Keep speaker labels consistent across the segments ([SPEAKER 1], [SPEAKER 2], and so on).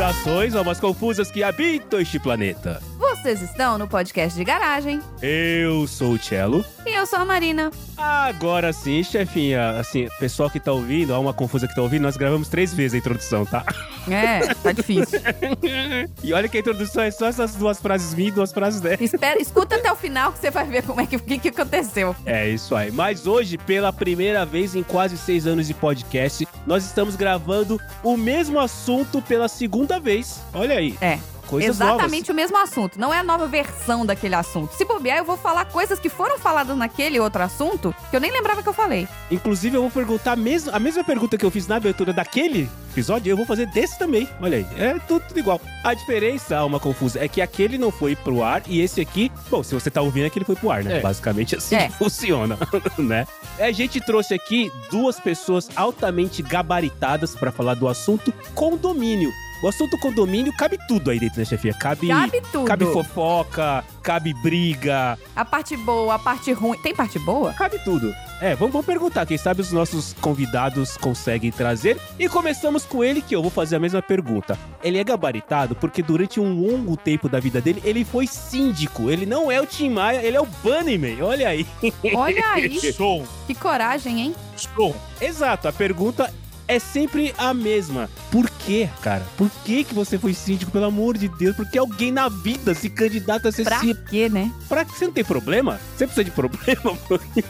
[SPEAKER 1] Saudações, almas confusas que habitam este planeta.
[SPEAKER 2] Vocês estão no podcast de garagem.
[SPEAKER 1] Eu sou o Cello.
[SPEAKER 2] E eu sou a Marina.
[SPEAKER 1] Agora sim, chefinha, assim, pessoal que tá ouvindo, alma confusa que tá ouvindo, nós gravamos três vezes a introdução, tá?
[SPEAKER 2] É, tá difícil.
[SPEAKER 1] e olha que a introdução é só essas duas frases minhas e duas frases dela.
[SPEAKER 2] Espera, escuta até o final que você vai ver como é que, que, que aconteceu.
[SPEAKER 1] É isso aí. Mas hoje, pela primeira vez em quase seis anos de podcast, nós estamos gravando o mesmo assunto pela segunda vez. Olha aí.
[SPEAKER 2] É.
[SPEAKER 1] Coisas
[SPEAKER 2] Exatamente
[SPEAKER 1] novas.
[SPEAKER 2] o mesmo assunto. Não é a nova versão daquele assunto. Se bobear, eu vou falar coisas que foram faladas naquele outro assunto que eu nem lembrava que eu falei.
[SPEAKER 1] Inclusive, eu vou perguntar a mesma, a mesma pergunta que eu fiz na abertura daquele episódio, eu vou fazer desse também. Olha aí, é tudo, tudo igual. A diferença, alma confusa, é que aquele não foi pro ar e esse aqui, bom, se você tá ouvindo, é que ele foi pro ar, né?
[SPEAKER 3] É.
[SPEAKER 1] Basicamente assim
[SPEAKER 2] É.
[SPEAKER 1] que funciona, né? A gente trouxe aqui duas pessoas altamente gabaritadas pra falar do assunto condomínio. O assunto condomínio cabe tudo aí dentro, né, chefia? Cabe,
[SPEAKER 2] Cabe tudo.
[SPEAKER 1] cabe fofoca, cabe briga,
[SPEAKER 2] A parte boa, a parte ruim. Tem parte boa?
[SPEAKER 1] Cabe tudo. É, vamos, vamos perguntar. Quem sabe os nossos convidados conseguem trazer. E começamos com ele, que eu vou fazer a mesma pergunta. Ele é gabaritado porque durante um longo tempo da vida dele, ele foi síndico. Ele não é o Tim Maia, ele é o Bunnyman. Olha aí.
[SPEAKER 2] Olha aí.
[SPEAKER 3] Sou,
[SPEAKER 2] que coragem, hein?
[SPEAKER 3] sou.
[SPEAKER 1] Exato, a pergunta é sempre a mesma. Por quê, cara? Por que, que você foi síndico, pelo amor de Deus? Porque alguém na vida se candidata a ser
[SPEAKER 2] Pra
[SPEAKER 1] síndico.
[SPEAKER 2] quê, né?
[SPEAKER 1] Pra que você não tem problema? Você precisa de problema?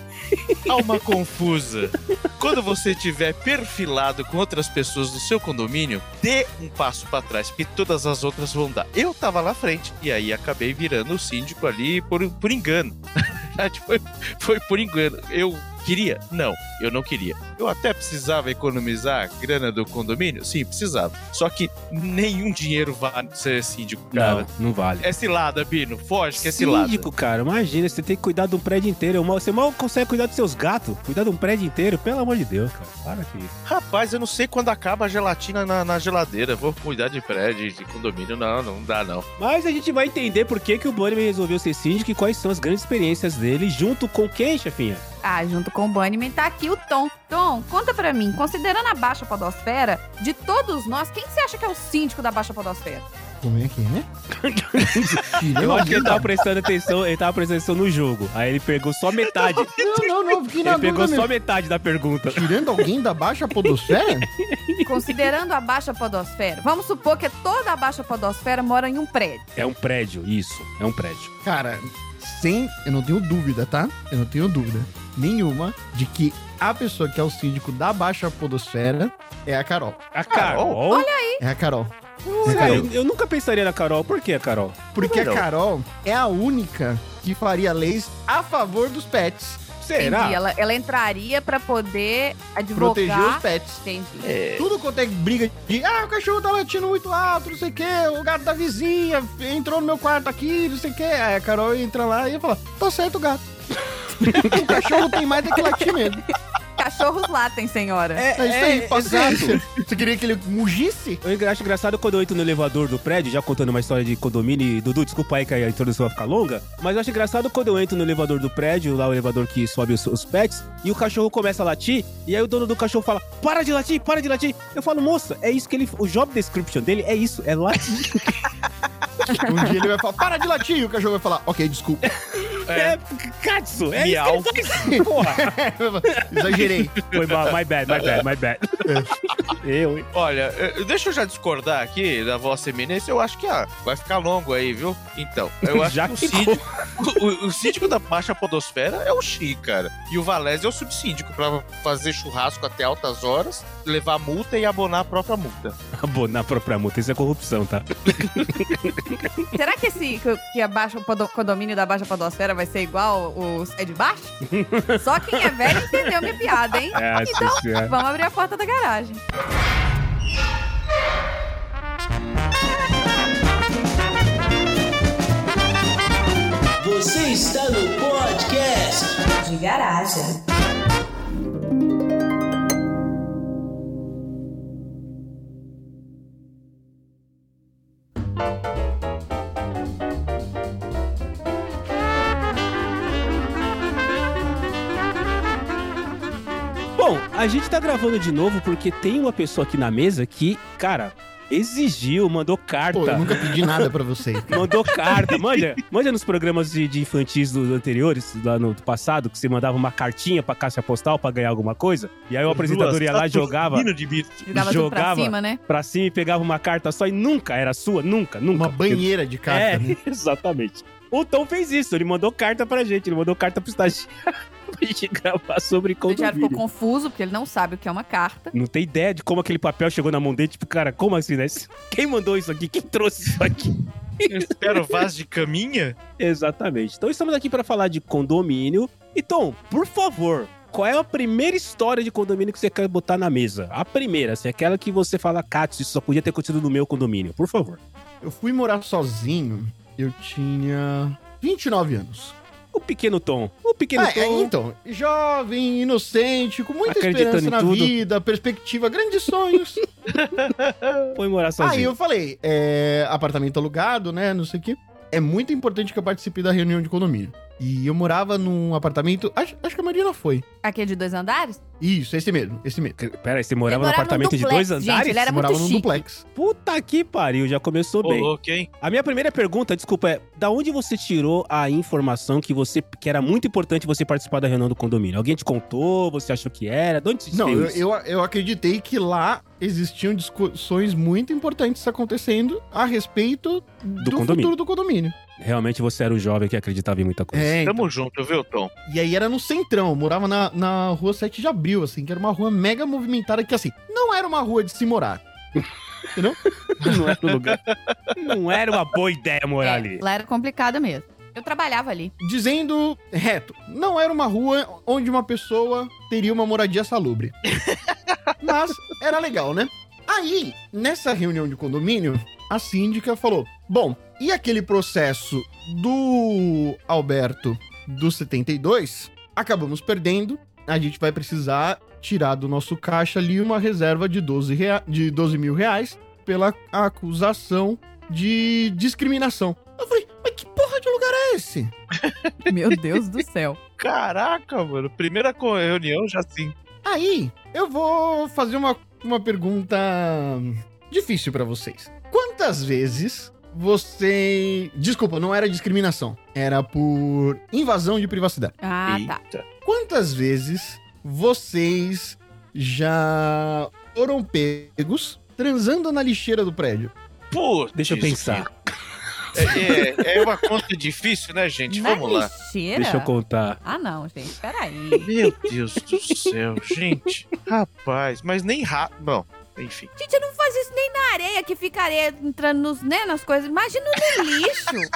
[SPEAKER 3] Alma confusa. Quando você estiver perfilado com outras pessoas do seu condomínio, dê um passo pra trás, porque todas as outras vão dar. Eu tava lá frente e aí acabei virando o síndico ali por, por engano. foi, foi por engano. Eu queria? Não, eu não queria. Eu até precisava economizar grana do condomínio? Sim, precisava. Só que nenhum dinheiro vale ser síndico, cara.
[SPEAKER 1] Não, não vale.
[SPEAKER 3] É cilada, Bino. Foge que é cilada.
[SPEAKER 1] Síndico, cara, imagina, você tem que cuidar de um prédio inteiro. Você mal consegue cuidar dos seus gatos. Cuidar de um prédio inteiro, pelo amor de Deus, cara. Para aqui.
[SPEAKER 3] Rapaz, eu não sei quando acaba a gelatina na, na geladeira. Vou cuidar de prédio, de condomínio. Não, não dá, não.
[SPEAKER 1] Mas a gente vai entender por que, que o Bunnyman resolveu ser síndico e quais são as grandes experiências dele, junto com quem, chefinha?
[SPEAKER 2] Ah, junto com o Bunnyman tá aqui o Tom. Tom, conta pra mim, considerando a Baixa Podosfera, de todos nós, quem você acha que é o síndico da Baixa Podosfera?
[SPEAKER 4] Como é que é?
[SPEAKER 1] Eu acho que ele tava prestando atenção, ele tava prestando atenção no jogo. Aí ele pegou só metade.
[SPEAKER 4] Não, não, não, fiquei na
[SPEAKER 1] Ele pegou
[SPEAKER 4] dúvida
[SPEAKER 1] só
[SPEAKER 4] mesmo.
[SPEAKER 1] metade da pergunta.
[SPEAKER 4] Tirando alguém da baixa podosfera?
[SPEAKER 2] Considerando a Baixa Podosfera, vamos supor que toda a Baixa Podosfera mora em um prédio.
[SPEAKER 1] É um prédio, isso. É um prédio.
[SPEAKER 4] Cara, sem... Eu não tenho dúvida, tá? Eu não tenho dúvida nenhuma de que a pessoa que é o síndico da baixa podosfera é a Carol.
[SPEAKER 1] A Carol?
[SPEAKER 4] É a Carol.
[SPEAKER 1] Sério, eu nunca pensaria na Carol. Por que a Carol?
[SPEAKER 4] Porque a
[SPEAKER 3] Carol.
[SPEAKER 4] Carol é a única que faria leis a favor dos pets.
[SPEAKER 1] Será?
[SPEAKER 2] Entendi. Ela, ela entraria pra poder
[SPEAKER 4] Proteger os
[SPEAKER 2] advogar.
[SPEAKER 4] pets.
[SPEAKER 2] Entendi.
[SPEAKER 4] Tudo quanto é briga de ah, o cachorro tá latindo muito alto, não sei o que, o gato da vizinha entrou no meu quarto aqui, não sei o que. Aí a Carol entra lá e fala: tá certo o gato. o cachorro tem mais é que latir mesmo.
[SPEAKER 2] Cachorros latem, senhora.
[SPEAKER 4] É isso aí,
[SPEAKER 1] é,
[SPEAKER 4] paciência. Você queria que ele mugisse?
[SPEAKER 1] Eu acho engraçado quando eu entro no elevador do prédio, já contando uma história de condomínio, e Dudu, desculpa aí que a introdução vai ficar longa, mas eu acho engraçado quando eu entro no elevador do prédio, lá o elevador que sobe os, os pets, e o cachorro começa a latir, e aí o dono do cachorro fala, para de latir, para de latir. Eu falo, moça, é isso que ele, o job description dele é isso, é latir.
[SPEAKER 4] Um dia ele vai falar: para de latir, e o cachorro vai falar: ok, desculpa.
[SPEAKER 1] É, Katsu, é
[SPEAKER 3] Miau.
[SPEAKER 1] isso que ele faz, porra.
[SPEAKER 4] Exagerei.
[SPEAKER 1] Foi mal, my bad, my bad, my bad. Eu, hein?
[SPEAKER 3] Olha, eh, deixa eu já discordar aqui da vossa eminência. Eu acho que ah, vai ficar longo aí, viu? Então, eu acho
[SPEAKER 1] Já
[SPEAKER 3] que o síndico, o, o síndico da Baixa Podosfera é o Xi, cara. E o Valese é o subsíndico pra fazer churrasco até altas horas, levar multa e abonar a própria multa.
[SPEAKER 1] Abonar a própria multa, isso é corrupção, tá?
[SPEAKER 2] Será que esse que, que a baixa podo- condomínio da Baixa Podosfera vai ser igual o é de baixo? Só quem é velho entendeu minha piada, hein?
[SPEAKER 1] É,
[SPEAKER 2] Então,
[SPEAKER 1] sim, é.
[SPEAKER 2] vamos abrir a porta da garagem.
[SPEAKER 5] Você está no podcast
[SPEAKER 6] de garagem.
[SPEAKER 1] A gente tá gravando de novo porque tem uma pessoa aqui na mesa que, cara, Exigiu, mandou carta.
[SPEAKER 4] Pô, eu nunca pedi nada pra vocês.
[SPEAKER 1] Mandou carta, manja, manja nos programas de, de infantis dos anteriores, lá no passado, que você mandava uma cartinha pra caixa postal pra ganhar alguma coisa, e aí o apresentador ia lá e jogava
[SPEAKER 3] de bicho.
[SPEAKER 2] Jogava pra
[SPEAKER 1] Jogava.
[SPEAKER 2] cima, né?
[SPEAKER 1] pra cima e pegava uma carta só e nunca era sua, nunca, nunca.
[SPEAKER 4] Uma banheira de carta,
[SPEAKER 1] É,
[SPEAKER 4] né?
[SPEAKER 1] exatamente. O Tom fez isso, ele mandou carta pra gente, ele mandou carta pro estagiário gente gravar sobre
[SPEAKER 2] O estagiário ficou
[SPEAKER 1] condomínio.
[SPEAKER 2] confuso, porque ele não sabe o que é uma carta.
[SPEAKER 1] Não tem ideia de como aquele papel chegou na mão dele, tipo, cara, como assim, né? Quem mandou isso aqui? Quem trouxe isso aqui?
[SPEAKER 3] Espera o vaso de caminha?
[SPEAKER 1] Exatamente. Então estamos aqui para falar de condomínio. E Tom, por favor, qual é a primeira história de condomínio que você quer botar na mesa? A primeira, se é aquela que você fala, Katsu, isso só podia ter acontecido no meu condomínio, por favor.
[SPEAKER 4] Eu fui morar sozinho, eu tinha 29 anos.
[SPEAKER 1] O pequeno Tom. O pequeno
[SPEAKER 4] Ah, é,
[SPEAKER 1] Tom.
[SPEAKER 4] então, jovem, inocente, com muita esperança na vida, perspectiva, grandes sonhos.
[SPEAKER 1] Foi morar
[SPEAKER 4] Aí
[SPEAKER 1] sozinho.
[SPEAKER 4] eu falei, é, apartamento alugado, né, não sei o quê. É muito importante que eu participe da reunião de condomínio. E eu morava num apartamento, acho, acho que a Marina foi.
[SPEAKER 2] Aquele de dois andares?
[SPEAKER 4] Isso, esse mesmo, esse mesmo.
[SPEAKER 1] Pera você morava num apartamento de
[SPEAKER 2] duplex,
[SPEAKER 1] dois
[SPEAKER 2] gente,
[SPEAKER 1] andares?
[SPEAKER 2] ele era
[SPEAKER 4] morava
[SPEAKER 2] muito
[SPEAKER 4] num
[SPEAKER 2] chique.
[SPEAKER 4] duplex.
[SPEAKER 1] Puta que pariu, já começou
[SPEAKER 3] Ô,
[SPEAKER 1] bem.
[SPEAKER 3] louco, hein?
[SPEAKER 1] A minha primeira pergunta, desculpa, é da onde você tirou a informação que você que era muito importante você participar da reunião do condomínio? Alguém te contou? Você achou que era? De onde você
[SPEAKER 4] Não, eu,
[SPEAKER 1] isso?
[SPEAKER 4] eu, eu acreditei que lá existiam discussões muito importantes acontecendo a respeito do,
[SPEAKER 1] condomínio.
[SPEAKER 4] futuro do condomínio.
[SPEAKER 1] Realmente você era o jovem que acreditava em muita coisa.
[SPEAKER 4] É, então.
[SPEAKER 3] Tamo junto, viu, Tom?
[SPEAKER 4] E aí era no centrão, morava na, na rua 7 de abril, assim, que era uma rua mega movimentada, que assim, não era uma rua de se morar.
[SPEAKER 1] Não era o lugar. Não era uma boa ideia morar
[SPEAKER 2] É,
[SPEAKER 1] ali.
[SPEAKER 2] lá era complicado mesmo. Eu trabalhava ali.
[SPEAKER 4] Dizendo reto, não era uma rua onde uma pessoa teria uma moradia salubre. Mas era legal, né? Aí, nessa reunião de condomínio, a síndica falou: Bom, e aquele processo do Alberto do 72? Acabamos perdendo. A gente vai precisar tirar do nosso caixa ali uma reserva de 12, rea- de 12 mil reais pela acusação de discriminação. Eu falei, mas que porra de lugar é esse?
[SPEAKER 2] Meu Deus do céu.
[SPEAKER 3] Caraca, mano. Primeira reunião já assim.
[SPEAKER 4] Aí, eu vou fazer uma, uma pergunta difícil pra vocês. Quantas vezes você. Desculpa, não era discriminação. Era por invasão de privacidade.
[SPEAKER 2] Ah, tá.
[SPEAKER 3] Eita.
[SPEAKER 4] Quantas vezes vocês já foram pegos transando na lixeira do prédio?
[SPEAKER 3] Putz,
[SPEAKER 1] Deixa eu pensar.
[SPEAKER 3] É, é- é uma conta difícil, né, gente?
[SPEAKER 2] Na
[SPEAKER 3] Vamos lá.
[SPEAKER 2] lixeira?
[SPEAKER 1] Deixa eu contar.
[SPEAKER 2] Ah, não, gente. Peraí.
[SPEAKER 3] Meu Deus do céu, gente. Rapaz, mas nem rápido. Bom, enfim.
[SPEAKER 2] Gente, eu não faz isso nem na areia, que fica areia entrando nos, né, nas coisas. Imagina no lixo.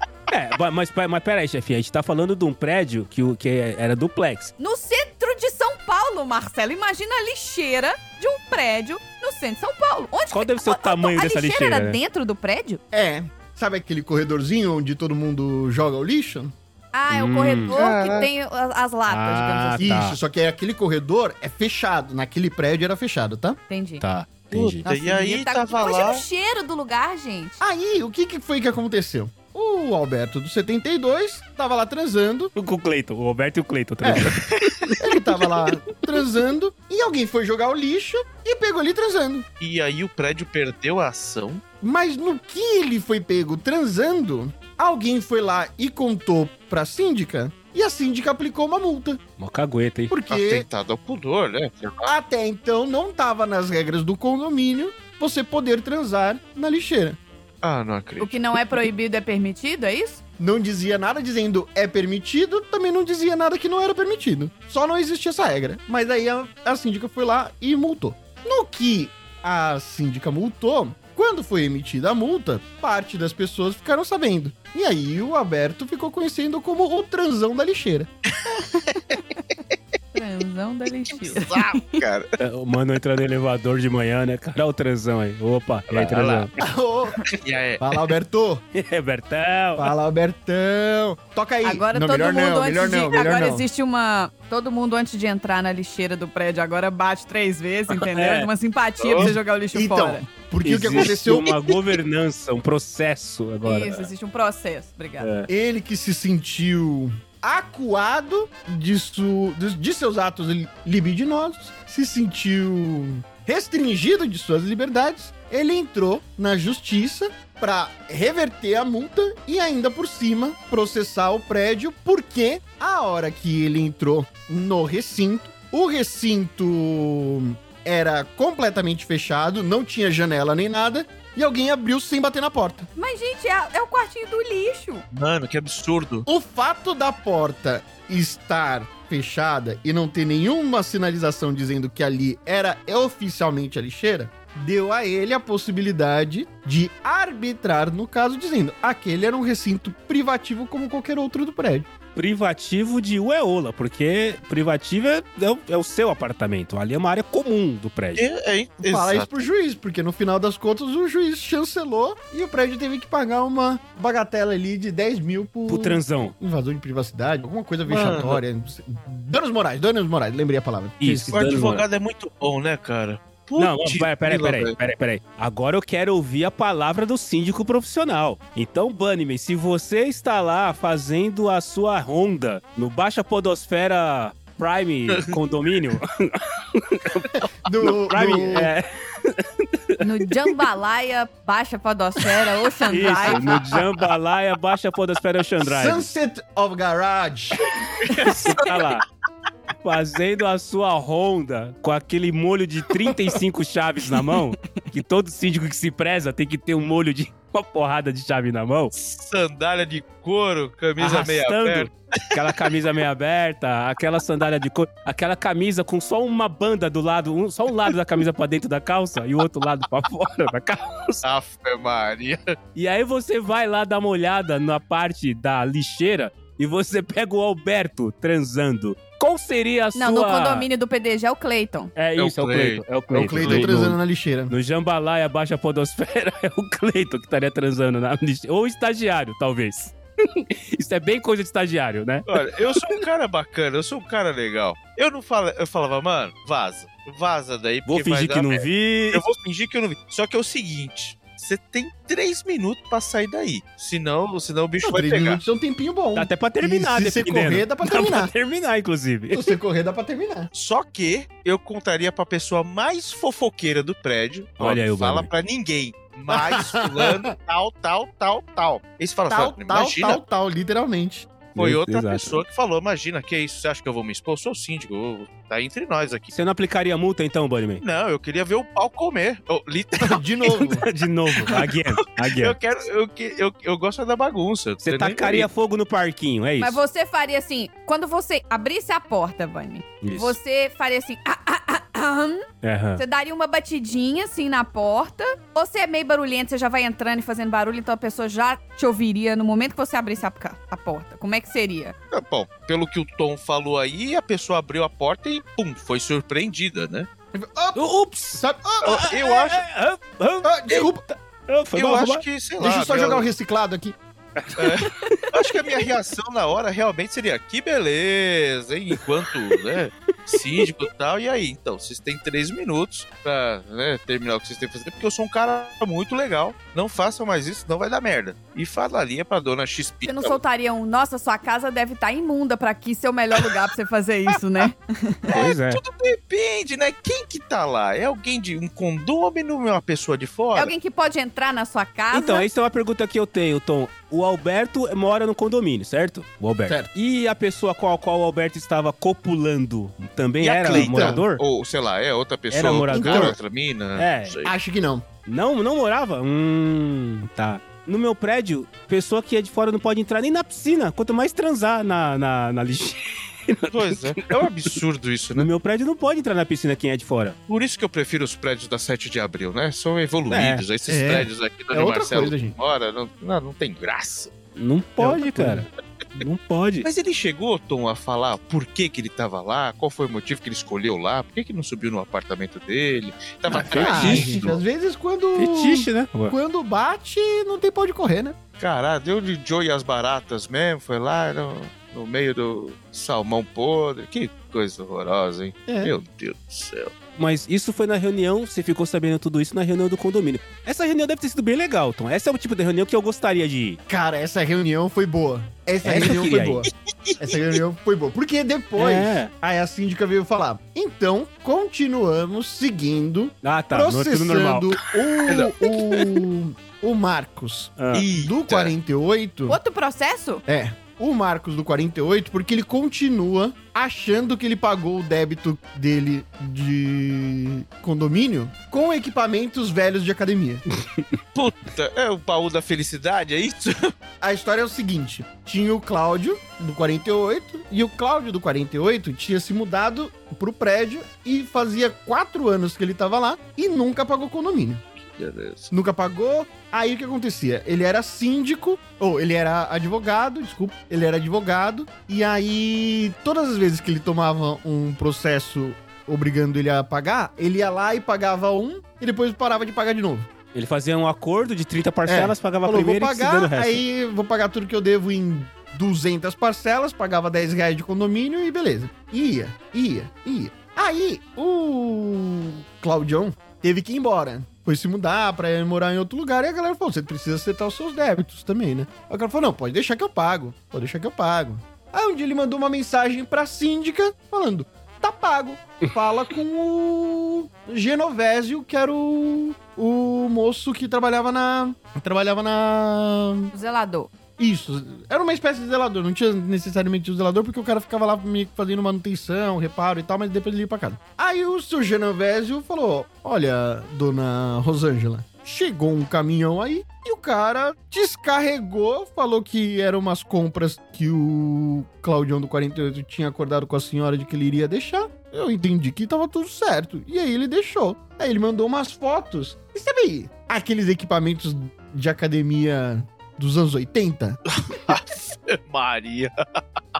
[SPEAKER 1] É, mas, mas pera aí, chefinha. A gente tá falando de um prédio que, o- que era duplex.
[SPEAKER 2] No centro de São Paulo, Marcelo. Imagina a lixeira de um prédio no centro de São Paulo. Onde
[SPEAKER 1] Qual
[SPEAKER 2] que-
[SPEAKER 1] deve ser o
[SPEAKER 2] a- a-
[SPEAKER 1] tamanho
[SPEAKER 2] a
[SPEAKER 1] dessa lixeira,
[SPEAKER 2] era
[SPEAKER 1] né?
[SPEAKER 2] dentro do prédio?
[SPEAKER 4] É. Sabe aquele corredorzinho onde todo mundo joga o lixo?
[SPEAKER 2] Ah, é o
[SPEAKER 1] Hum.
[SPEAKER 2] corredor que tem as, as latas,
[SPEAKER 1] Ah,
[SPEAKER 2] digamos assim.
[SPEAKER 1] tá.
[SPEAKER 4] Isso, só que aquele corredor é fechado. Naquele prédio era fechado, tá?
[SPEAKER 2] Entendi.
[SPEAKER 1] Tá, entendi.
[SPEAKER 3] Puta, e aí
[SPEAKER 2] tá-
[SPEAKER 3] tava lá.
[SPEAKER 2] o cheiro do lugar, gente.
[SPEAKER 4] Aí, o que, que foi que aconteceu? O Alberto do 72 tava lá transando.
[SPEAKER 1] Com o Cleiton, o Roberto e o Cleiton. Tá
[SPEAKER 4] É. Ele tava lá transando. E alguém foi jogar o lixo e pegou ele transando.
[SPEAKER 3] E aí o prédio perdeu a ação.
[SPEAKER 4] Mas no que ele foi pego transando, alguém foi lá e contou pra síndica. E a síndica aplicou uma multa.
[SPEAKER 1] Mó cagueta, hein?
[SPEAKER 4] Porque
[SPEAKER 3] Atentado ao pudor, né?
[SPEAKER 4] até então não tava nas regras do condomínio você poder transar na lixeira.
[SPEAKER 3] Ah, não
[SPEAKER 2] O
[SPEAKER 3] acredito.
[SPEAKER 2] que não é proibido é permitido, é isso?
[SPEAKER 4] Não dizia nada dizendo é permitido, também não dizia nada que não era permitido. Só não existia essa regra. Mas aí a, a síndica foi lá e multou. No que a síndica multou, quando foi emitida a multa, parte das pessoas ficaram sabendo. E aí o Alberto ficou conhecendo como o transão da lixeira.
[SPEAKER 2] Transão da lixeira.
[SPEAKER 3] Exato, cara.
[SPEAKER 1] É, O mano entra no elevador de manhã, né? Cara, olha o transão aí. Opa, e aí, transão?
[SPEAKER 3] E aí?
[SPEAKER 4] Fala, Alberto!
[SPEAKER 1] É, Bertão.
[SPEAKER 4] Fala, Albertão! Toca aí!
[SPEAKER 2] Agora
[SPEAKER 4] não,
[SPEAKER 2] todo
[SPEAKER 4] melhor
[SPEAKER 2] mundo
[SPEAKER 4] não,
[SPEAKER 2] antes
[SPEAKER 4] melhor
[SPEAKER 2] de.
[SPEAKER 4] não, melhor
[SPEAKER 2] agora
[SPEAKER 4] não.
[SPEAKER 2] existe uma. Todo mundo antes de entrar na lixeira do prédio agora bate três vezes, entendeu?
[SPEAKER 1] É.
[SPEAKER 2] Uma simpatia pra você jogar o lixo
[SPEAKER 4] Então,
[SPEAKER 2] fora.
[SPEAKER 4] Porque o que
[SPEAKER 1] Existe
[SPEAKER 4] aconteceu...
[SPEAKER 1] uma governança, um processo agora.
[SPEAKER 2] Isso, existe um processo. Obrigada.
[SPEAKER 1] É.
[SPEAKER 4] Ele que se sentiu acuado de, su- de- de seus atos li- libidinosos, se sentiu restringido de suas liberdades, ele entrou na justiça para reverter a multa e ainda por cima processar o prédio, porque a hora que ele entrou no recinto, o recinto era completamente fechado, não tinha janela nem nada, e alguém abriu sem bater na porta.
[SPEAKER 2] Mas, gente, é, é o quartinho do lixo.
[SPEAKER 3] Mano, que absurdo.
[SPEAKER 4] O fato da porta estar fechada e não ter nenhuma sinalização dizendo que ali era oficialmente a lixeira, deu a ele a possibilidade de arbitrar no caso, dizendo aquele era um recinto privativo como qualquer outro do prédio.
[SPEAKER 1] Privativo de Ueola, porque privativo é, é o, é o seu apartamento. Ali é uma área comum do prédio.
[SPEAKER 3] É, é,
[SPEAKER 4] Fala isso pro juiz, porque no final das contas o juiz chancelou e o prédio teve que pagar uma bagatela ali de 10 mil por
[SPEAKER 1] Pro transão.
[SPEAKER 4] invasão de privacidade, alguma coisa vexatória. não sei. Danos morais, danos morais, lembrei a palavra.
[SPEAKER 1] Isso.
[SPEAKER 3] O advogado é muito bom, né, cara?
[SPEAKER 1] Não,
[SPEAKER 3] Putz,
[SPEAKER 1] peraí, peraí, peraí,
[SPEAKER 3] velho.
[SPEAKER 1] peraí, peraí. Agora eu quero ouvir a palavra do síndico profissional. Então, Bunnyman, se você está lá fazendo a sua ronda no Baixa Podosfera Prime Condomínio,
[SPEAKER 4] Do,
[SPEAKER 1] Prime,
[SPEAKER 4] do-
[SPEAKER 1] é,
[SPEAKER 2] No Jambalaya, Baixa Podosfera, Ocean
[SPEAKER 1] isso,
[SPEAKER 2] Drive.
[SPEAKER 1] no Jambalaya Baixa Podosfera Ocean Drive.
[SPEAKER 4] Sunset of Garage.
[SPEAKER 1] Você tá lá fazendo a sua ronda com aquele molho de 35 chaves na mão, que todo síndico que se preza tem que ter um molho de uma porrada de chave na mão.
[SPEAKER 3] Sandália de couro, camisa meia
[SPEAKER 1] arrastando
[SPEAKER 3] aberta.
[SPEAKER 1] aquela camisa meia aberta, aquela sandália de couro, aquela camisa com só uma banda do lado, um- só um lado da camisa pra dentro da calça e o outro lado pra fora da calça.
[SPEAKER 3] Afe Maria.
[SPEAKER 1] E aí você vai lá dar uma olhada na parte da lixeira e você pega o Alberto transando. Qual seria a
[SPEAKER 2] Não,
[SPEAKER 1] sua...
[SPEAKER 2] no condomínio do PDG é o Cleiton.
[SPEAKER 1] É
[SPEAKER 3] É o
[SPEAKER 1] isso, é o
[SPEAKER 3] Cleiton.
[SPEAKER 1] Cleiton. É o
[SPEAKER 4] É o
[SPEAKER 1] Cleiton.
[SPEAKER 4] Cleiton
[SPEAKER 1] No-
[SPEAKER 4] transando na lixeira.
[SPEAKER 1] No Jambalaya Baixa Podosfera é o Cleiton que estaria transando na lixeira. Ou estagiário, talvez. Isso é bem coisa de estagiário, né?
[SPEAKER 3] Olha, eu sou um cara bacana, eu sou um cara legal. Eu não falo, eu falava, mano, vaza. Vaza daí,
[SPEAKER 1] Vou
[SPEAKER 3] porque vai
[SPEAKER 1] fingir
[SPEAKER 3] dar
[SPEAKER 1] que não
[SPEAKER 3] merda.
[SPEAKER 1] vi.
[SPEAKER 3] Eu vou fingir que eu não vi. Só que é o seguinte, você tem três minutos pra sair daí. Senão, senão o bicho
[SPEAKER 4] Não,
[SPEAKER 3] vai
[SPEAKER 4] três
[SPEAKER 3] pegar.
[SPEAKER 4] minutos é um tempinho bom.
[SPEAKER 1] Dá até pra terminar,
[SPEAKER 4] E se você
[SPEAKER 1] dependendo.
[SPEAKER 4] correr, dá pra
[SPEAKER 1] Dá pra
[SPEAKER 4] terminar.
[SPEAKER 1] terminar, inclusive.
[SPEAKER 4] Se você correr, dá pra terminar.
[SPEAKER 3] Só que eu contaria pra pessoa mais fofoqueira do prédio.
[SPEAKER 1] Olha aí o
[SPEAKER 3] Fala pra ninguém. Mais fulano, tal, tal, tal, tal. Aí você fala,
[SPEAKER 4] Tal,
[SPEAKER 3] fala,
[SPEAKER 4] tal,
[SPEAKER 3] imagina,
[SPEAKER 4] tal, tal, literalmente.
[SPEAKER 3] Foi outra
[SPEAKER 1] exato.
[SPEAKER 3] pessoa que falou, imagina, que é isso? Você acha que eu vou me expor? Eu sou o síndico, eu- tá entre nós aqui.
[SPEAKER 1] Você não aplicaria multa então, Bunnyman?
[SPEAKER 3] Não, eu queria ver o pau comer. Eu, literal,
[SPEAKER 4] De novo.
[SPEAKER 1] De novo, again, again.
[SPEAKER 3] eu quero, eu, que- eu, eu gosto da bagunça.
[SPEAKER 1] Você
[SPEAKER 3] nem
[SPEAKER 1] tacaria fogo no parquinho, é isso?
[SPEAKER 2] Mas você faria assim, quando você abrisse a porta,
[SPEAKER 1] Isso.
[SPEAKER 2] você faria assim, ah, ah, ah, ah,
[SPEAKER 1] Aham.
[SPEAKER 2] você daria uma batidinha assim na porta, ou você é meio barulhento, você já vai entrando e fazendo barulho, então a pessoa já te ouviria no momento que você abrisse a, a porta. Como é que seria?
[SPEAKER 3] Ah, Bom, pelo que o Tom falou aí, a pessoa abriu a porta e, pum, foi surpreendida, né?
[SPEAKER 1] Ups!
[SPEAKER 4] Sabe?
[SPEAKER 3] Eu- eu acho-
[SPEAKER 1] Ah, ah,
[SPEAKER 4] Ah, desculpa.
[SPEAKER 1] ah,
[SPEAKER 3] eu
[SPEAKER 1] mal,
[SPEAKER 3] acho que, sei lá.
[SPEAKER 4] Deixa eu só
[SPEAKER 3] meu-
[SPEAKER 4] jogar o reciclado aqui.
[SPEAKER 3] Eu acho que a minha reação na hora realmente seria: que beleza, hein? Enquanto, né? Síndico e tal. E aí, então, vocês têm três minutos pra né, terminar o que vocês têm que fazer, porque eu sou um cara muito legal. Não façam mais isso, não vai dar merda. E falaria pra dona XP.
[SPEAKER 2] Você não soltaria um, nossa, sua casa deve estar imunda pra aqui ser o melhor lugar pra você fazer isso, né?
[SPEAKER 1] Pois é.
[SPEAKER 3] Tudo depende, né? Quem que tá lá? É alguém de um condômino ou é uma pessoa de
[SPEAKER 2] É
[SPEAKER 3] fora?
[SPEAKER 2] alguém que pode entrar na sua casa.
[SPEAKER 1] Então, essa é uma pergunta que eu tenho, Tom. O Alberto mora no condomínio, certo? O Alberto.
[SPEAKER 4] Certo.
[SPEAKER 1] E a pessoa com a qual o Alberto estava copulando também
[SPEAKER 3] E
[SPEAKER 1] era
[SPEAKER 3] Cleiton?
[SPEAKER 1] morador?
[SPEAKER 3] Ou, sei lá, é outra pessoa.
[SPEAKER 1] Era morador?
[SPEAKER 3] Cara, outra mina?
[SPEAKER 1] É.
[SPEAKER 4] Acho que não.
[SPEAKER 1] Não, não morava? Hum, tá. No meu prédio, pessoa que é de fora não pode entrar nem na piscina, quanto mais transar na, na, na lixeira.
[SPEAKER 3] Pois é. É um absurdo isso, né?
[SPEAKER 1] No meu prédio não pode entrar na piscina quem é de fora.
[SPEAKER 3] Por isso que eu prefiro os prédios da 7 de abril, né? São evoluídos. Esses
[SPEAKER 4] É.
[SPEAKER 3] prédios aqui do
[SPEAKER 4] É outra
[SPEAKER 3] Marcelo
[SPEAKER 4] coisa, gente.
[SPEAKER 3] mora, não, não, não tem graça.
[SPEAKER 1] Não pode,
[SPEAKER 4] outra
[SPEAKER 1] cara. Não pode.
[SPEAKER 3] Mas ele chegou, Tom, a falar por que, que ele tava lá, qual foi o motivo que ele escolheu lá, por que, que não subiu no apartamento dele. Tava
[SPEAKER 1] Ah, fetiche.
[SPEAKER 4] às vezes quando.
[SPEAKER 1] Fetiche, né?
[SPEAKER 4] Quando bate, não tem pau de correr, né?
[SPEAKER 3] Caralho, deu de Joe e as baratas mesmo, foi lá no, no meio do salmão podre. Que coisa horrorosa, hein?
[SPEAKER 4] É.
[SPEAKER 3] Meu Deus do céu.
[SPEAKER 1] Mas isso foi na reunião, você ficou sabendo tudo isso na reunião do condomínio. Essa reunião deve ter sido bem legal, Tom. Essa é o tipo de reunião que eu gostaria de ir.
[SPEAKER 4] Cara, essa reunião foi boa. Essa
[SPEAKER 1] Essa eu
[SPEAKER 4] reunião foi
[SPEAKER 1] queria
[SPEAKER 4] boa. Essa reunião foi boa. Porque depois,
[SPEAKER 1] É.
[SPEAKER 4] aí a síndica veio falar: então, continuamos seguindo,
[SPEAKER 1] Ah, tá. É tudo normal.
[SPEAKER 4] processando o, o, o Marcos
[SPEAKER 1] Ah.
[SPEAKER 4] do
[SPEAKER 3] Eita.
[SPEAKER 4] 48.
[SPEAKER 2] Outro processo?
[SPEAKER 4] É. O Marcos do 48, porque ele continua achando que ele pagou o débito dele de condomínio com equipamentos velhos de academia.
[SPEAKER 3] Puta, é o baú da felicidade, é isso?
[SPEAKER 4] A história é o seguinte: tinha o Cláudio do 48 e o Cláudio do 48 tinha se mudado pro prédio e fazia quatro anos que ele tava lá e nunca pagou condomínio.
[SPEAKER 3] Beleza.
[SPEAKER 4] Nunca pagou. Aí o que acontecia? Ele era síndico, ou ele era advogado, desculpa, ele era advogado, e aí todas as vezes que ele tomava um processo obrigando ele a pagar, ele ia lá e pagava um e depois parava de pagar de novo.
[SPEAKER 1] Ele fazia um acordo de 30 parcelas, pagava a
[SPEAKER 4] É. Falou, vou
[SPEAKER 1] primeira e o
[SPEAKER 4] pagar,
[SPEAKER 1] resto.
[SPEAKER 4] aí vou pagar tudo que eu devo em 200 parcelas, pagava 10 reais de condomínio e beleza. Ia, ia, ia. Aí, o Claudião teve que ir embora. Foi se mudar pra ir morar em outro lugar. E a galera falou: você precisa acertar os seus débitos também, né? Aí o cara falou: não, pode deixar que eu pago. Pode deixar que eu pago. Aí um dia ele mandou uma mensagem pra síndica falando: tá pago. Fala com o Genovésio, que era o, o moço que trabalhava na. Trabalhava na.
[SPEAKER 2] Zelador.
[SPEAKER 4] Isso, era uma espécie de zelador, não tinha necessariamente o zelador, porque o cara ficava lá que fazendo manutenção, reparo e tal, mas depois ele ia pra casa. Aí o seu Genovésio falou: Olha, dona Rosângela, chegou um caminhão aí e o cara descarregou, falou que eram umas compras que o Claudião do 48 tinha acordado com a senhora de que ele iria deixar. Eu entendi que tava tudo certo. E aí ele deixou. Aí ele mandou umas fotos. E sabe aí, aqueles equipamentos de academia dos anos 80?
[SPEAKER 3] Maria.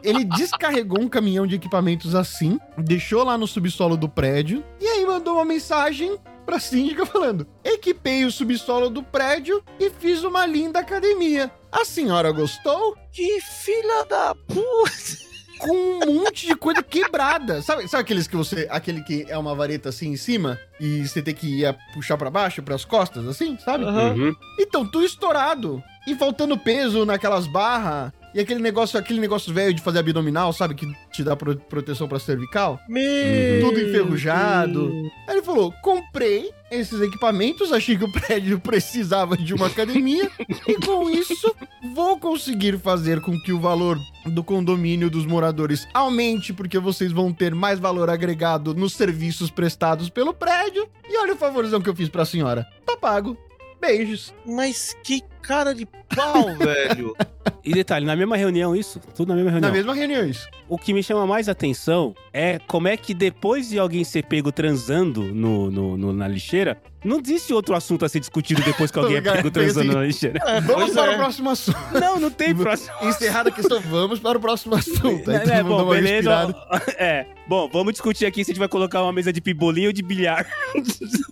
[SPEAKER 4] Ele descarregou um caminhão de equipamentos assim, deixou lá no subsolo do prédio e aí mandou uma mensagem pra síndica falando: Equipei o subsolo do prédio e fiz uma linda academia. A senhora gostou?
[SPEAKER 3] Que filha da puta.
[SPEAKER 4] Com um monte de coisa quebrada. Sabe, sabe aqueles que você. Aquele que é uma vareta assim em cima e você tem que ir puxar pra baixo, pras costas, assim, sabe?
[SPEAKER 1] Uhum.
[SPEAKER 4] Então, tudo estourado. E faltando peso naquelas barras. E aquele negócio, aquele negócio velho de fazer abdominal, sabe? Que te dá pro- proteção pra cervical.
[SPEAKER 3] Meu
[SPEAKER 4] Tudo enferrujado. Aí ele falou: comprei esses equipamentos, achei que o prédio precisava de uma academia. e com isso, vou conseguir fazer com que o valor do condomínio dos moradores aumente, porque vocês vão ter mais valor agregado nos serviços prestados pelo prédio. E olha o favorzão que eu fiz pra senhora. Tá pago. Beijos.
[SPEAKER 3] Mas que cara de pau, velho.
[SPEAKER 1] E detalhe, na mesma reunião isso? Tudo na mesma
[SPEAKER 4] Na
[SPEAKER 1] reunião.
[SPEAKER 4] mesma reunião, isso.
[SPEAKER 1] O que me chama mais atenção é como é que depois de alguém ser pego transando no, no- no- na lixeira, não existe outro assunto a ser discutido depois que alguém é pego transando na lixeira.
[SPEAKER 4] Vamos
[SPEAKER 3] pois
[SPEAKER 4] para
[SPEAKER 3] é.
[SPEAKER 4] o próximo assunto.
[SPEAKER 1] Não, não tem próximo.
[SPEAKER 4] Encerrada a questão, vamos para o próximo assunto. Aí
[SPEAKER 1] É,
[SPEAKER 4] mundo dá
[SPEAKER 1] bom, beleza. É, bom, vamos discutir aqui se a gente vai colocar uma mesa de pibolinho ou de bilhar.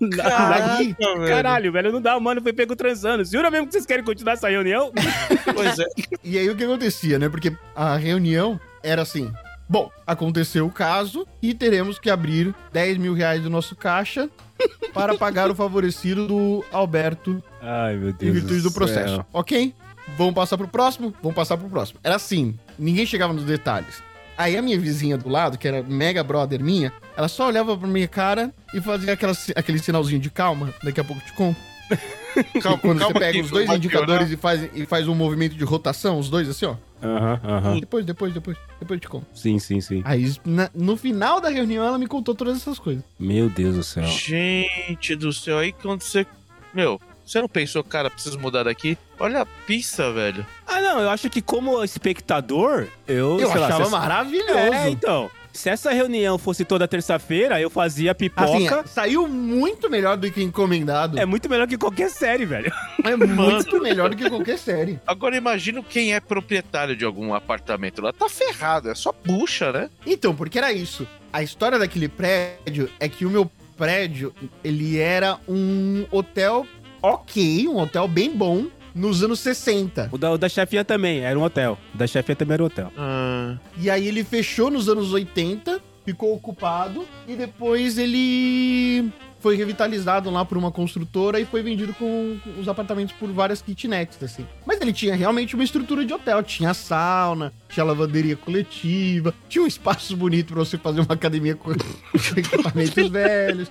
[SPEAKER 1] Na- na-
[SPEAKER 4] Aí,
[SPEAKER 3] velho.
[SPEAKER 1] Caralho, velho, não dá, mano, foi pego transando. Jura mesmo que vocês querem continuar essa reunião?
[SPEAKER 3] Pois é.
[SPEAKER 4] E aí o que acontecia, né? Porque a reunião era assim: bom, aconteceu o caso e teremos que abrir 10 mil reais do nosso caixa para pagar o favorecido do Alberto
[SPEAKER 1] Ai, meu
[SPEAKER 4] em
[SPEAKER 1] Deus.
[SPEAKER 4] virtude do processo. Ok? Vamos passar pro próximo? Vamos passar pro próximo. Era assim, ninguém chegava nos detalhes. Aí a minha vizinha do lado, que era mega brother minha, ela só olhava pra minha cara e fazia aquela, aquele sinalzinho de calma, daqui a pouco eu te conto.
[SPEAKER 3] Calma,
[SPEAKER 4] Quando
[SPEAKER 3] calma
[SPEAKER 4] você pega
[SPEAKER 3] que
[SPEAKER 4] os dois
[SPEAKER 3] vai
[SPEAKER 4] indicadores e faz, e faz um movimento de rotação, os dois assim, ó.
[SPEAKER 1] Aham, aham.
[SPEAKER 4] Depois, depois, depois, depois eu te conto.
[SPEAKER 1] Sim, sim, sim.
[SPEAKER 4] Aí, na- no final da reunião, ela me contou todas essas coisas.
[SPEAKER 1] Meu Deus do céu.
[SPEAKER 3] Gente do céu, aí quando você. Meu, você não pensou, cara, preciso mudar daqui? Olha a pista, velho.
[SPEAKER 1] Ah, não, eu acho que como espectador, eu,
[SPEAKER 4] Eu
[SPEAKER 1] sei lá,
[SPEAKER 4] achava
[SPEAKER 1] se essa-
[SPEAKER 4] maravilhoso.
[SPEAKER 1] É, então. Se essa reunião fosse toda terça-feira, eu fazia pipoca.
[SPEAKER 4] Assim, saiu muito melhor do que encomendado.
[SPEAKER 1] É muito melhor que qualquer série, velho.
[SPEAKER 4] É muito melhor do que qualquer série.
[SPEAKER 3] Agora imagina quem é proprietário de algum apartamento lá. Tá ferrado, é só bucha, né?
[SPEAKER 4] Então, porque era isso. A história daquele prédio é que o meu prédio, ele era um hotel ok, um hotel bem bom, nos anos 60.
[SPEAKER 1] O da, o da chefinha também, era um hotel. O da chefinha também era um hotel.
[SPEAKER 3] Ah,
[SPEAKER 4] E aí ele fechou nos anos 80 ficou ocupado e depois ele foi revitalizado lá por uma construtora e foi vendido com os apartamentos por várias kitnets, assim. Mas ele tinha realmente uma estrutura de hotel. Tinha sauna, tinha lavanderia coletiva, tinha um espaço bonito pra você fazer uma academia com equipamentos velhos.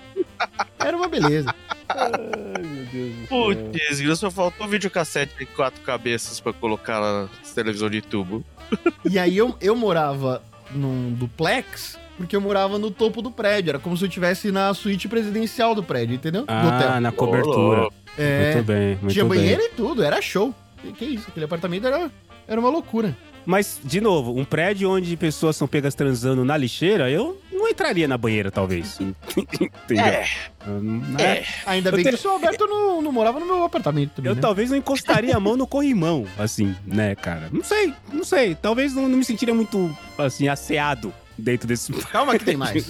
[SPEAKER 4] Era uma beleza.
[SPEAKER 1] Ai, meu Deus do céu.
[SPEAKER 3] Putz, só faltou um videocassete de quatro cabeças pra colocar lá na televisão de tubo.
[SPEAKER 4] E aí eu, eu morava num duplex, porque eu morava no topo do prédio. Era como se eu estivesse na suíte presidencial do prédio, entendeu? do
[SPEAKER 1] Ah, na cobertura.
[SPEAKER 4] É,
[SPEAKER 1] Muito bem, muito
[SPEAKER 4] tinha
[SPEAKER 1] bem.
[SPEAKER 4] banheiro e tudo, era show. Que, que isso, aquele apartamento era, era uma loucura.
[SPEAKER 1] Mas, de novo, um prédio onde pessoas são pegas transando na lixeira, eu não entraria na banheira, talvez. Entendeu?
[SPEAKER 3] É,
[SPEAKER 1] Não
[SPEAKER 3] é.
[SPEAKER 4] Ainda
[SPEAKER 1] Eu
[SPEAKER 4] bem
[SPEAKER 1] te-
[SPEAKER 4] que o seu Alberto não, não morava no meu apartamento também,
[SPEAKER 1] Eu
[SPEAKER 4] né?
[SPEAKER 1] talvez não encostaria a mão no corrimão, assim, né, cara? Não sei, não sei. Talvez não, não me sentiria muito, assim, asseado dentro desse.
[SPEAKER 4] Calma que tem mais.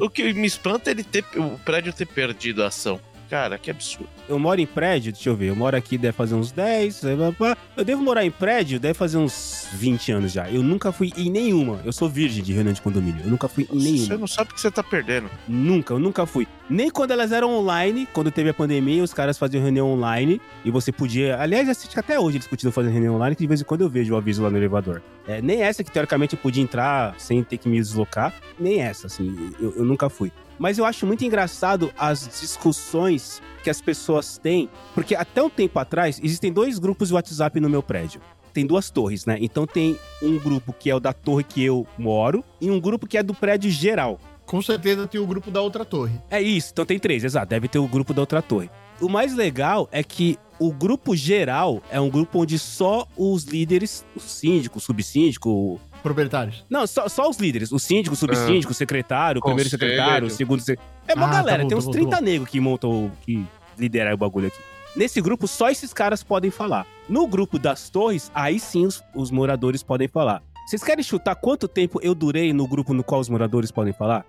[SPEAKER 3] O que me espanta é ele ter, o prédio ter perdido a ação. Cara, que absurdo.
[SPEAKER 1] Eu moro em prédio, deixa eu ver, eu moro aqui deve fazer uns 10, aí pá, pá. eu devo morar em prédio, deve fazer uns 20 anos já. Eu nunca fui em nenhuma. Eu sou virgem de reunião de condomínio. Eu nunca fui em nenhuma.
[SPEAKER 3] Você não sabe o que você tá perdendo.
[SPEAKER 1] Nunca, eu nunca fui. Nem quando elas eram online, quando teve a pandemia, os caras faziam reunião online e você podia. Aliás, acho que até hoje eles continuam fazendo reunião online, que de vez em quando eu vejo o aviso lá no elevador. É, nem essa que teoricamente eu podia entrar sem ter que me deslocar, nem essa, assim, eu, eu nunca fui. Mas eu acho muito engraçado as discussões que as pessoas têm, porque até um tempo atrás existem dois grupos de WhatsApp no meu prédio. Tem duas torres, né? Então tem um grupo que é o da torre que eu moro e um grupo que é do prédio geral.
[SPEAKER 4] Com certeza tem o grupo da outra torre.
[SPEAKER 1] É isso, então tem três, exato. Deve ter o grupo da outra torre. O mais legal é que o grupo geral é um grupo onde só os líderes, o síndico, o subsíndico.
[SPEAKER 4] Proprietários.
[SPEAKER 1] Não, só, só os líderes. O síndico, o subsíndico, o secretário, o primeiro
[SPEAKER 3] Conselho.
[SPEAKER 1] secretário, o segundo. se- É uma
[SPEAKER 4] Ah, tá
[SPEAKER 1] galera,
[SPEAKER 4] bom,
[SPEAKER 1] tem
[SPEAKER 4] tá
[SPEAKER 1] uns
[SPEAKER 4] bom, tá
[SPEAKER 1] 30
[SPEAKER 4] bom.
[SPEAKER 1] negros que montam, o- que lideram o bagulho aqui. Nesse grupo, só esses caras podem falar. No grupo das torres, aí sim os, os moradores podem falar. Vocês querem chutar quanto tempo eu durei no grupo no qual os moradores podem falar?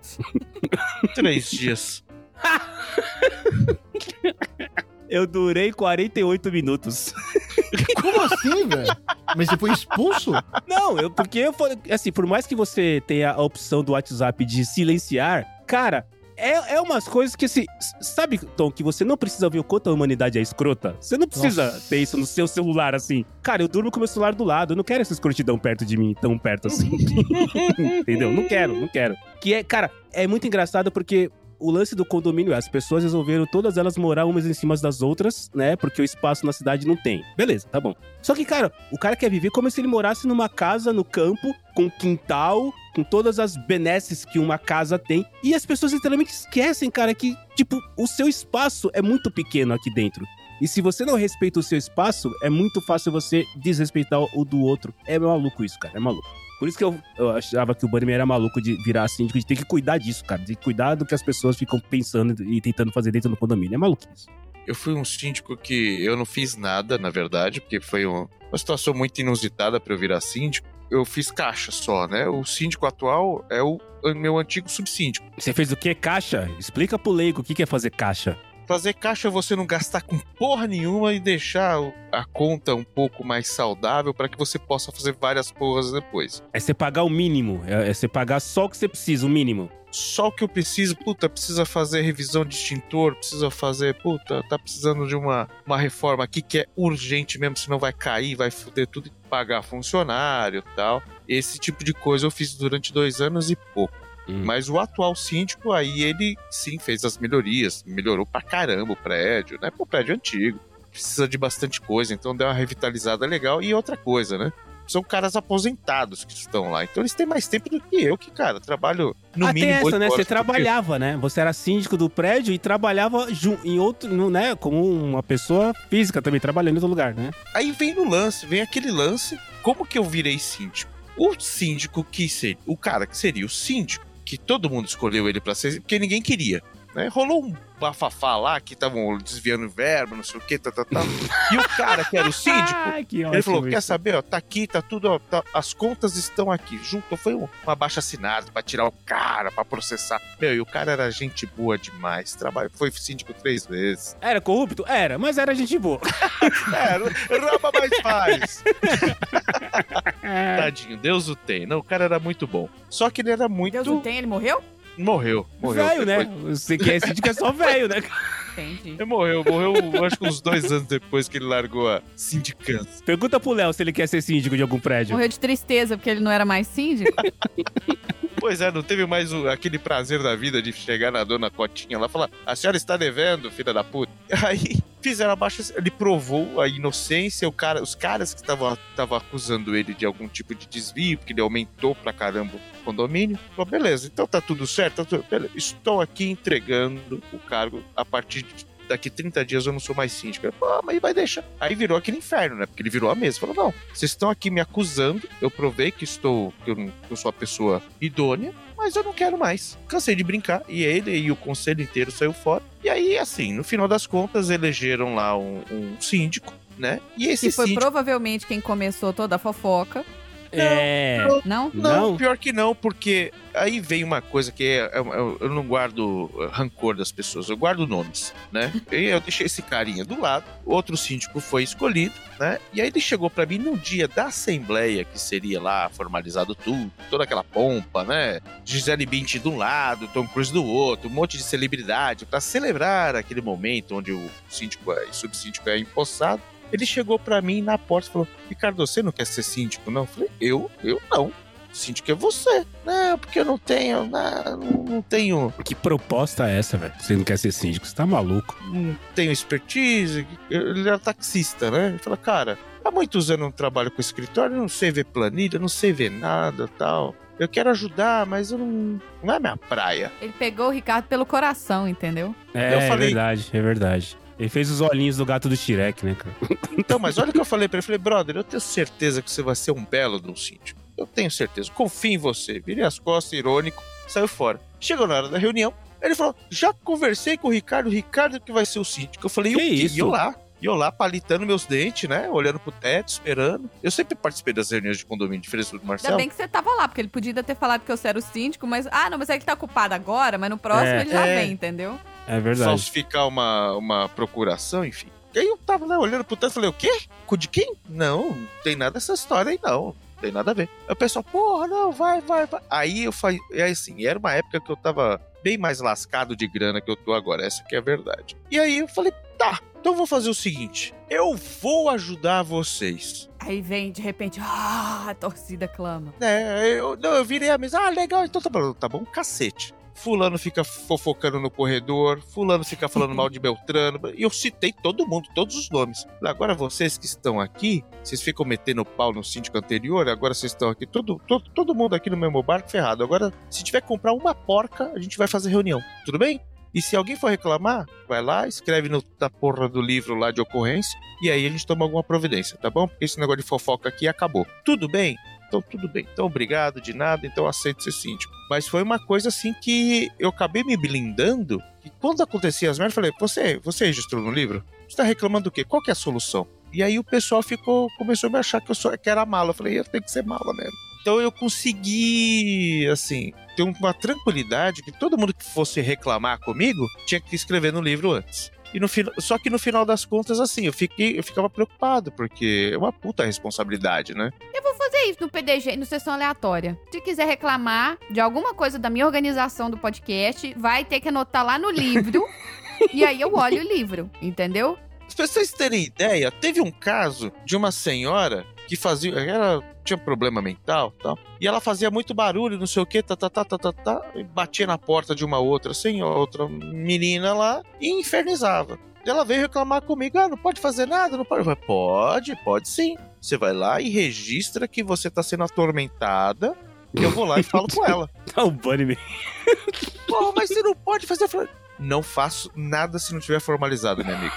[SPEAKER 3] Três dias.
[SPEAKER 1] Eu durei 48 minutos.
[SPEAKER 4] Como assim, velho? Mas você foi expulso?
[SPEAKER 1] Não, eu, porque eu falei, assim, por mais que você tenha a opção do WhatsApp de silenciar, cara, é, é umas coisas que, assim, s- sabe, Tom, que você não precisa ver o quanto a humanidade é escrota? Você não precisa
[SPEAKER 4] Nossa.
[SPEAKER 1] ter isso no seu celular, assim. Cara, eu durmo com meu celular do lado, eu não quero essa escrotidão perto de mim, tão perto assim. Entendeu? Não quero, não quero. Que é, cara, é muito engraçado porque o lance do condomínio é as pessoas resolveram todas elas morar umas em cima das outras, né? Porque o espaço na cidade não tem. Beleza, tá bom. Só que, cara, o cara quer viver como se ele morasse numa casa no campo, com quintal, com todas as benesses que uma casa tem. E as pessoas literalmente esquecem, cara, que, tipo, o seu espaço é muito pequeno aqui dentro. E se você não respeita o seu espaço, é muito fácil você desrespeitar o do outro. É maluco isso, cara, é maluco. Por isso que eu, eu achava que o Bunnyman era maluco de virar síndico, de ter que cuidar disso, cara. De cuidar do que as pessoas ficam pensando e tentando fazer dentro do condomínio. É maluco isso.
[SPEAKER 3] Eu fui um síndico que eu não fiz nada, na verdade, porque foi um- uma situação muito inusitada para eu virar síndico. Eu fiz caixa só, né? O síndico atual é o meu antigo subsíndico.
[SPEAKER 1] Você fez o quê? Caixa? Explica pro leigo o que que é fazer caixa.
[SPEAKER 3] Fazer caixa é você não gastar com porra nenhuma e deixar a conta um pouco mais saudável para que você possa fazer várias porras depois.
[SPEAKER 1] É você pagar o mínimo. É, é você pagar só o que você precisa, o mínimo.
[SPEAKER 3] Só o que eu preciso, puta, precisa fazer revisão de extintor, precisa fazer, puta, tá precisando de uma, uma reforma aqui que é urgente mesmo, senão vai cair, vai foder tudo e pagar funcionário e tal. Esse tipo de coisa eu fiz durante dois anos e pouco.
[SPEAKER 1] Hum.
[SPEAKER 3] Mas o atual síndico, aí ele sim fez as melhorias, melhorou pra caramba o prédio, né? Pô, prédio antigo, precisa de bastante coisa, então deu uma revitalizada legal. E outra coisa, né? São caras aposentados que estão lá, então eles têm mais tempo do que eu, que, cara, trabalho no
[SPEAKER 1] ah,
[SPEAKER 3] mínimo.
[SPEAKER 1] tem essa, né? Você trabalhava, né? Você era síndico do prédio e trabalhava em outro, né? Como uma pessoa física também, trabalhando em outro lugar, né?
[SPEAKER 3] Aí vem no lance, vem aquele lance, como que eu virei síndico? O síndico que seria, o cara que seria o síndico, que todo mundo escolheu ele pra ser, porque ninguém queria. Né? Rolou um bafafá lá que estavam desviando verba, não sei o que, tá, tá, tá. E o cara que era o síndico,
[SPEAKER 1] que
[SPEAKER 3] ele falou: quer saber? Ó, tá aqui, tá tudo, ó, tá- as contas estão aqui. Junto, foi um, uma baixa assinada pra tirar o cara, pra processar. Meu, e o cara era gente boa demais. Trabalho, foi síndico três vezes.
[SPEAKER 1] Era corrupto? Era, mas era gente boa.
[SPEAKER 3] É, rouba mais faz. Tadinho, Deus o tem. Não, o cara era muito bom. Só que ele era muito.
[SPEAKER 2] Deus não tem, ele morreu?
[SPEAKER 3] Morreu, morreu.
[SPEAKER 1] Velho, né? Você que é síndico é só velho, né?
[SPEAKER 2] Entendi.
[SPEAKER 3] Ele morreu, morreu acho que uns dois anos depois que ele largou a sindicância.
[SPEAKER 1] Pergunta pro Léo se ele quer ser síndico de algum prédio.
[SPEAKER 2] Morreu de tristeza porque ele não era mais síndico?
[SPEAKER 3] Pois é, não teve mais o- aquele prazer da vida de chegar na dona Cotinha lá e falar: a senhora está devendo, filha da puta. Aí fizeram abaixo, ele provou a inocência, cara, os caras que estavam estavam acusando ele de algum tipo de desvio, porque ele aumentou pra caramba o condomínio. Falou, beleza, então tá tudo certo, tá tudo, beleza. estou aqui entregando o cargo a partir de daqui 30 dias eu não sou mais síndico. Ele, Pô, mas vai deixar. Aí virou aquele inferno, né? Porque ele virou a mesa. Falou, não, vocês estão aqui me acusando, eu provei que estou, que eu, que eu sou a pessoa idônea, mas eu não quero mais. Cansei de brincar. E ele e o conselho inteiro saiu fora. E aí, assim, no final das contas, elegeram lá um, um síndico, né? E esse
[SPEAKER 2] Que foi
[SPEAKER 3] síndico.
[SPEAKER 2] provavelmente quem começou toda a fofoca.
[SPEAKER 1] É.
[SPEAKER 2] Não?
[SPEAKER 3] Não,
[SPEAKER 1] Não?
[SPEAKER 3] pior que não, porque aí vem uma coisa que é, eu, eu- eu não guardo uh, rancor das pessoas, eu guardo nomes, né? E eu deixei esse carinha do lado, outro síndico foi escolhido, né? E aí ele chegou pra mim no dia da assembleia, que seria lá formalizado tudo, toda aquela pompa, né? Gisele Bündchen de um lado, Tom Cruise do outro, um monte de celebridade pra celebrar aquele momento onde o síndico é, e subsíndico é empossado. Ele chegou pra mim na porta e falou: Ricardo, você não quer ser síndico, não? Eu falei: Eu? Eu não. Síndico é você. Não, porque eu não tenho. Não, não tenho.
[SPEAKER 1] Que proposta é essa, velho? Você não quer ser síndico? Você tá maluco?
[SPEAKER 3] Não tenho expertise. Ele era taxista, né? Ele falou, cara, há muitos anos eu trabalho com escritório, não sei ver planilha, não sei ver nada tal. Eu quero ajudar, mas eu não. Não é minha praia.
[SPEAKER 2] Ele pegou o Ricardo pelo coração, entendeu?
[SPEAKER 1] É,
[SPEAKER 3] Eu falei-
[SPEAKER 1] é verdade, é verdade. Ele fez os olhinhos do gato do Shrek, né, cara?
[SPEAKER 3] Então, mas olha o que eu falei pra ele. Eu falei, brother, eu tenho certeza que você vai ser um belo de um síndico. Eu tenho certeza. Confio em você. Virei as costas, irônico, saiu fora. Chegou na hora da reunião, ele falou: já conversei com o Ricardo, o Ricardo que vai ser o síndico. Eu falei, e o
[SPEAKER 1] Que
[SPEAKER 3] quê?
[SPEAKER 1] isso?
[SPEAKER 3] E eu lá. E eu lá, palitando meus dentes, né? Olhando pro teto, esperando. Eu sempre participei das reuniões de condomínio diferente do
[SPEAKER 2] Ainda
[SPEAKER 3] Marcelo.
[SPEAKER 2] bem que você tava lá, porque ele podia ter falado que eu era o síndico, mas. Ah, não, mas é que tá ocupado agora, mas no próximo
[SPEAKER 1] É.
[SPEAKER 2] ele já
[SPEAKER 3] É.
[SPEAKER 2] vem, entendeu?
[SPEAKER 1] É verdade.
[SPEAKER 3] falsificar uma, uma procuração, enfim. E aí eu tava lá olhando pro teto e falei, o quê? Cu de quem? Não, não tem nada dessa história aí, não. Não tem nada a ver. Aí o pessoal, porra, não, vai, vai, vai. Aí eu falei, e aí assim, era uma época que eu tava bem mais lascado de grana que eu tô agora, essa que é a verdade. E aí eu falei, tá, então eu vou fazer o seguinte, eu vou ajudar vocês.
[SPEAKER 2] Aí vem, de repente, ah, a torcida clama.
[SPEAKER 3] É, eu, não, eu virei a mesa. Ah, legal, então tá bom, tá bom, cacete. Fulano fica fofocando no corredor, Fulano fica falando mal de Beltrano. E eu citei todo mundo, todos os nomes. Agora vocês que estão aqui, vocês ficam metendo pau no síndico anterior, agora vocês estão aqui, todo, todo, todo mundo aqui no mesmo barco ferrado. Agora, se tiver que comprar uma porca, a gente vai fazer reunião. Tudo bem? E se alguém for reclamar, vai lá, escreve no, na porra do livro lá de ocorrência, e aí a gente toma alguma providência, tá bom? Porque esse negócio de fofoca aqui acabou. Tudo bem? Então tudo bem. Então obrigado de nada, então aceito ser síndico. Mas foi uma coisa assim que eu acabei me blindando, que quando acontecia as merdas, eu falei, você, você registrou no livro? Você tá reclamando do quê? Qual que é a solução? E aí o pessoal ficou, começou a me achar que eu sou, que era mala. Eu falei, eu tenho que ser mala mesmo. Então eu consegui, assim, ter uma tranquilidade que todo mundo que fosse reclamar comigo tinha que escrever no livro antes. E no final, só que no final das contas, assim, eu fiquei, eu ficava preocupado, porque é uma puta responsabilidade, né?
[SPEAKER 2] Eu vou fazer isso no PDG, no sessão aleatória. Se quiser reclamar de alguma coisa da minha organização do podcast, vai ter que anotar lá no livro. e aí eu olho o livro, entendeu?
[SPEAKER 3] Pra vocês terem ideia, teve um caso de uma senhora que fazia. Ela tinha problema mental tal. E ela fazia muito barulho, não sei o que, tá, tá, tá, tá, tá, tá, e batia na porta de uma outra senhora, outra menina lá e infernizava. Ela veio reclamar comigo: ah, não pode fazer nada, não pode. Eu falei, pode, pode sim. Você vai lá e registra que você tá sendo atormentada. E eu vou lá e falo com ela.
[SPEAKER 1] Tá o Bunny
[SPEAKER 3] Pô, mas você não pode fazer. Não faço nada se não tiver formalizado, meu amigo.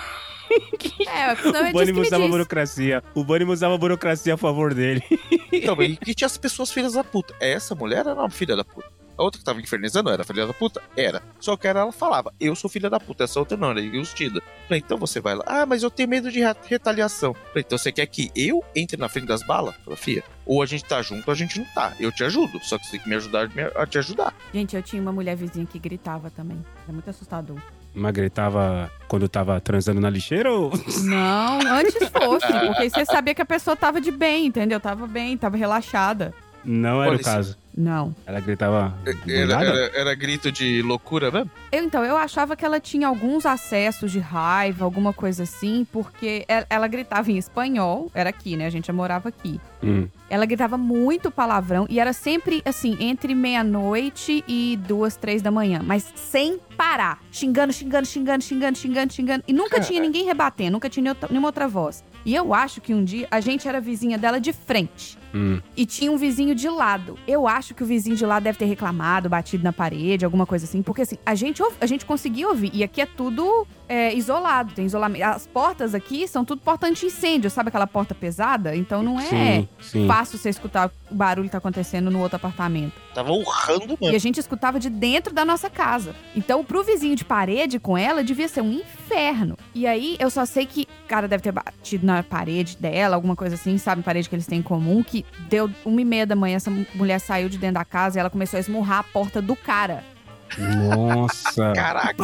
[SPEAKER 2] É, senão é
[SPEAKER 1] O Bunny
[SPEAKER 2] que
[SPEAKER 1] usava burocracia. O Bunny usava a burocracia a favor dele.
[SPEAKER 3] Então, e, e tinha as pessoas filhas da puta. Essa mulher era uma filha da puta. A outra que tava infernizando era filha da puta? Era. Só que era, ela falava, eu sou filha da puta, essa outra não, era enrustida. Falei, então você vai lá. Ah, mas eu tenho medo de re- retaliação. Falei, então você quer que eu entre na frente das balas? Falei, fia, ou a gente tá junto ou a gente não tá. Eu te ajudo, só que você tem que me ajudar a te ajudar.
[SPEAKER 2] Gente, eu tinha uma mulher vizinha que gritava também. Era muito assustador.
[SPEAKER 1] Mas gritava quando tava transando na lixeira ou.
[SPEAKER 2] Não, antes fosse, porque aí você sabia que a pessoa tava de bem, entendeu? Tava bem, tava relaxada.
[SPEAKER 1] Não era
[SPEAKER 3] Olha,
[SPEAKER 1] o caso.
[SPEAKER 2] Não.
[SPEAKER 1] Ela gritava. do
[SPEAKER 3] Era, era, era grito de loucura mesmo?
[SPEAKER 2] Eu, então, eu achava que ela tinha alguns acessos de raiva, alguma coisa assim, porque ela, ela gritava em espanhol. Era aqui, né? A gente já morava aqui.
[SPEAKER 1] Hum.
[SPEAKER 2] Ela gritava muito palavrão e era sempre assim, entre meia-noite e duas, três da manhã, mas sem parar. Xingando, xingando, xingando, xingando, xingando, xingando. E nunca tinha ninguém rebatendo, nunca tinha nenhuma- nenhuma outra voz. E eu acho que um dia a gente era vizinha dela de frente.
[SPEAKER 1] Hum.
[SPEAKER 2] E tinha um vizinho de lado. Eu acho que o vizinho de lado deve ter reclamado, batido na parede, alguma coisa assim. Porque assim, a gente, a gente conseguia ouvir. E aqui é tudo é, isolado, tem isolamento. As portas aqui são tudo porta anti-incêndio, sabe aquela porta pesada? Então não é
[SPEAKER 1] Sim, sim.
[SPEAKER 2] fácil você escutar o barulho que tá acontecendo no outro apartamento.
[SPEAKER 3] Tava urrando
[SPEAKER 2] E
[SPEAKER 3] mesmo.
[SPEAKER 2] a gente escutava de dentro da nossa casa. Então, pro vizinho de parede com ela, devia ser um inferno. E aí, eu só sei que o cara deve ter batido na parede dela, alguma coisa assim, sabe? Parede que eles têm em comum, que deu uma e meia da manhã, essa mulher saiu de dentro da casa e ela começou a esmurrar a porta do cara.
[SPEAKER 1] Nossa.
[SPEAKER 3] Caraca!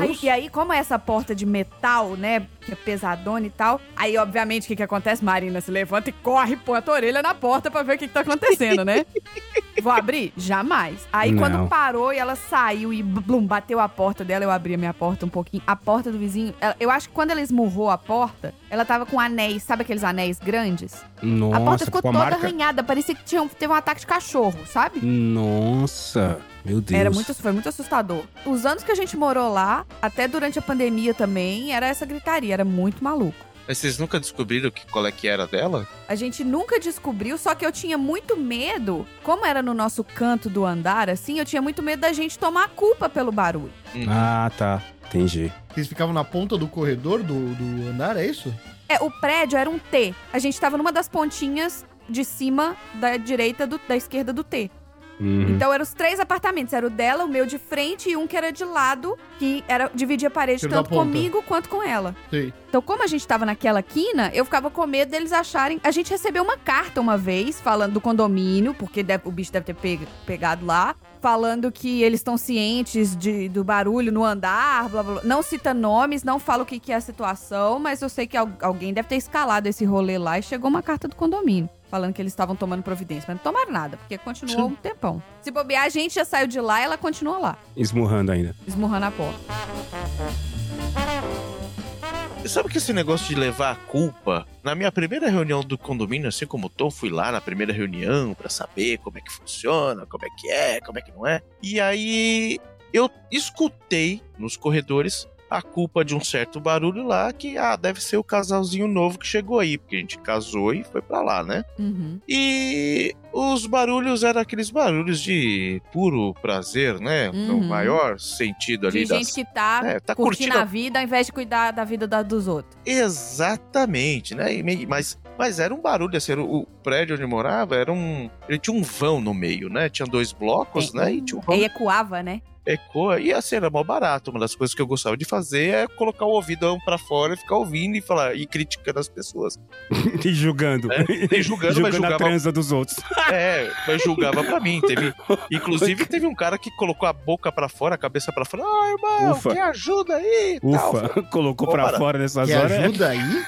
[SPEAKER 2] Aí- e aí, como é essa porta de metal, né? Que é pesadona e tal. Aí, obviamente, o que, que acontece? Marina se levanta e corre, põe a tua orelha na porta pra ver o que, que tá acontecendo, né? Vou abrir? Jamais. Aí,
[SPEAKER 1] Não.
[SPEAKER 2] quando parou e ela saiu e blum, bateu a porta dela, eu abri a minha porta um pouquinho. A porta do vizinho, ela- eu acho que quando ela esmurrou a porta, ela tava com anéis, sabe aqueles anéis grandes?
[SPEAKER 1] Nossa,
[SPEAKER 2] a porta ficou toda
[SPEAKER 1] marca.
[SPEAKER 2] arranhada, parecia que tinha, um- teve um ataque de cachorro, sabe?
[SPEAKER 1] Nossa, meu Deus.
[SPEAKER 2] Era muito, foi muito assustador. Os anos que a gente morou lá, até durante a pandemia também, era essa gritaria, era muito maluco.
[SPEAKER 3] Mas vocês nunca descobriram que, qual é que era dela?
[SPEAKER 2] A gente nunca descobriu, só que eu tinha muito medo, como era no nosso canto do andar, assim, eu tinha muito medo da gente tomar a culpa pelo barulho.
[SPEAKER 3] Uhum.
[SPEAKER 1] Ah, tá. Entendi.
[SPEAKER 4] Vocês ficavam na ponta do corredor do, do andar, é isso?
[SPEAKER 2] É, o prédio era um T. A gente tava numa das pontinhas de cima da direita do- da esquerda do T.
[SPEAKER 1] Uhum.
[SPEAKER 2] Então eram os três apartamentos. Era o dela, o meu de frente e um que era de lado, que era dividia a parede
[SPEAKER 4] Tiro
[SPEAKER 2] tanto comigo quanto com ela.
[SPEAKER 4] Sei.
[SPEAKER 2] Então, como a gente tava naquela quina, eu ficava com medo deles acharem. A gente recebeu uma carta uma vez falando do condomínio, porque deve- o bicho deve ter pe- pegado lá. Falando que eles estão cientes de- do barulho no andar, blá, blá blá. Não cita nomes, não fala o que, que é a situação, mas eu sei que al- alguém deve ter escalado esse rolê lá e chegou uma carta do condomínio. Falando que eles estavam tomando providência. Mas não tomaram nada, porque continuou um tempão. Se bobear, a gente já saiu de lá e ela continua lá,
[SPEAKER 1] Esmurrando ainda.
[SPEAKER 2] esmurrando a porta.
[SPEAKER 3] Sabe que esse negócio de levar a culpa? Na minha primeira reunião do condomínio, assim como Tom, fui lá na primeira reunião pra saber como é que funciona, como é que é, como é que não é. E aí eu escutei nos corredores a culpa de um certo barulho lá que, ah, deve ser o casalzinho novo que chegou aí, porque a gente casou e foi pra lá, né?
[SPEAKER 2] Uhum.
[SPEAKER 3] E os barulhos eram aqueles barulhos de puro prazer, né? No
[SPEAKER 2] Uhum.
[SPEAKER 3] maior sentido ali
[SPEAKER 2] De
[SPEAKER 3] das...
[SPEAKER 2] gente que tá,
[SPEAKER 3] É, tá
[SPEAKER 2] curtindo,
[SPEAKER 3] curtindo
[SPEAKER 2] a vida ao invés de cuidar da vida da- dos outros.
[SPEAKER 3] Exatamente, né? E Mas, mas era um barulho, assim, era o, prédio onde morava era um. Ele tinha um vão no meio, né? Tinha dois blocos, né? E tinha um vão
[SPEAKER 2] E ecoava, né?
[SPEAKER 3] ecoa. E assim, era mó barato. Uma das coisas que eu gostava de fazer é colocar o ouvidão pra fora e ficar ouvindo e falar, e criticando as pessoas.
[SPEAKER 1] E julgando.
[SPEAKER 3] É, nem julgando, mas
[SPEAKER 1] julgando a
[SPEAKER 3] julgava.
[SPEAKER 1] transa dos outros.
[SPEAKER 3] É, mas julgava pra mim. Teve, inclusive, teve um cara que colocou a boca pra fora, a cabeça pra fora. Ah, irmão,
[SPEAKER 1] Ufa.
[SPEAKER 3] que ajuda aí e tal.
[SPEAKER 1] Ufa, colocou
[SPEAKER 3] Mó
[SPEAKER 1] pra fora nessas horas.
[SPEAKER 4] ajuda aí?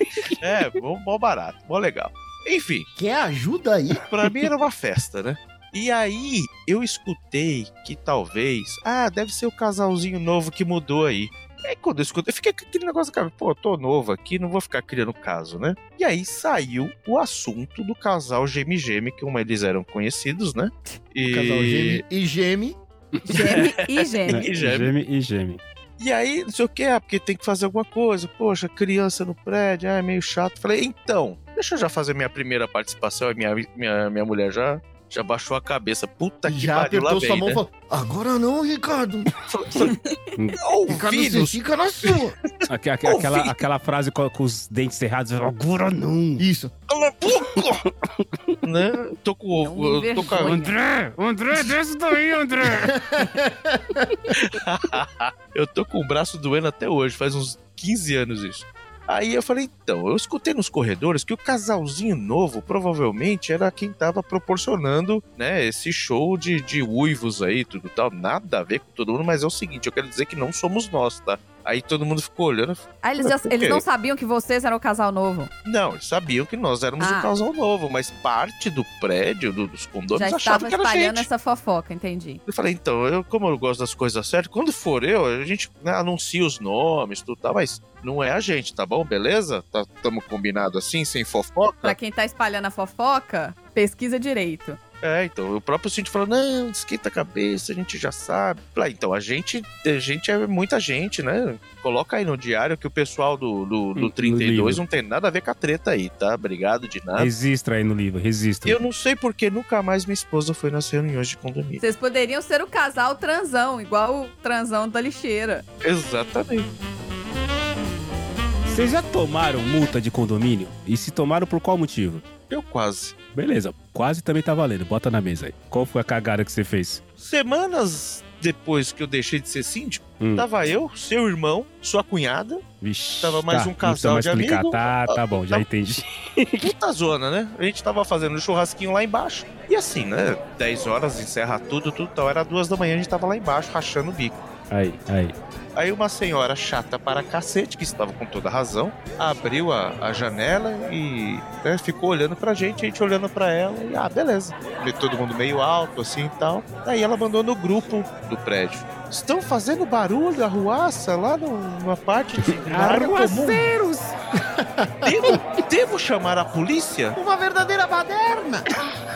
[SPEAKER 3] É, mó, mó barato, mó legal. Enfim,
[SPEAKER 4] Quer ajuda aí?
[SPEAKER 3] Pra mim era uma festa, né? E aí eu escutei que talvez, ah, deve ser o casalzinho novo que mudou aí. Aí quando eu escutei, eu fiquei com aquele negócio, cara, pô, tô novo aqui, não vou ficar criando caso, né? E aí saiu o assunto do casal geme-geme, que como eles eram conhecidos, né? E...
[SPEAKER 4] Casal geme e geme.
[SPEAKER 2] Geme e geme.
[SPEAKER 3] E geme.
[SPEAKER 1] Geme e geme.
[SPEAKER 3] E aí, não sei o que, ah, porque tem que fazer alguma coisa. Poxa, criança no prédio, ah, é meio chato. Falei, então, deixa eu já fazer minha primeira participação. Minha, minha, minha mulher já, já baixou a cabeça. Puta que
[SPEAKER 4] Já
[SPEAKER 3] pariu, lá
[SPEAKER 4] apertou sua
[SPEAKER 3] vem,
[SPEAKER 4] mão e
[SPEAKER 3] né?
[SPEAKER 4] falou: Agora não, Ricardo. Ricardo, você fica na sua.
[SPEAKER 1] Aque- Aquela, aquela frase com, com os dentes cerrados. Agora não.
[SPEAKER 4] Isso.
[SPEAKER 3] Cala a boca! né? Tô com.
[SPEAKER 2] É um
[SPEAKER 3] eu tô com a-.
[SPEAKER 1] André, André, desce daí, André.
[SPEAKER 3] eu tô com o braço doendo até hoje, faz uns 15 anos isso. Aí eu falei, então, eu escutei nos corredores que o casalzinho novo provavelmente era quem tava proporcionando, né, esse show de, de uivos aí, tudo tal. Nada a ver com todo mundo, mas é o seguinte, eu quero dizer que não somos nós, tá? Aí todo mundo ficou olhando.
[SPEAKER 2] Ah, eles, já- eles não sabiam que vocês eram o casal novo.
[SPEAKER 3] Não, eles sabiam que nós éramos
[SPEAKER 2] Ah.
[SPEAKER 3] um casal novo, mas parte do prédio, do- dos
[SPEAKER 2] Já
[SPEAKER 3] condôminos, achava que era
[SPEAKER 2] espalhando
[SPEAKER 3] gente.
[SPEAKER 2] essa fofoca, entendi.
[SPEAKER 3] Eu falei, então, eu, como eu gosto das coisas certas, quando for eu, a gente né, anuncia os nomes, tudo tal, mas não é a gente, tá bom? Beleza? Tá, tamo combinado assim, sem fofoca?
[SPEAKER 2] Pra quem tá espalhando a fofoca, pesquisa direito.
[SPEAKER 3] É, então, o próprio Cinti falou, não, esquenta a cabeça, a gente já sabe. Falei, ah, então, a gente, a gente é muita gente, né? Coloca aí no diário que o pessoal do, do, do
[SPEAKER 1] No
[SPEAKER 3] 32
[SPEAKER 1] livro.
[SPEAKER 3] não tem nada a ver com a treta aí, tá? Obrigado de nada.
[SPEAKER 1] Registra aí no livro, registra.
[SPEAKER 3] Eu não sei porque nunca mais minha esposa foi nas reuniões de condomínio.
[SPEAKER 2] Vocês poderiam ser o casal transão, igual o transão da lixeira.
[SPEAKER 3] Exatamente.
[SPEAKER 1] Vocês já tomaram multa de condomínio? E se tomaram por qual motivo?
[SPEAKER 3] Eu quase.
[SPEAKER 1] Beleza, quase também tá valendo. Bota na mesa aí. Qual foi a cagada que você fez?
[SPEAKER 3] Semanas depois que eu deixei de ser síndico,
[SPEAKER 1] Hum.
[SPEAKER 3] tava eu, seu irmão, sua cunhada,
[SPEAKER 1] Vixe.
[SPEAKER 3] Tava mais
[SPEAKER 1] tá,
[SPEAKER 3] um casal
[SPEAKER 1] mais
[SPEAKER 3] de
[SPEAKER 1] explicar.
[SPEAKER 3] amigo.
[SPEAKER 1] Tá, tá bom, já
[SPEAKER 3] Tá-
[SPEAKER 1] entendi.
[SPEAKER 3] puta zona, né? A gente tava fazendo um churrasquinho lá embaixo. E assim, né? 10 horas, encerra tudo, tudo tal. Era duas da manhã, a gente tava lá embaixo, rachando o bico.
[SPEAKER 1] Aí, aí.
[SPEAKER 3] Aí uma senhora chata para cacete, que estava com toda razão, abriu a, a janela e né, ficou olhando pra gente, a gente olhando pra ela e, ah, beleza. E todo mundo meio alto, assim e tal. Aí ela mandou no grupo do prédio. Estão fazendo barulho, arruaça lá no- numa parte de.
[SPEAKER 1] Arruaceiros!
[SPEAKER 3] Devo, devo chamar a polícia?
[SPEAKER 4] Uma verdadeira baderna.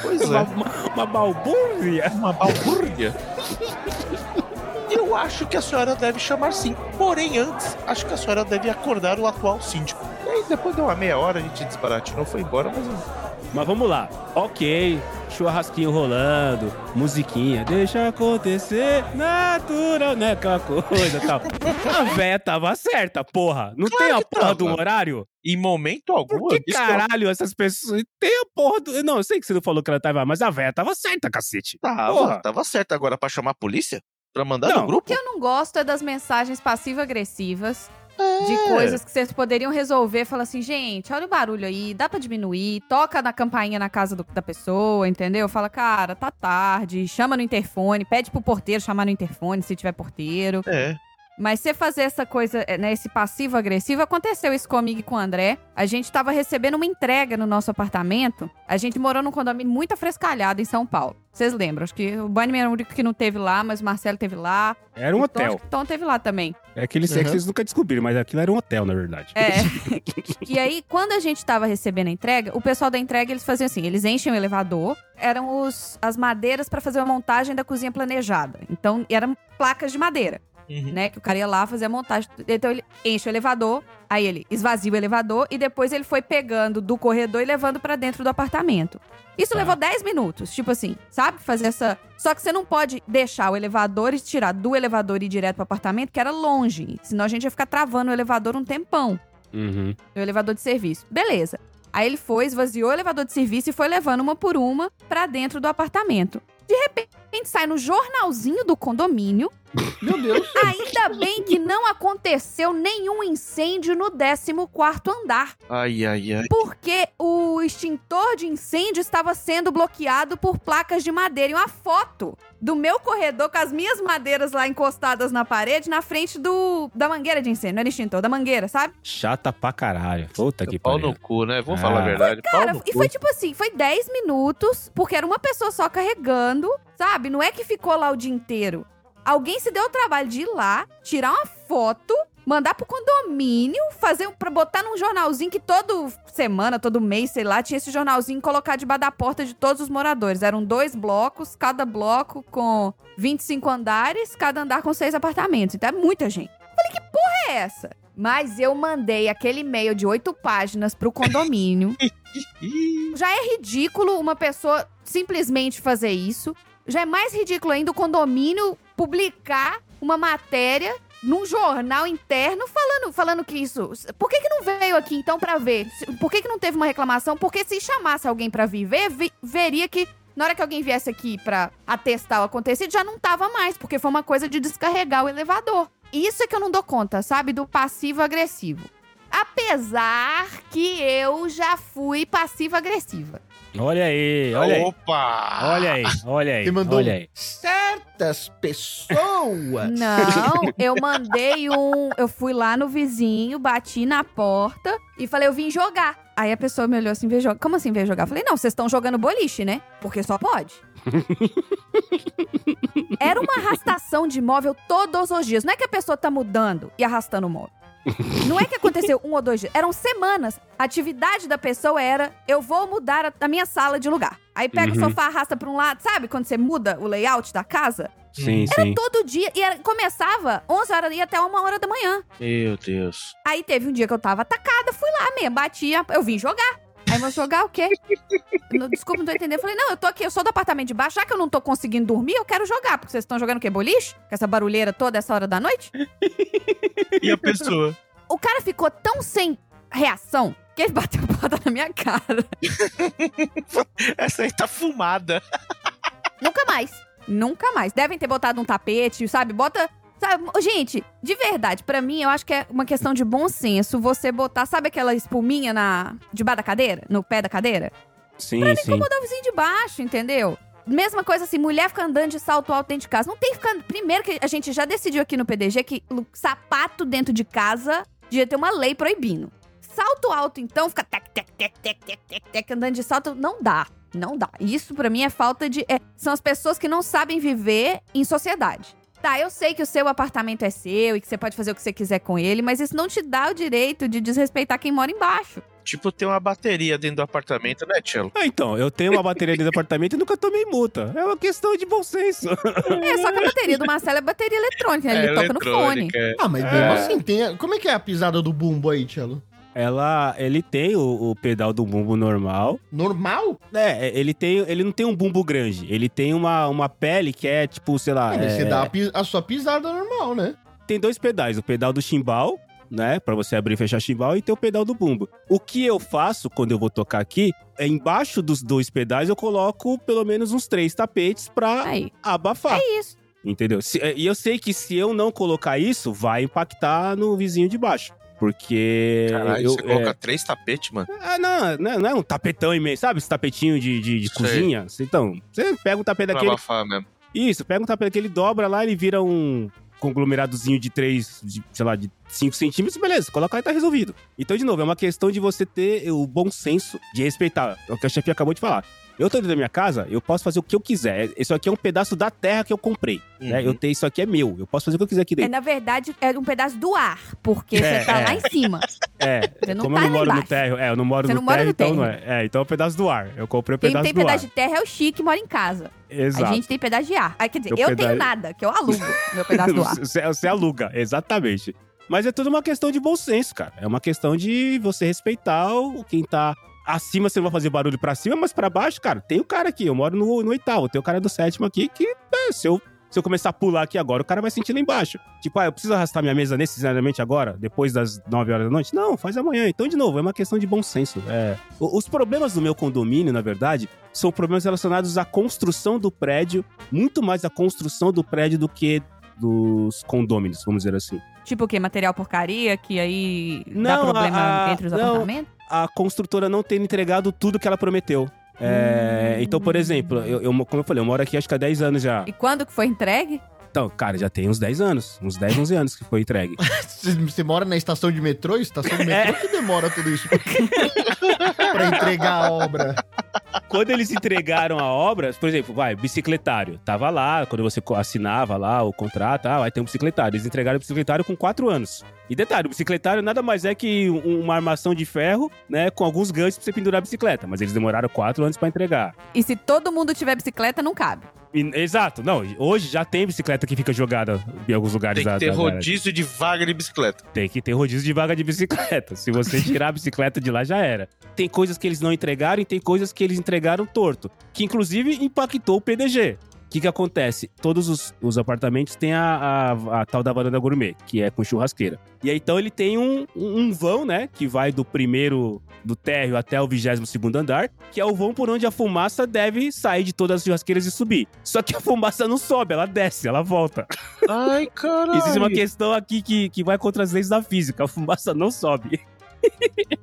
[SPEAKER 3] Pois
[SPEAKER 1] Uma,
[SPEAKER 3] é.
[SPEAKER 1] uma, uma balbúrdia.
[SPEAKER 3] Uma balbúrdia. Eu acho que a senhora deve chamar sim. Porém, antes, acho que a senhora deve acordar o atual síndico. E aí, depois de uma meia hora, a gente desbaratinou, foi embora, mas
[SPEAKER 1] Mas vamos lá. Ok, churrasquinho rolando, musiquinha, deixa acontecer, natural, né? Aquela coisa tal. A véia tava certa, porra. Não tem a porra
[SPEAKER 3] tava.
[SPEAKER 1] do horário?
[SPEAKER 3] em momento algum,
[SPEAKER 1] Por que
[SPEAKER 3] eu
[SPEAKER 1] caralho essas pessoas. Tem a porra do. Não, eu sei que você não falou que ela tava, mas a véia tava certa, cacete.
[SPEAKER 3] tava,
[SPEAKER 1] Porra.
[SPEAKER 3] tava certo agora pra chamar a polícia? Pra mandar
[SPEAKER 1] Não.
[SPEAKER 3] no grupo?
[SPEAKER 2] O que eu não gosto é das mensagens passivo-agressivas.
[SPEAKER 3] É.
[SPEAKER 2] De coisas que vocês poderiam resolver. Falar assim, gente, olha o barulho aí, dá pra diminuir. Toca na campainha na casa do- da pessoa, entendeu? Fala, cara, tá tarde. Chama no interfone. Pede pro porteiro chamar no interfone, se tiver porteiro.
[SPEAKER 3] É.
[SPEAKER 2] Mas você fazer essa coisa, é, né, esse passivo-agressivo, aconteceu isso comigo e com o André. A gente tava recebendo uma entrega no nosso apartamento. A gente morou num condomínio muito afrescalhado em São Paulo. Vocês lembram? Acho que o Bunny era o único que não teve lá, mas o Marcelo teve lá.
[SPEAKER 1] Era um
[SPEAKER 2] E Tom,
[SPEAKER 1] hotel.
[SPEAKER 2] acho que o Tom teve lá também.
[SPEAKER 1] É aquele sexo que
[SPEAKER 4] Uhum.
[SPEAKER 1] vocês nunca descobriram, mas aquilo era um hotel, na verdade.
[SPEAKER 2] É. e aí, quando a gente tava recebendo a entrega, o pessoal da entrega, eles faziam assim, eles enchem o elevador, eram os, as madeiras pra fazer a montagem da cozinha planejada. Então, eram placas de madeira,
[SPEAKER 3] Uhum.
[SPEAKER 2] né? Que o cara ia lá fazer a montagem. Então, ele enche o elevador, aí ele esvazia o elevador e depois ele foi pegando do corredor e levando pra dentro do apartamento. Isso
[SPEAKER 1] Tá.
[SPEAKER 2] levou 10 minutos, tipo assim, sabe? Fazer essa. Só que você não pode deixar o elevador e tirar do elevador e ir direto pro apartamento, que era longe. Senão a gente ia ficar travando o elevador um tempão
[SPEAKER 1] Uhum.
[SPEAKER 2] no elevador de serviço. Beleza. Aí ele foi, esvaziou o elevador de serviço e foi levando uma por uma pra dentro do apartamento. De repente, sai no jornalzinho do condomínio.
[SPEAKER 4] Meu Deus.
[SPEAKER 2] Ainda bem que não aconteceu nenhum incêndio no 14º andar.
[SPEAKER 3] Ai, ai, ai.
[SPEAKER 2] Porque o extintor de incêndio estava sendo bloqueado por placas de madeira. E uma foto do meu corredor com as minhas madeiras lá encostadas na parede, na frente do da mangueira de incêndio. Não era extintor, da mangueira, sabe?
[SPEAKER 1] Chata pra caralho. Puta que
[SPEAKER 3] Pau
[SPEAKER 1] pariu.
[SPEAKER 3] no cu, né? Vou
[SPEAKER 1] Ah.
[SPEAKER 3] falar a verdade. Pau
[SPEAKER 2] Cara,
[SPEAKER 3] no
[SPEAKER 2] e
[SPEAKER 3] cu.
[SPEAKER 2] foi tipo assim, foi 10 minutos, porque era uma pessoa só carregando, sabe? Não é que ficou lá o dia inteiro. Alguém se deu o trabalho de ir lá, tirar uma foto, mandar pro condomínio, fazer pra botar num jornalzinho que todo semana, todo mês, sei lá, tinha esse jornalzinho colocar debaixo da porta de todos os moradores. Eram dois blocos, cada bloco com 25 andares, cada andar com seis apartamentos. Então é muita gente. Falei, que porra é essa? Mas eu mandei aquele e-mail de oito páginas pro condomínio. Já é ridículo uma pessoa simplesmente fazer isso. Já é mais ridículo ainda o condomínio publicar uma matéria num jornal interno falando, falando que isso. Por que, que não veio aqui então pra ver? Por que, que não teve uma reclamação? Porque se chamasse alguém pra vir ver, vi- veria que na hora que alguém viesse aqui pra atestar o acontecido, já não tava mais, porque foi uma coisa de descarregar o elevador. Isso é que eu não dou conta, sabe? Do passivo-agressivo. Apesar que eu já fui passiva-agressiva.
[SPEAKER 1] Olha aí, olha aí.
[SPEAKER 3] Opa!
[SPEAKER 1] Olha aí, olha aí.
[SPEAKER 4] Você mandou
[SPEAKER 1] olha aí.
[SPEAKER 4] certas pessoas.
[SPEAKER 2] Não, eu mandei um. Eu fui lá no vizinho, bati na porta e falei, eu vim jogar. Aí a pessoa me olhou assim, veio jogar. Como assim veio jogar? Eu falei, não, vocês estão jogando boliche, né? Porque só pode. Era uma arrastação de móvel todos os dias. Não é que a pessoa tá mudando e arrastando o móvel. Não é que aconteceu um ou dois dias. Eram semanas. A atividade da pessoa era: eu vou mudar a, a minha sala de lugar. Aí pega
[SPEAKER 1] Uhum.
[SPEAKER 2] o sofá, arrasta pra um lado. Sabe quando você muda o layout da casa?
[SPEAKER 1] Sim, sim.
[SPEAKER 2] Todo dia. E era- começava 11 horas e até uma hora da manhã.
[SPEAKER 3] Meu Deus.
[SPEAKER 2] Aí teve um dia que eu tava atacada, fui lá mesmo, batia, eu vim jogar. Aí vou jogar o quê? Não, desculpa, não tô entendendo. Eu falei, não, eu tô aqui, eu sou do apartamento de baixo, já que eu não tô conseguindo dormir, eu quero jogar. Porque vocês estão jogando o quê? Boliche? Com essa barulheira toda essa hora da noite?
[SPEAKER 3] E a pessoa?
[SPEAKER 2] O cara ficou tão sem reação que ele bateu a porta na minha cara.
[SPEAKER 3] Essa aí tá fumada.
[SPEAKER 2] Nunca mais. Nunca mais. Devem ter botado um tapete, sabe? Bota. Sabe? Gente, de verdade, pra mim, eu acho que é uma questão de bom senso você botar, sabe aquela espuminha na debaixo da cadeira? No pé da cadeira?
[SPEAKER 1] Sim, sim.
[SPEAKER 2] incomodar o vizinho de baixo, entendeu? Mesma coisa assim, mulher fica andando de salto alto dentro de casa. Não tem ficar. Primeiro que a gente já decidiu aqui no PDG que sapato dentro de casa devia ter uma lei proibindo. Salto alto, então, fica tec, tec, tec, tec, tec, tec, tec, andando de salto. Não dá. Não dá. Isso pra mim é falta de. é, são as pessoas que não sabem viver em sociedade. Tá, eu sei que o seu apartamento é seu e que você pode fazer o que você quiser com ele, mas isso não te dá o direito de desrespeitar quem mora embaixo.
[SPEAKER 3] Tipo, tem uma bateria dentro do apartamento, né, Tchelo?
[SPEAKER 1] Ah, então, eu tenho uma bateria dentro do apartamento e nunca tomei multa. É uma questão de bom senso.
[SPEAKER 2] É, só que a bateria do Marcelo é bateria eletrônica, né? ele toca no fone.
[SPEAKER 3] é.
[SPEAKER 4] Ah, mas mesmo assim, tem. a- Como é que é a pisada do bumbo aí, Tchelo?
[SPEAKER 1] Ela, ele tem o, o pedal do bumbo normal.
[SPEAKER 4] Normal?
[SPEAKER 1] É, é, ele tem, ele não tem um bumbo grande. Ele tem uma, uma pele que é tipo, sei lá,
[SPEAKER 4] É,
[SPEAKER 1] é-
[SPEAKER 4] Você dá a, a sua pisada normal, né?
[SPEAKER 1] tem dois pedais, o pedal do chimbal, né, Pra você abrir e fechar chimbal e tem o pedal do bumbo. O que eu faço quando eu vou tocar aqui é embaixo dos dois pedais eu coloco pelo menos uns três tapetes pra
[SPEAKER 2] Aí.
[SPEAKER 1] abafar.
[SPEAKER 2] É isso.
[SPEAKER 1] Entendeu? Se- e eu sei que se eu não colocar isso, vai impactar no vizinho de baixo. Porque.
[SPEAKER 3] Caralho,
[SPEAKER 1] eu,
[SPEAKER 3] você coloca
[SPEAKER 1] é,
[SPEAKER 3] três tapetes, mano.
[SPEAKER 1] ah, não, não, não é um tapetão imenso, sabe? Esse tapetinho de, de, de cozinha. Então, você pega um tapete
[SPEAKER 3] Pra
[SPEAKER 1] daquele.
[SPEAKER 3] abafar mesmo.
[SPEAKER 1] Isso, pega um tapete daquele, dobra lá, ele vira um conglomeradozinho de 3, de, sei lá, de 5 centímetros, beleza, coloca aí e tá resolvido. Então, de novo, é uma questão de você ter o bom senso de respeitar. É o que a chefe acabou de falar. Eu tô dentro da minha casa, eu posso fazer o que eu quiser. Isso aqui é um pedaço da terra que eu comprei. Né?
[SPEAKER 3] Uhum.
[SPEAKER 1] Eu tenho, isso aqui é meu. Eu posso fazer o que eu quiser aqui
[SPEAKER 2] É,
[SPEAKER 1] dentro.
[SPEAKER 2] na verdade, é um pedaço do ar, porque
[SPEAKER 1] É,
[SPEAKER 2] você tá
[SPEAKER 1] é.
[SPEAKER 2] lá em cima.
[SPEAKER 1] É,
[SPEAKER 2] Você não
[SPEAKER 1] como
[SPEAKER 2] tá
[SPEAKER 1] eu não moro no
[SPEAKER 2] embaixo.
[SPEAKER 1] térreo, é, eu não moro
[SPEAKER 2] Você
[SPEAKER 1] no
[SPEAKER 2] não mora
[SPEAKER 1] térreo,
[SPEAKER 2] no
[SPEAKER 1] então não é. É, então é um pedaço do ar. Eu comprei o
[SPEAKER 2] Quem
[SPEAKER 1] pedaço
[SPEAKER 2] tem
[SPEAKER 1] do ar.
[SPEAKER 2] pedaço de terra é o Chique que mora em casa.
[SPEAKER 1] Exato.
[SPEAKER 2] A gente tem pedaço de ar. Ah, quer dizer,
[SPEAKER 1] Eu
[SPEAKER 2] eu
[SPEAKER 1] peda-
[SPEAKER 2] tenho nada, que eu alugo meu pedaço do ar.
[SPEAKER 1] Você, você aluga, exatamente. Mas é tudo uma questão de bom senso, cara. É uma questão de você respeitar o quem tá acima, você não vai fazer barulho pra cima, mas pra baixo, cara, tem o cara aqui. Eu moro no, no oitavo, tem o cara do sétimo aqui que, é, se eu. Se eu começar a pular aqui agora, o cara vai sentir lá embaixo. Tipo, ah, eu preciso arrastar minha mesa necessariamente agora, depois das 9 horas da noite? Não, faz amanhã. Então, de novo, é uma questão de bom senso. É. Os problemas do meu condomínio, na verdade, são problemas relacionados à construção do prédio, muito mais à construção do prédio do que dos condôminos, vamos dizer assim.
[SPEAKER 2] Tipo o quê? Material porcaria, que aí dá
[SPEAKER 1] Não,
[SPEAKER 2] problema
[SPEAKER 1] a- a-
[SPEAKER 2] entre os
[SPEAKER 1] não.
[SPEAKER 2] apartamentos?
[SPEAKER 1] A construtora não ter entregado tudo que ela prometeu. É,
[SPEAKER 2] Hum.
[SPEAKER 1] Então, por exemplo, eu, eu- como eu falei, eu moro aqui acho que há 10 anos já.
[SPEAKER 2] E quando que foi entregue?
[SPEAKER 1] Então, cara, já tem uns 10 anos, uns 10, 11 anos que foi entregue.
[SPEAKER 4] Você, mora na estação de metrô? Estação de metrô que demora tudo isso pra entregar a obra.
[SPEAKER 1] quando eles entregaram a obra, por exemplo, vai, bicicletário. Tava lá, quando você assinava lá o contrato, ah, vai ter um bicicletário. Eles entregaram o bicicletário com 4 anos. E detalhe, o bicicletário nada mais é que um- uma armação de ferro, né, com alguns ganchos pra você pendurar a bicicleta. Mas eles demoraram 4 anos pra entregar.
[SPEAKER 2] E se todo mundo tiver bicicleta, não cabe.
[SPEAKER 1] E- exato, não, hoje já tem bicicleta que fica jogada em alguns lugares
[SPEAKER 3] Tem que ter
[SPEAKER 1] da- da-
[SPEAKER 3] rodízio de vaga de bicicleta.
[SPEAKER 1] Tem que ter rodízio de vaga de bicicleta. Se você tirar a bicicleta de lá, já era. Tem coisas que eles não entregaram e tem coisas que eles entregaram torto. Que inclusive impactou o PDG. Que que acontece? Todos os, os apartamentos têm a, a- a tal da varanda gourmet, que é com churrasqueira. E aí, então, ele tem um, um vão, né? Que vai do primeiro, do térreo até o 22 segundo andar, que é o vão por onde a fumaça deve sair de todas as churrasqueiras e subir. Só que a fumaça não sobe, ela desce, ela volta.
[SPEAKER 3] Ai, caralho.
[SPEAKER 1] Existe uma questão aqui que, que vai contra as leis da física, a fumaça não sobe.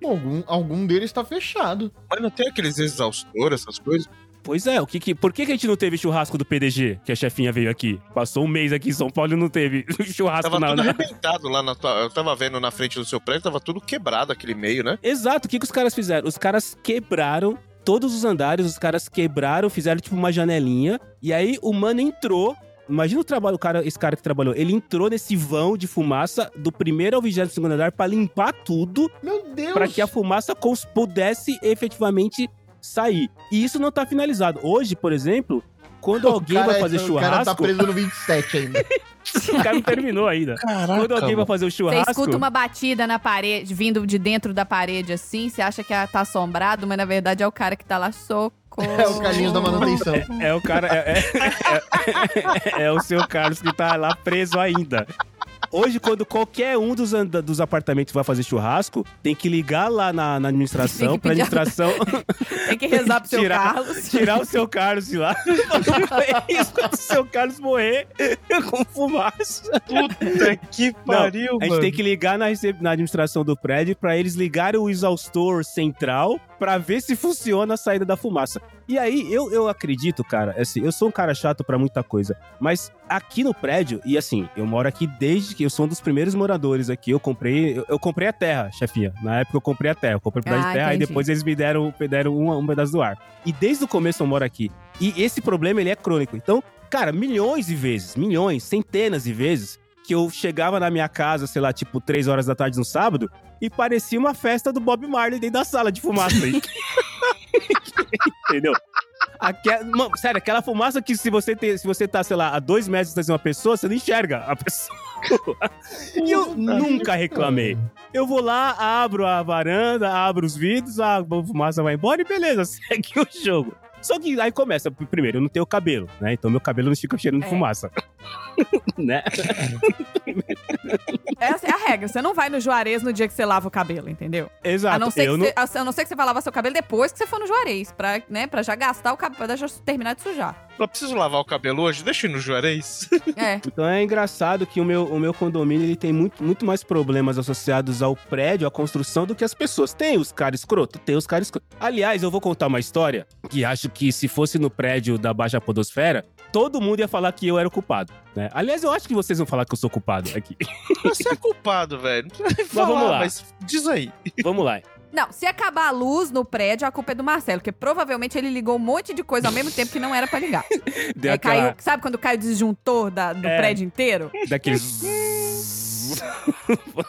[SPEAKER 4] Algum, algum deles tá fechado.
[SPEAKER 3] Mas não tem aqueles exaustores, essas coisas?
[SPEAKER 1] Pois é, o que que, por que, que a gente não teve churrasco do PDG, que a chefinha veio aqui? Passou um mês aqui em São Paulo e não teve churrasco
[SPEAKER 3] Tava
[SPEAKER 1] na,
[SPEAKER 3] tudo
[SPEAKER 1] na-
[SPEAKER 3] arrebentado lá na tua... Eu tava vendo na frente do seu prédio, tava tudo quebrado aquele meio, né?
[SPEAKER 1] Exato, o que, que os caras fizeram? Os caras quebraram todos os andares, os caras quebraram, fizeram tipo uma janelinha, e aí o mano entrou. Imagina o trabalho, o cara, esse cara que trabalhou. Ele entrou nesse vão de fumaça do primeiro ao 22 segundo andar pra limpar tudo,
[SPEAKER 4] Meu Deus!
[SPEAKER 1] pra que a fumaça pudesse efetivamente sair. E isso não tá finalizado. Hoje, por exemplo, quando
[SPEAKER 4] O
[SPEAKER 1] alguém vai
[SPEAKER 4] é-
[SPEAKER 1] fazer
[SPEAKER 4] O cara tá
[SPEAKER 1] churrasco,
[SPEAKER 4] preso no 27 ainda.
[SPEAKER 1] o cara não terminou ainda.
[SPEAKER 3] Caraca,
[SPEAKER 1] Quando alguém vai fazer o
[SPEAKER 2] Você
[SPEAKER 1] churrasco,
[SPEAKER 2] escuta uma batida na parede, vindo de dentro da parede assim, você acha que tá assombrado, mas na verdade é o cara que tá lá socorro.
[SPEAKER 4] É o Carlinhos da manutenção.
[SPEAKER 1] É o cara. É, é- é- é o seu Carlos que tá lá preso ainda. Hoje, quando qualquer um dos, dos apartamentos vai fazer churrasco, tem que ligar lá na, na administração, pra administração
[SPEAKER 2] Tem que rezar pro seu
[SPEAKER 1] Tirar-
[SPEAKER 2] Carlos.
[SPEAKER 1] tirar o seu Carlos de lá. Isso, quando o seu Carlos morrer com fumaça.
[SPEAKER 3] Puta que pariu,
[SPEAKER 1] A gente tem que ligar na, recep- na administração do prédio pra eles ligarem o exaustor central pra ver se funciona a saída da fumaça. E aí, eu, eu acredito, cara, assim, eu sou um cara chato pra muita coisa, mas aqui no prédio, e assim, eu moro aqui desde que eu sou um dos primeiros moradores aqui, eu comprei, eu, eu comprei a terra, chefinha. Na época eu comprei a terra, eu comprei um pedaço
[SPEAKER 2] Ah,
[SPEAKER 1] de terra,
[SPEAKER 2] entendi.
[SPEAKER 1] e depois eles me deram, me deram um, um pedaço do ar. E desde o começo eu moro aqui. E esse problema, ele é crônico. Então, cara, milhões de vezes, milhões, centenas de vezes, que eu chegava na minha casa, sei lá, tipo, três horas da tarde no sábado, e parecia uma festa do Bob Marley dentro da sala de fumaça. Entendeu? Aquela, mano, sério, aquela fumaça que se você, tem, se você tá, sei lá, a dois metros de uma pessoa, você não enxerga a pessoa. e eu nunca reclamei. Eu vou lá, abro a varanda, abro os vidros, a fumaça vai embora e beleza, segue o jogo. Só que aí começa, primeiro, eu não tenho cabelo, né? Então meu cabelo não fica cheirando
[SPEAKER 2] É.
[SPEAKER 1] fumaça. né?
[SPEAKER 2] Essa é a regra. Você não vai no Juarez no dia que você lava o cabelo, entendeu?
[SPEAKER 1] Exato.
[SPEAKER 2] A não, ser
[SPEAKER 1] eu
[SPEAKER 2] que
[SPEAKER 1] não...
[SPEAKER 2] você, a não ser que você vai lavar seu cabelo depois que você for no Juarez. Pra, né, pra já gastar o cabelo, pra já terminar de sujar.
[SPEAKER 3] Não preciso lavar o cabelo hoje? Deixa eu ir no Juarez.
[SPEAKER 2] É.
[SPEAKER 1] Então é engraçado que o meu, o meu condomínio ele tem muito, muito mais problemas associados ao prédio, à construção, do que as pessoas. Tem os caras escroto? Tem os caras escroto. Aliás, eu vou contar uma história que acho que se fosse no prédio da Baixa Podosfera, todo mundo ia falar que eu era o culpado. Né? Aliás, eu acho que vocês vão falar que eu sou culpado aqui.
[SPEAKER 3] Você é culpado, velho. Não precisa nem
[SPEAKER 1] Mas vamos lá.
[SPEAKER 3] mas diz aí.
[SPEAKER 1] Vamos lá.
[SPEAKER 2] Não, se acabar a luz no prédio, a culpa é do Marcelo, porque provavelmente ele ligou um monte de coisa ao mesmo tempo que não era pra ligar.
[SPEAKER 1] Deu
[SPEAKER 2] Aí
[SPEAKER 1] aquela,
[SPEAKER 2] caiu, sabe quando cai o disjuntor da- do
[SPEAKER 1] É.
[SPEAKER 2] prédio inteiro?
[SPEAKER 1] daqueles...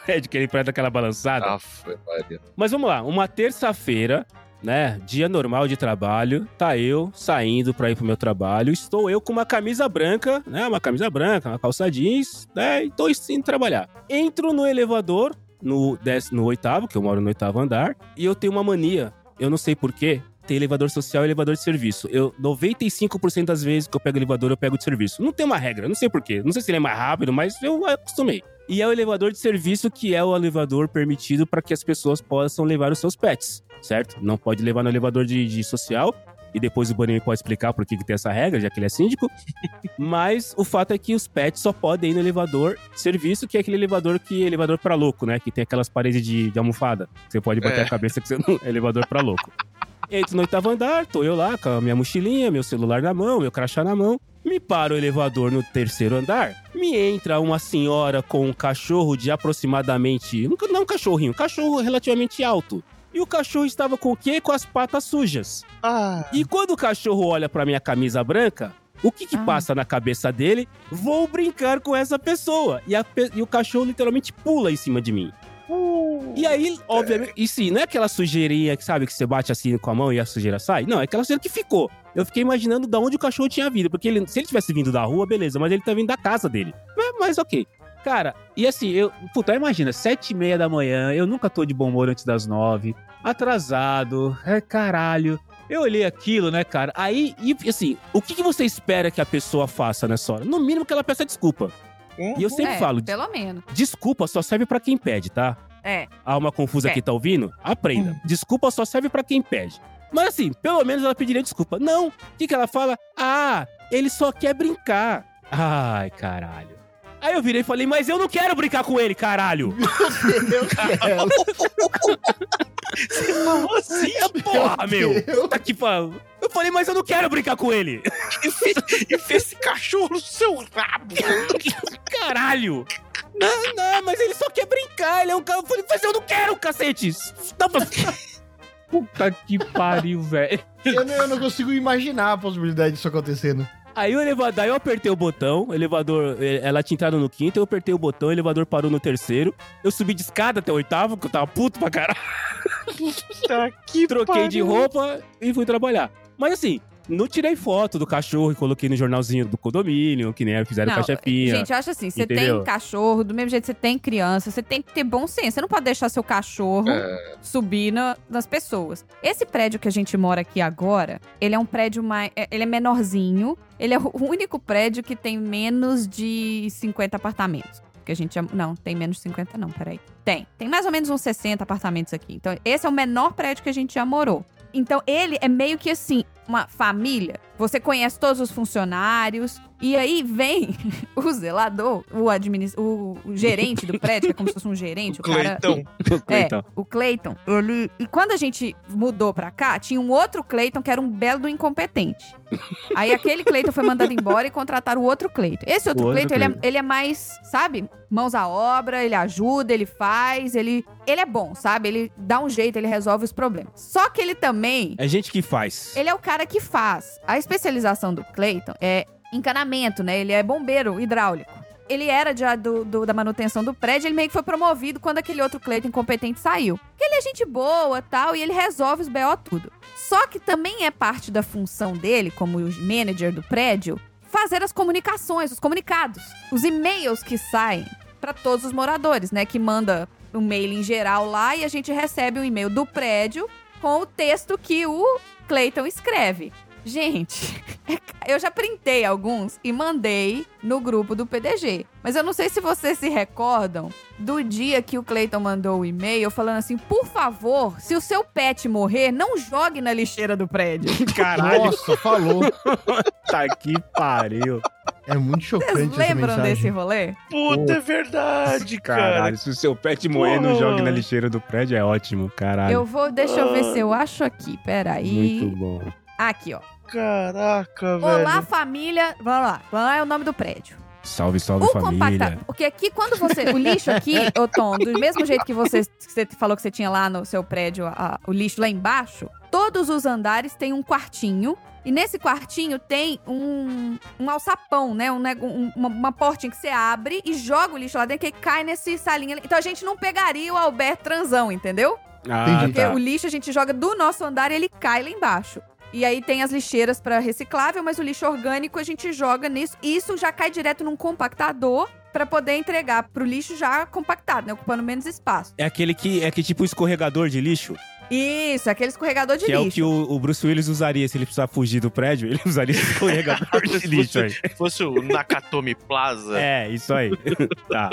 [SPEAKER 1] é, de aquele prédio daquela balançada.
[SPEAKER 3] Aff, Maria.
[SPEAKER 1] Mas vamos lá, uma terça-feira, né? Dia normal de trabalho, tá eu saindo pra ir pro meu trabalho. Estou eu com uma camisa branca, né? Uma camisa branca, uma calça jeans, né? E tô indo trabalhar. Entro no elevador, no, dez- no oitavo, que eu moro no oitavo andar, e eu tenho uma mania, eu não sei porquê. Tem elevador social e elevador de serviço. Eu, 95% das vezes que eu pego elevador, eu pego de serviço. Não tem uma regra, não sei porquê. Não sei se ele é mais rápido, mas eu acostumei. E é o elevador de serviço que é o elevador permitido para que as pessoas possam levar os seus pets, certo? Não pode levar no elevador de, de social. E depois o Boninho pode explicar por que, que tem essa regra, já que ele é síndico. Mas o fato é que os pets só podem ir no elevador de serviço, que é aquele elevador que é elevador pra louco, né? Que tem aquelas paredes de, de almofada. Você pode bater
[SPEAKER 3] É.
[SPEAKER 1] a cabeça que você não é elevador pra louco. Entro no oitavo andar, tô eu lá com a minha mochilinha, meu celular na mão, meu crachá na mão. Me para o elevador no terceiro andar. Me entra uma senhora com um cachorro de aproximadamente. um Não um cachorrinho, um cachorro relativamente alto. E o cachorro estava com o quê? Com as patas sujas.
[SPEAKER 3] Ah,
[SPEAKER 1] E quando o cachorro olha pra minha camisa branca, o que que
[SPEAKER 2] Ah.
[SPEAKER 1] passa na cabeça dele? Vou brincar com essa pessoa. E, a pe- e o cachorro literalmente pula em cima de mim. E aí, obviamente, e sim, não é aquela sujeirinha que sabe que você bate assim com a mão e a sujeira sai? Não, é aquela sujeira que ficou. Eu fiquei imaginando de onde o cachorro tinha vindo, porque ele- se ele tivesse vindo da rua, beleza, mas ele tá vindo da casa dele. Mas, mas ok. Cara, e assim, eu. Puta, imagina, sete e meia da manhã, eu nunca tô de bom humor antes das nove, atrasado, é caralho. Eu olhei aquilo, né, cara? Aí, e assim, o que, que você espera que a pessoa faça nessa hora? No mínimo que ela peça desculpa. E eu sempre
[SPEAKER 2] é,
[SPEAKER 1] falo,
[SPEAKER 2] pelo menos.
[SPEAKER 1] desculpa só serve pra quem pede, tá?
[SPEAKER 2] É.
[SPEAKER 1] A alma confusa
[SPEAKER 2] É.
[SPEAKER 1] que tá ouvindo, aprenda. Desculpa só serve pra quem pede. Mas assim, pelo menos ela pediria desculpa. Não. O que, que ela fala? Ah, ele só quer brincar. Ai, caralho. Aí eu virei e falei, mas eu não quero brincar com ele, caralho.
[SPEAKER 4] Eu quero.
[SPEAKER 3] Você falou assim,
[SPEAKER 1] Porra, meu.
[SPEAKER 4] Deus.
[SPEAKER 1] Puta que pariu. Eu falei, mas eu não quero brincar com ele.
[SPEAKER 3] e fez, e fez esse cachorro no seu rabo.
[SPEAKER 1] Caralho. Não, não, mas ele só quer brincar. Ele é um cara. Eu falei, mas eu não quero, cacete. Dá pra... Puta que pariu, velho.
[SPEAKER 4] Eu não, eu não consigo imaginar a possibilidade disso acontecendo.
[SPEAKER 1] Aí o elevador, eu apertei o botão, o elevador, eh, ela tinha entrado no quinto, eu apertei o botão, o elevador parou no terceiro. Eu subi de escada até o oitavo, porque eu tava puto pra caralho.
[SPEAKER 3] Tá que
[SPEAKER 1] Troquei de
[SPEAKER 3] pariu.
[SPEAKER 1] roupa e fui trabalhar. Mas assim, não tirei foto do cachorro e coloquei no jornalzinho do condomínio, que nem fizeram com a chefinha.
[SPEAKER 2] Gente, eu acho assim, você tem cachorro, do mesmo jeito que você tem criança, você tem que ter bom senso. Você não pode deixar seu cachorro
[SPEAKER 1] É.
[SPEAKER 2] subir na- nas pessoas. Esse prédio que a gente mora aqui agora, ele é um prédio mais. é- Ele é menorzinho. Ele é o único prédio que tem menos de 50 apartamentos. Que a gente. Não, tem menos de 50, não, peraí. Tem. Tem mais ou menos uns 60 apartamentos aqui. Então, esse é o menor prédio que a gente já morou. Então, ele é meio que assim, uma família. Você conhece todos os funcionários. E aí vem o zelador, o, administ... o, o gerente do prédio, que é como se fosse um gerente.
[SPEAKER 3] O
[SPEAKER 2] O, cara...
[SPEAKER 3] Cleitão.
[SPEAKER 2] É, o Cleiton, ele. E quando a gente mudou pra cá, tinha um outro Cleiton que era um belo do incompetente. Aí aquele Cleiton foi mandado embora e contrataram o outro Cleiton. Esse outro, Cleiton, ele é,
[SPEAKER 1] Cleiton.
[SPEAKER 2] ele é mais, sabe? Mãos à obra, ele ajuda, ele faz, ele. Ele é bom, sabe? Ele dá um jeito, ele resolve os problemas. Só que ele também.
[SPEAKER 1] é gente que faz.
[SPEAKER 2] Ele é o cara que faz. A especialização do Cleiton é encanamento, né? Ele é bombeiro hidráulico. Ele era já do, do- da manutenção do prédio, ele meio que foi promovido quando aquele outro Cleiton incompetente saiu. Ele é gente boa tal, e ele resolve os BO tudo. Só que também é parte da função dele, como o manager do prédio, fazer as comunicações, os comunicados, os e-mails que saem para todos os moradores, né? Que manda um mail em geral lá e a gente recebe um e-mail do prédio com o texto que o Clayton escreve. Gente, eu já printei alguns e mandei no grupo do PDG. Mas eu não sei se vocês se recordam do dia que o Clayton mandou o e-mail falando assim: por favor, se o seu pet morrer, não jogue na lixeira do prédio.
[SPEAKER 1] Caralho,
[SPEAKER 4] Nossa, falou.
[SPEAKER 1] tá que pariu.
[SPEAKER 4] É muito chocante
[SPEAKER 2] Vocês lembram desse rolê?
[SPEAKER 3] Puta, é verdade, cara.
[SPEAKER 1] Caralho, se o seu pet morrer, não jogue na lixeira do prédio, é ótimo, caralho.
[SPEAKER 2] Eu vou, deixa eu ver se eu acho aqui. Peraí.
[SPEAKER 1] Muito bom.
[SPEAKER 2] Aqui, ó.
[SPEAKER 3] Caraca,
[SPEAKER 2] Olá,
[SPEAKER 3] velho.
[SPEAKER 2] família. Vamos lá. Vamos lá é o nome do prédio.
[SPEAKER 1] Salve, salve
[SPEAKER 2] O
[SPEAKER 1] família.
[SPEAKER 2] compacta... Porque aqui, quando você... O lixo aqui, ô Tom, do mesmo jeito que você, que você falou que você tinha lá no seu prédio a- o lixo lá embaixo, todos os andares têm um quartinho. E nesse quartinho tem um, um alçapão, né? Um, um- uma, uma portinha que você abre e joga o lixo lá dentro, que cai nesse salinho. ali. Então a gente não pegaria o Alberto transão, entendeu?
[SPEAKER 1] Ah,
[SPEAKER 4] Entendi.
[SPEAKER 2] Porque
[SPEAKER 1] tá.
[SPEAKER 2] o lixo a gente joga do nosso andar e ele cai lá embaixo. E aí tem as lixeiras para reciclável, mas o lixo orgânico a gente joga nisso. E isso já cai direto num compactador para poder entregar pro lixo já compactado, né? Ocupando menos espaço.
[SPEAKER 1] É aquele que é que tipo escorregador de lixo,
[SPEAKER 2] Isso, aquele escorregador de
[SPEAKER 1] que é o
[SPEAKER 2] lixo.
[SPEAKER 1] que o, o Bruce Willis usaria se ele precisar fugir do prédio, ele usaria esse escorregador de
[SPEAKER 3] Se
[SPEAKER 1] lixo aí.
[SPEAKER 3] fosse, fosse o Nakatomi Plaza.
[SPEAKER 1] É, isso aí. tá.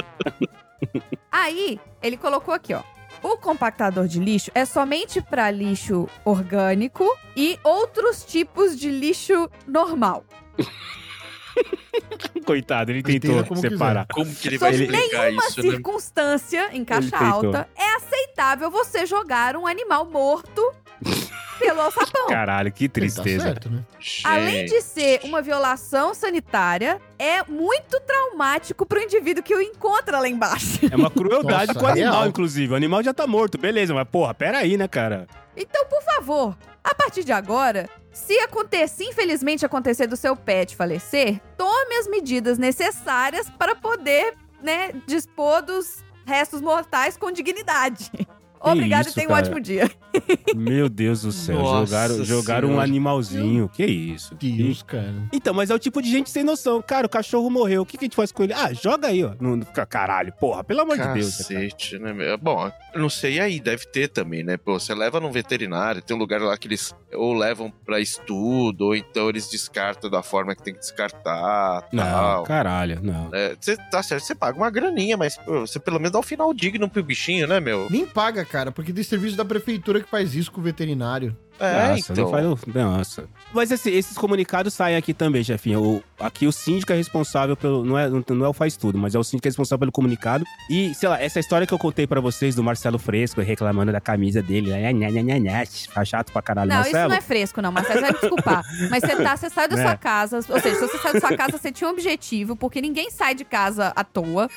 [SPEAKER 2] Aí, ele colocou aqui, ó. O compactador de lixo é somente para lixo orgânico e outros tipos de lixo normal.
[SPEAKER 1] Coitado, ele
[SPEAKER 4] Entenda
[SPEAKER 1] tentou
[SPEAKER 4] como
[SPEAKER 1] separar.
[SPEAKER 3] Como que ele vai
[SPEAKER 2] Sob
[SPEAKER 3] explicar
[SPEAKER 2] nenhuma
[SPEAKER 3] isso, né?
[SPEAKER 2] circunstância em caixa alta é aceitável você jogar um animal morto pelo alçapão.
[SPEAKER 1] Caralho, que
[SPEAKER 4] Tá
[SPEAKER 1] tristeza.
[SPEAKER 4] certo, né?
[SPEAKER 2] Além de ser uma violação sanitária, é muito traumático pro indivíduo que o encontra lá embaixo.
[SPEAKER 1] É uma crueldade
[SPEAKER 4] Nossa,
[SPEAKER 1] com o animal,
[SPEAKER 4] real.
[SPEAKER 1] inclusive. O animal já tá morto, beleza, mas porra, pera aí, né, cara?
[SPEAKER 2] Então, por favor, a partir de agora, se acontecer, infelizmente acontecer do seu pet falecer, tome as medidas necessárias para poder, né, dispor dos restos mortais com dignidade. Obrigado
[SPEAKER 1] isso,
[SPEAKER 2] e tenha um ótimo dia.
[SPEAKER 1] Meu Deus do céu,
[SPEAKER 3] Nossa
[SPEAKER 1] jogaram, jogaram um animalzinho. Que isso?
[SPEAKER 4] Deus, cara.
[SPEAKER 1] Então, mas é o tipo de gente sem noção. Cara, o cachorro morreu. O que, que a gente faz com ele? Ah, joga aí, ó. No, no- caralho, porra, pelo amor de Deus. cara.
[SPEAKER 3] Cacete, né? meu? Bom, não sei aí, deve ter também, né? Pô, você leva num veterinário, tem um lugar lá que eles ou levam pra estudo, ou então eles descartam da forma que tem que descartar,
[SPEAKER 1] Não,
[SPEAKER 3] tal.
[SPEAKER 1] caralho, não.
[SPEAKER 3] É, Você tá certo, você paga uma graninha, mas pô, você pelo menos dá um final digno pro bichinho, né, meu?
[SPEAKER 4] Nem paga, cara, porque tem serviço da prefeitura que faz isso com o veterinário.
[SPEAKER 3] É,
[SPEAKER 1] Nossa,
[SPEAKER 3] então.
[SPEAKER 1] não faz Nossa. Mas esse- esses comunicados saem aqui também, chefinha. O, aqui o síndico é responsável pelo. Não é, não é o faz tudo, mas é o síndico é responsável pelo comunicado. E, sei lá, essa história que eu contei pra vocês do Marcelo Fresco reclamando da camisa dele. né, né, né, né, né, Tá chato pra caralho,
[SPEAKER 2] Não, isso
[SPEAKER 1] Marcelo.
[SPEAKER 2] não é fresco, não, Marcelo, você vai me desculpar. Mas você tá, você saiu da
[SPEAKER 1] Né?
[SPEAKER 2] sua casa, ou seja, se você saiu da sua casa, você tinha um objetivo, porque ninguém sai de casa à toa.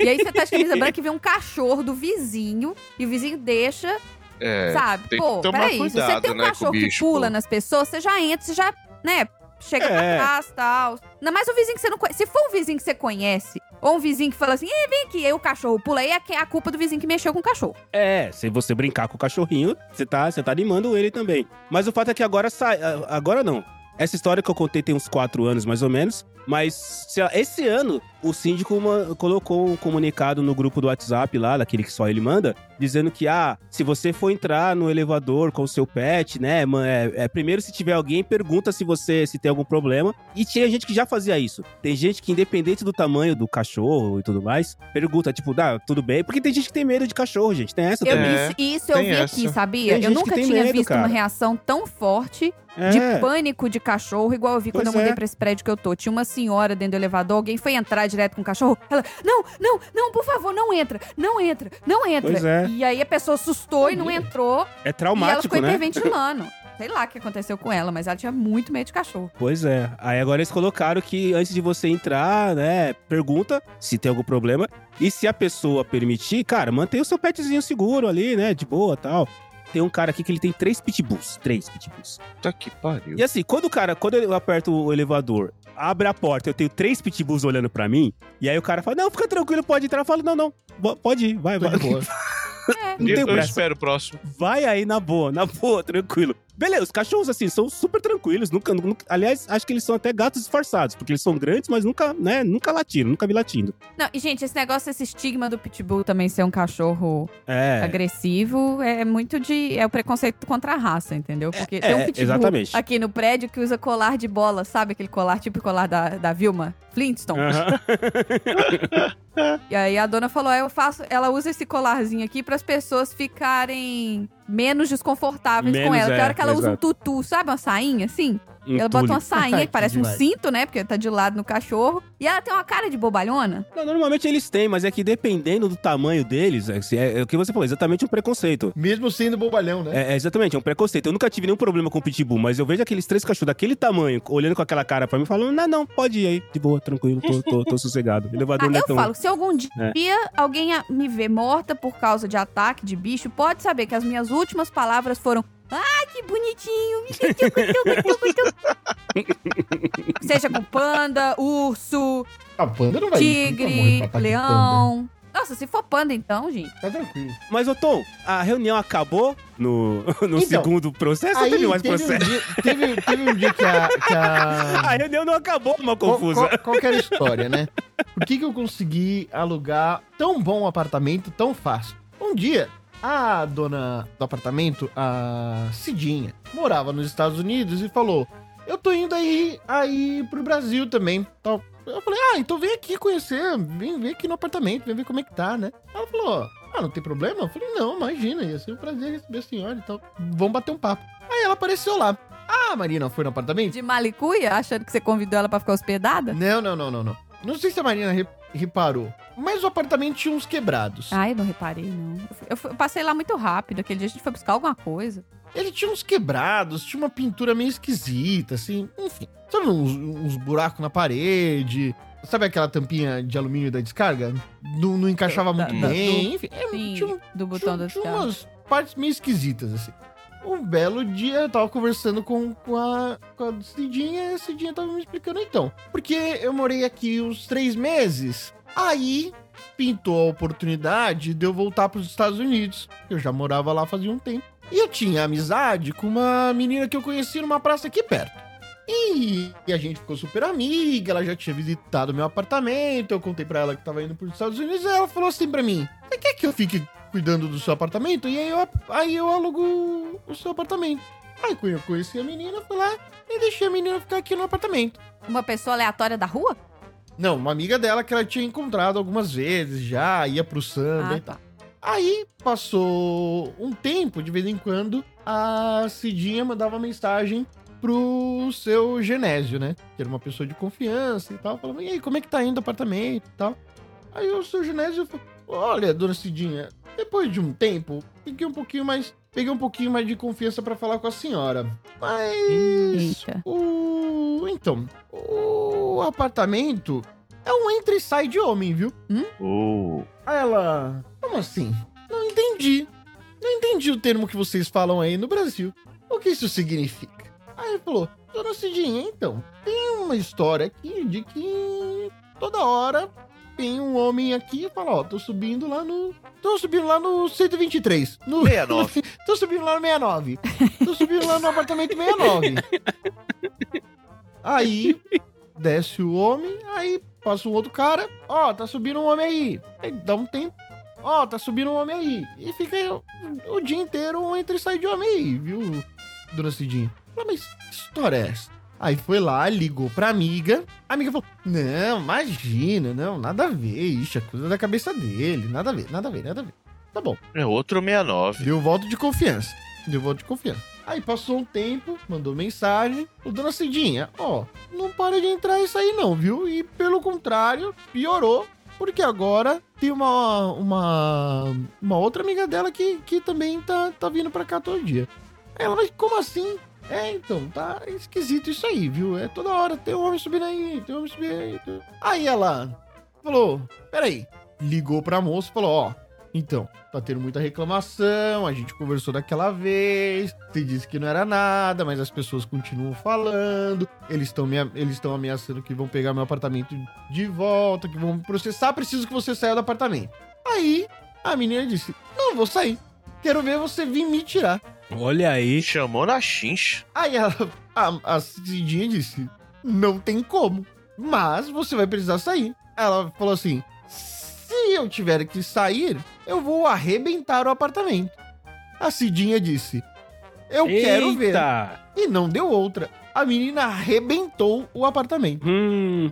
[SPEAKER 2] E aí você tá de camisa branca e vê um cachorro do vizinho, e o vizinho deixa,
[SPEAKER 3] É,
[SPEAKER 2] sabe?
[SPEAKER 3] tem que
[SPEAKER 2] Pô,
[SPEAKER 3] tomar
[SPEAKER 2] peraí, se você
[SPEAKER 3] cuidado,
[SPEAKER 2] tem um
[SPEAKER 3] né,
[SPEAKER 2] cachorro que pula
[SPEAKER 3] pô.
[SPEAKER 2] nas pessoas, você já entra, você já, né, chega
[SPEAKER 1] É.
[SPEAKER 2] pra trás e tal. Ainda mais um vizinho que você não conhece. Se for um vizinho que você conhece, ou um vizinho que fala assim, "Ih, vem aqui, aí o cachorro pula, aí é que é a culpa do vizinho que mexeu com o cachorro.
[SPEAKER 1] É, se você brincar com o cachorrinho, você tá, você tá animando ele também. Mas o fato é que agora sai. Agora não. Essa história que eu contei tem uns quatro anos, mais ou menos. Mas lá, esse ano, o síndico uma- colocou um comunicado no grupo do WhatsApp lá, daquele que só ele manda, dizendo que, ah, se você for entrar no elevador com o seu pet, né, ma- é, é, primeiro se tiver alguém, pergunta se você se tem algum problema. E tinha gente que já fazia isso. Tem gente que, independente do tamanho do cachorro e tudo mais, pergunta, tipo, dá, tudo bem? Porque tem gente que tem medo de cachorro, gente. Tem essa
[SPEAKER 2] Eu,
[SPEAKER 1] também.
[SPEAKER 3] É,
[SPEAKER 2] isso, isso eu
[SPEAKER 3] tem
[SPEAKER 2] vi
[SPEAKER 3] essa.
[SPEAKER 2] aqui, sabia?
[SPEAKER 1] Tem
[SPEAKER 2] Eu nunca tinha
[SPEAKER 1] medo,
[SPEAKER 2] visto uma
[SPEAKER 1] cara.
[SPEAKER 2] reação tão forte
[SPEAKER 1] É.
[SPEAKER 2] de pânico de cachorro, igual eu vi quando
[SPEAKER 1] Pois
[SPEAKER 2] eu mudei
[SPEAKER 1] é.
[SPEAKER 2] pra esse prédio que eu tô. Tinha uma senhora dentro do elevador, alguém foi entrar direto com o cachorro. Ela, não, não, não, por favor, não entra, não entra, não entra.
[SPEAKER 1] Pois é.
[SPEAKER 2] E aí a pessoa assustou e não entrou.
[SPEAKER 1] É
[SPEAKER 2] e ela
[SPEAKER 1] traumático,
[SPEAKER 2] ficou
[SPEAKER 1] né?
[SPEAKER 2] hiperventilando. Sei lá o que aconteceu com ela, mas ela tinha muito medo de cachorro.
[SPEAKER 1] Pois é. Aí agora eles colocaram que antes de você entrar, né, pergunta se tem algum problema. E se a pessoa permitir, cara, mantenha o seu petzinho seguro ali, né, de boa tal. Tem um cara aqui que ele tem três pitbulls. Três pitbulls.
[SPEAKER 3] Puta que pariu.
[SPEAKER 1] E assim, quando o cara, quando eu aperto o elevador, abre a porta, eu tenho três pitbulls olhando pra mim, e aí o cara fala, não, fica tranquilo, pode entrar. Eu falo, não, não, pode ir, vai,
[SPEAKER 4] Tô
[SPEAKER 1] vai.
[SPEAKER 4] boa.
[SPEAKER 1] Não
[SPEAKER 3] eu,
[SPEAKER 1] tenho
[SPEAKER 3] eu espero o próximo.
[SPEAKER 1] Vai aí na boa, na boa, tranquilo. Beleza, os cachorros, assim, são super tranquilos. Nunca, nunca- aliás, acho que eles são até gatos disfarçados, porque eles são grandes, mas nunca, né, nunca latiram, nunca vi latindo.
[SPEAKER 2] Não, e gente, esse negócio, esse estigma do pitbull também ser um cachorro
[SPEAKER 1] É.
[SPEAKER 2] agressivo é muito de. É o preconceito contra a raça, entendeu? Porque tem
[SPEAKER 1] é,
[SPEAKER 2] um pitbull
[SPEAKER 1] exatamente.
[SPEAKER 2] aqui no prédio que usa colar de bola, sabe? Aquele colar tipo colar da, da Vilma Flintstone.
[SPEAKER 1] Aham.
[SPEAKER 2] E aí a dona falou: "É, eu faço. Ela usa esse colarzinho aqui para as pessoas ficarem menos desconfortáveis com
[SPEAKER 1] Menos,
[SPEAKER 2] ela. Tem
[SPEAKER 1] é,
[SPEAKER 2] hora que ela usa um
[SPEAKER 1] exato.
[SPEAKER 2] tutu, sabe? Uma sainha assim.
[SPEAKER 1] Um
[SPEAKER 2] ela bota uma sainha
[SPEAKER 4] Ai,
[SPEAKER 2] que parece
[SPEAKER 4] que
[SPEAKER 2] um cinto, né? Porque tá de lado no cachorro. E ela tem uma cara de bobalhona.
[SPEAKER 1] Não, normalmente eles têm, mas é que dependendo do tamanho deles, é, é, é o que você falou, exatamente um preconceito.
[SPEAKER 4] Mesmo sendo bobalhão, né?
[SPEAKER 1] É, é exatamente, é um preconceito. Eu nunca tive nenhum problema com o pitbull, mas eu vejo aqueles três cachorros daquele tamanho, olhando com aquela cara pra mim, falando, não, não, pode ir aí, de boa, tranquilo, tô, tô, tô sossegado. Elevador
[SPEAKER 2] Ah,
[SPEAKER 1] não é
[SPEAKER 2] eu
[SPEAKER 1] tão...
[SPEAKER 2] falo, se algum dia
[SPEAKER 1] É.
[SPEAKER 2] alguém a- me ver morta por causa de ataque de bicho, pode saber que as minhas últimas palavras foram Ai, que bonitinho! Seja com panda, urso,
[SPEAKER 4] A panda não vai
[SPEAKER 2] tigre,
[SPEAKER 4] de
[SPEAKER 2] leão. Nossa, se for panda então, gente.
[SPEAKER 4] Tá tranquilo.
[SPEAKER 1] Mas, ô Tom, a reunião acabou no, no
[SPEAKER 4] Então,
[SPEAKER 1] segundo processo ou
[SPEAKER 4] Aí
[SPEAKER 1] teve mais
[SPEAKER 4] teve um,
[SPEAKER 1] processo?
[SPEAKER 4] dia, teve, teve um dia que a. Que a...
[SPEAKER 1] A reunião não acabou, uma
[SPEAKER 4] Qual,
[SPEAKER 1] confusa.
[SPEAKER 4] qual, qual que era a história, né? Por que, que eu consegui alugar tão bom apartamento tão fácil? Um dia, a dona do apartamento, a Cidinha, morava nos Estados Unidos e falou: Eu tô indo aí, aí pro Brasil também. Tal. Eu falei, ah, então vem aqui conhecer, vem, vem aqui no apartamento, vem ver como é que tá, né? Ela falou, ah, não tem problema? Eu falei, não, imagina, ia ser um prazer receber a senhora e tal. Vamos bater um papo. Aí ela apareceu lá. Ah, a Marina foi no apartamento?
[SPEAKER 2] De malicuia, achando que você convidou ela pra ficar hospedada?
[SPEAKER 4] Não, não, não, não, não. Não sei se a Marina re- reparou, mas o apartamento tinha uns quebrados.
[SPEAKER 2] Ai, eu não reparei, não. Eu, fui- eu fui- eu passei lá muito rápido. Aquele dia a gente foi buscar alguma coisa.
[SPEAKER 4] Ele tinha uns quebrados, tinha uma pintura meio esquisita, assim, enfim. Sabe uns, uns buracos na parede? Sabe aquela tampinha de alumínio da descarga? Não, não encaixava
[SPEAKER 2] Da-
[SPEAKER 4] muito
[SPEAKER 2] da-
[SPEAKER 4] bem, enfim. É,
[SPEAKER 2] Sim,
[SPEAKER 4] tinha, um-
[SPEAKER 2] do botão
[SPEAKER 4] tinha,
[SPEAKER 2] da
[SPEAKER 4] tinha
[SPEAKER 2] descarga.
[SPEAKER 4] umas partes meio esquisitas, assim. Um belo dia eu tava conversando com, com, a, com a Cidinha e a Cidinha tava me explicando então. Porque eu morei aqui uns três meses Aí pintou a oportunidade de eu voltar para os Estados Unidos. Eu já morava lá fazia um tempo. E eu tinha amizade com uma menina que eu conheci numa praça aqui perto. E, e a gente ficou super amiga, ela já tinha visitado meu apartamento, eu contei pra ela que tava indo pros Estados Unidos, e ela falou assim pra mim, você quer que eu fique cuidando do seu apartamento? E aí eu, aí eu alugo o seu apartamento. Aí eu conheci a menina, fui lá e deixei a menina ficar aqui no apartamento.
[SPEAKER 2] Uma pessoa aleatória da rua?
[SPEAKER 4] Não, uma amiga dela que ela tinha encontrado algumas vezes já, ia pro samba
[SPEAKER 2] Ah,
[SPEAKER 4] e tal. Aí passou um tempo, de vez em quando, a Cidinha mandava mensagem pro seu Genésio, né? Que era uma pessoa de confiança e tal. Falando, e aí, como é que tá indo o apartamento e tal? Aí o seu Genésio falou, olha, dona Cidinha, depois de um tempo, fiquei um pouquinho mais... Peguei um pouquinho mais de confiança pra falar com a senhora. Mas...
[SPEAKER 2] Eita.
[SPEAKER 4] O... Então, o apartamento é um entra e sai de homem, viu?
[SPEAKER 3] Oh.
[SPEAKER 4] Aí ela. Como assim? Não entendi. Não entendi o termo que vocês falam aí no Brasil. O que isso significa? Aí ele falou, Dona Cidinha, então, tem uma história aqui de que toda hora tem um homem aqui e fala, ó, tô subindo lá no. Tô subindo lá no 123. No,
[SPEAKER 3] 69.
[SPEAKER 4] tô subindo lá no 69. Tô subindo lá no apartamento 69. Aí desce o homem, aí passa um outro cara, ó, tá subindo um homem aí. Aí dá um tempo, ó, tá subindo um homem aí. E fica aí o, o dia inteiro um entra e sai de homem aí, viu, dona Cidinha? Mas que história é essa? Aí foi lá, ligou pra amiga. A amiga falou: Não, imagina, não, nada a ver. Ixi, é coisa da cabeça dele. Nada a ver, nada a ver, nada a ver. Tá bom.
[SPEAKER 3] É outro 69.
[SPEAKER 4] Deu voto de confiança. Deu voto de confiança. Aí passou um tempo, mandou mensagem. O dona Cidinha, ó, não para de entrar isso aí não, viu? E pelo contrário, piorou. Porque agora tem uma, uma, uma outra amiga dela que, que também tá, tá vindo pra cá todo dia. Ela, mas como assim? É, então, tá esquisito isso aí, viu? É toda hora, tem um homem subindo aí, tem um homem subindo aí. tem- Aí ela falou, peraí. Ligou pra moça e falou, ó, então, tá tendo muita reclamação, a gente conversou daquela vez, você disse que não era nada, mas as pessoas continuam falando, eles estão eles estão ameaçando que vão pegar meu apartamento de volta, que vão me processar, preciso que você saia do apartamento. Aí, a menina disse, não, vou sair, quero ver você vir me tirar.
[SPEAKER 1] Olha aí.
[SPEAKER 3] Chamou na chincha.
[SPEAKER 4] Aí ela, a, a Cidinha disse, não tem como, mas você vai precisar sair. Ela falou assim, se eu tiver que sair, eu vou arrebentar o apartamento. A Cidinha disse, eu quero ver.
[SPEAKER 1] Eita.
[SPEAKER 4] E não deu outra. A menina arrebentou o apartamento.
[SPEAKER 1] Hum.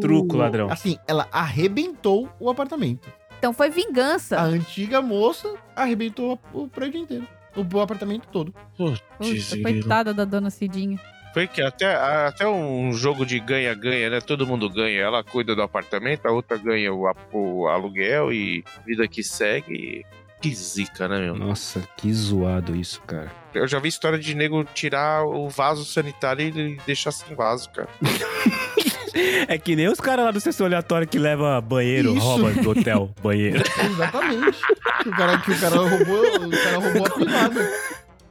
[SPEAKER 1] Truco, ladrão.
[SPEAKER 4] Assim, ela arrebentou o apartamento.
[SPEAKER 2] Então foi vingança.
[SPEAKER 4] A antiga moça arrebentou o prédio inteiro. O apartamento todo.
[SPEAKER 3] Putz,
[SPEAKER 2] coitada da dona Cidinha.
[SPEAKER 3] Foi que até, até um jogo de ganha-ganha, né? Todo mundo ganha. Ela cuida do apartamento, a outra ganha o, o aluguel e vida que segue. Que zica, né, meu?
[SPEAKER 1] Nossa, que zoado isso, cara.
[SPEAKER 3] Eu já vi história de nego tirar o vaso sanitário e deixar sem vaso, cara.
[SPEAKER 1] É que nem os caras lá do sessão aleatório que leva banheiro,
[SPEAKER 4] Isso.
[SPEAKER 1] rouba do hotel, banheiro.
[SPEAKER 4] Exatamente. o cara, que o cara roubou, o cara roubou a privada.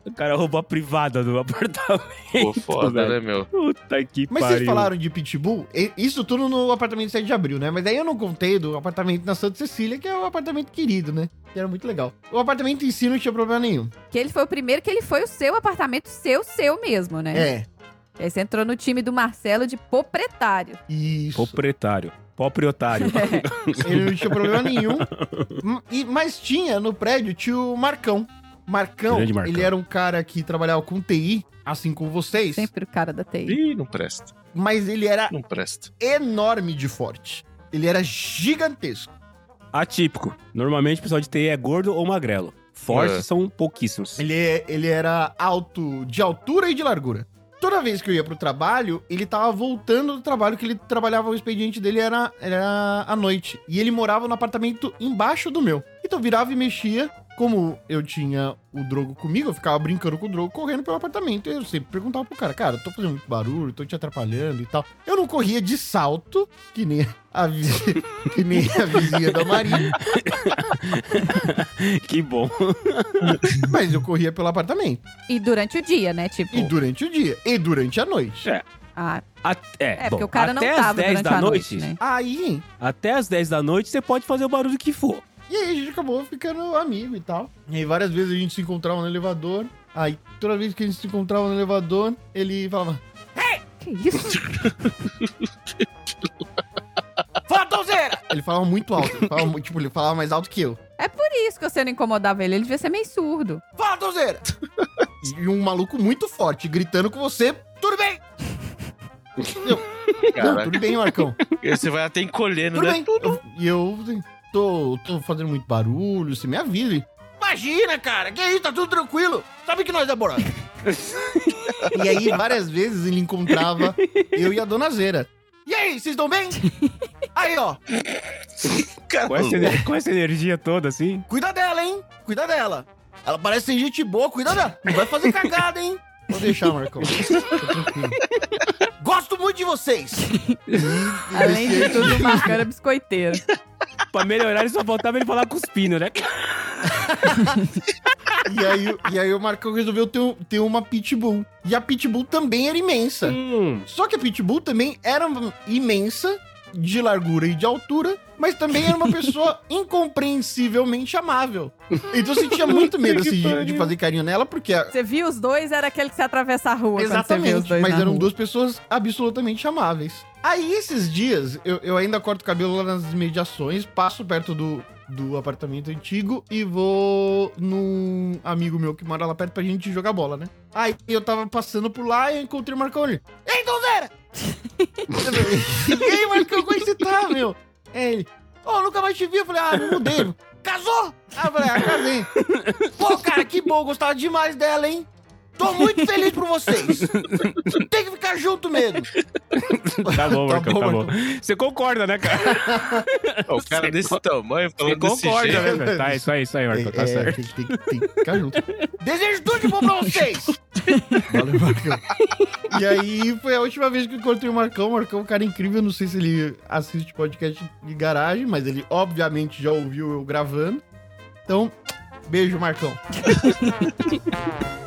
[SPEAKER 1] O cara roubou a privada do apartamento.
[SPEAKER 3] Pô, foda,
[SPEAKER 1] velho.
[SPEAKER 3] né, meu?
[SPEAKER 1] Puta que
[SPEAKER 4] Mas
[SPEAKER 1] pariu.
[SPEAKER 4] vocês falaram de Pitbull? Isso tudo no apartamento 7 de abril, né? Mas daí eu não contei do apartamento na Santa Cecília, que é o apartamento querido, né? Que era muito legal. O apartamento em si não tinha problema nenhum.
[SPEAKER 2] Que ele foi o primeiro que ele foi o seu apartamento, seu, seu mesmo, né?
[SPEAKER 4] É.
[SPEAKER 2] Aí você entrou no time do Marcelo de proprietário.
[SPEAKER 4] Isso.
[SPEAKER 1] Proprietário. Proprietário.
[SPEAKER 4] Ele não tinha problema nenhum. E- mas tinha no prédio, tinha o Marcão. Marcão,
[SPEAKER 1] Marcão.
[SPEAKER 4] ele era um cara que trabalhava com TI, assim como vocês.
[SPEAKER 2] Sempre o cara da TI.
[SPEAKER 3] Ih, não presta.
[SPEAKER 4] Mas ele era
[SPEAKER 3] Não presta.
[SPEAKER 4] enorme de forte. Ele era gigantesco.
[SPEAKER 1] Atípico. Normalmente o pessoal de TI é gordo ou magrelo. Fortes
[SPEAKER 3] É.
[SPEAKER 1] são pouquíssimos.
[SPEAKER 4] Ele, é- ele era alto de altura e de largura. Toda vez que eu ia pro trabalho, ele tava voltando do trabalho, que ele trabalhava, o expediente dele era, era à noite. E ele morava no apartamento embaixo do meu. Então eu virava e mexia. Como eu tinha o Drogo comigo, eu ficava brincando com o Drogo, correndo pelo apartamento. E eu sempre perguntava pro cara, cara, eu tô fazendo muito barulho, tô te atrapalhando e tal. Eu não corria de salto, que nem a, vi- que nem a vizinha da Maria,
[SPEAKER 1] que bom.
[SPEAKER 4] mas eu corria pelo apartamento.
[SPEAKER 2] E durante o dia, né? Tipo.
[SPEAKER 4] E durante o dia, e durante a noite.
[SPEAKER 1] É.
[SPEAKER 2] Ah,
[SPEAKER 1] A- é,
[SPEAKER 2] é,
[SPEAKER 1] bom,
[SPEAKER 2] porque o cara não
[SPEAKER 1] até
[SPEAKER 2] tava
[SPEAKER 1] às 10
[SPEAKER 2] durante
[SPEAKER 1] da noite,
[SPEAKER 2] noite, né?
[SPEAKER 4] Aí,
[SPEAKER 1] Até às 10 da noite você pode fazer o barulho que for.
[SPEAKER 4] E aí a gente acabou ficando amigo e tal. E aí várias vezes a gente se encontrava no elevador. Aí toda vez que a gente se encontrava no elevador, ele falava:
[SPEAKER 2] Que isso?
[SPEAKER 4] Fala, Tonzeira! Ele falava muito alto. Ele falava, tipo, ele falava mais alto que eu.
[SPEAKER 2] É por isso que você não incomodava ele. Ele devia ser meio surdo.
[SPEAKER 4] Fala, Tonzeira! e um maluco muito forte gritando com você: Tudo bem! Eu, não, tudo bem, Marcão.
[SPEAKER 3] você vai até encolhendo,
[SPEAKER 4] Tudo
[SPEAKER 3] né?
[SPEAKER 4] bem. Eu- E eu, assim, tô, tô fazendo muito barulho, você me avisa. Imagina, cara, que isso, tá tudo tranquilo. Sabe que nós é borado. e aí, várias vezes ele encontrava eu e a dona Zera. E aí, vocês estão bem? Aí, ó,
[SPEAKER 1] Com essa, ener- com essa energia toda, assim.
[SPEAKER 4] cuida dela, hein? Cuida dela. Ela parece ser gente boa, cuida dela. Não vai fazer cagada, hein? Vou deixar, Marcão. Tô tranquilo. Gosto muito de vocês.
[SPEAKER 2] Além de tudo, o Marcão era biscoiteiro.
[SPEAKER 1] Pra melhorar, ele só faltava ele falar cuspindo, né?
[SPEAKER 4] E aí, e aí o Marcão resolveu ter, ter uma pitbull. E a pitbull também era imensa.
[SPEAKER 1] Hum,
[SPEAKER 4] Só que a Pitbull também era imensa, de largura e de altura, mas também era uma pessoa incompreensivelmente amável. Então eu sentia muito medo assim, de, de fazer carinho nela, porque. a-
[SPEAKER 2] Você viu os dois, era aquele que se atravessa a rua.
[SPEAKER 4] Exatamente,
[SPEAKER 2] dois
[SPEAKER 4] mas eram
[SPEAKER 2] rua.
[SPEAKER 4] duas pessoas absolutamente amáveis. Aí esses dias, eu, eu ainda corto o cabelo lá nas mediações, passo perto do, do apartamento antigo e vou num amigo meu que mora lá perto pra gente jogar bola, né? Aí eu tava passando por lá e eu encontrei o Marcão ali. Ei, Donzera! E aí, é que você tá, meu? É ele. Ô, nunca mais te vi. Eu falei, ah, me mudei. Casou? Ah, eu falei, ah, casei. Pô, cara, que bom, gostava demais dela, hein? Tô muito feliz por vocês. Tem que ficar junto mesmo.
[SPEAKER 1] tá bom,
[SPEAKER 4] Tá
[SPEAKER 1] Marcão,
[SPEAKER 4] bom,
[SPEAKER 1] tá bom. Você concorda, né, cara?
[SPEAKER 3] O cara
[SPEAKER 1] Você
[SPEAKER 3] desse
[SPEAKER 1] co-
[SPEAKER 3] tamanho
[SPEAKER 1] Você
[SPEAKER 3] falando desse
[SPEAKER 1] concorda,
[SPEAKER 3] jeito.
[SPEAKER 1] né, velho? Tá, isso aí, isso aí, Marcão, tá
[SPEAKER 4] É,
[SPEAKER 1] certo.
[SPEAKER 4] Tem, tem, tem que ficar junto. Desejo tudo de bom pra vocês. Valeu, Marcão. E aí foi a última vez que eu encontrei o Marcão. O Marcão é um cara incrível. Não sei se ele assiste podcast de garagem, mas ele obviamente já ouviu eu gravando. Então, beijo, Marcão.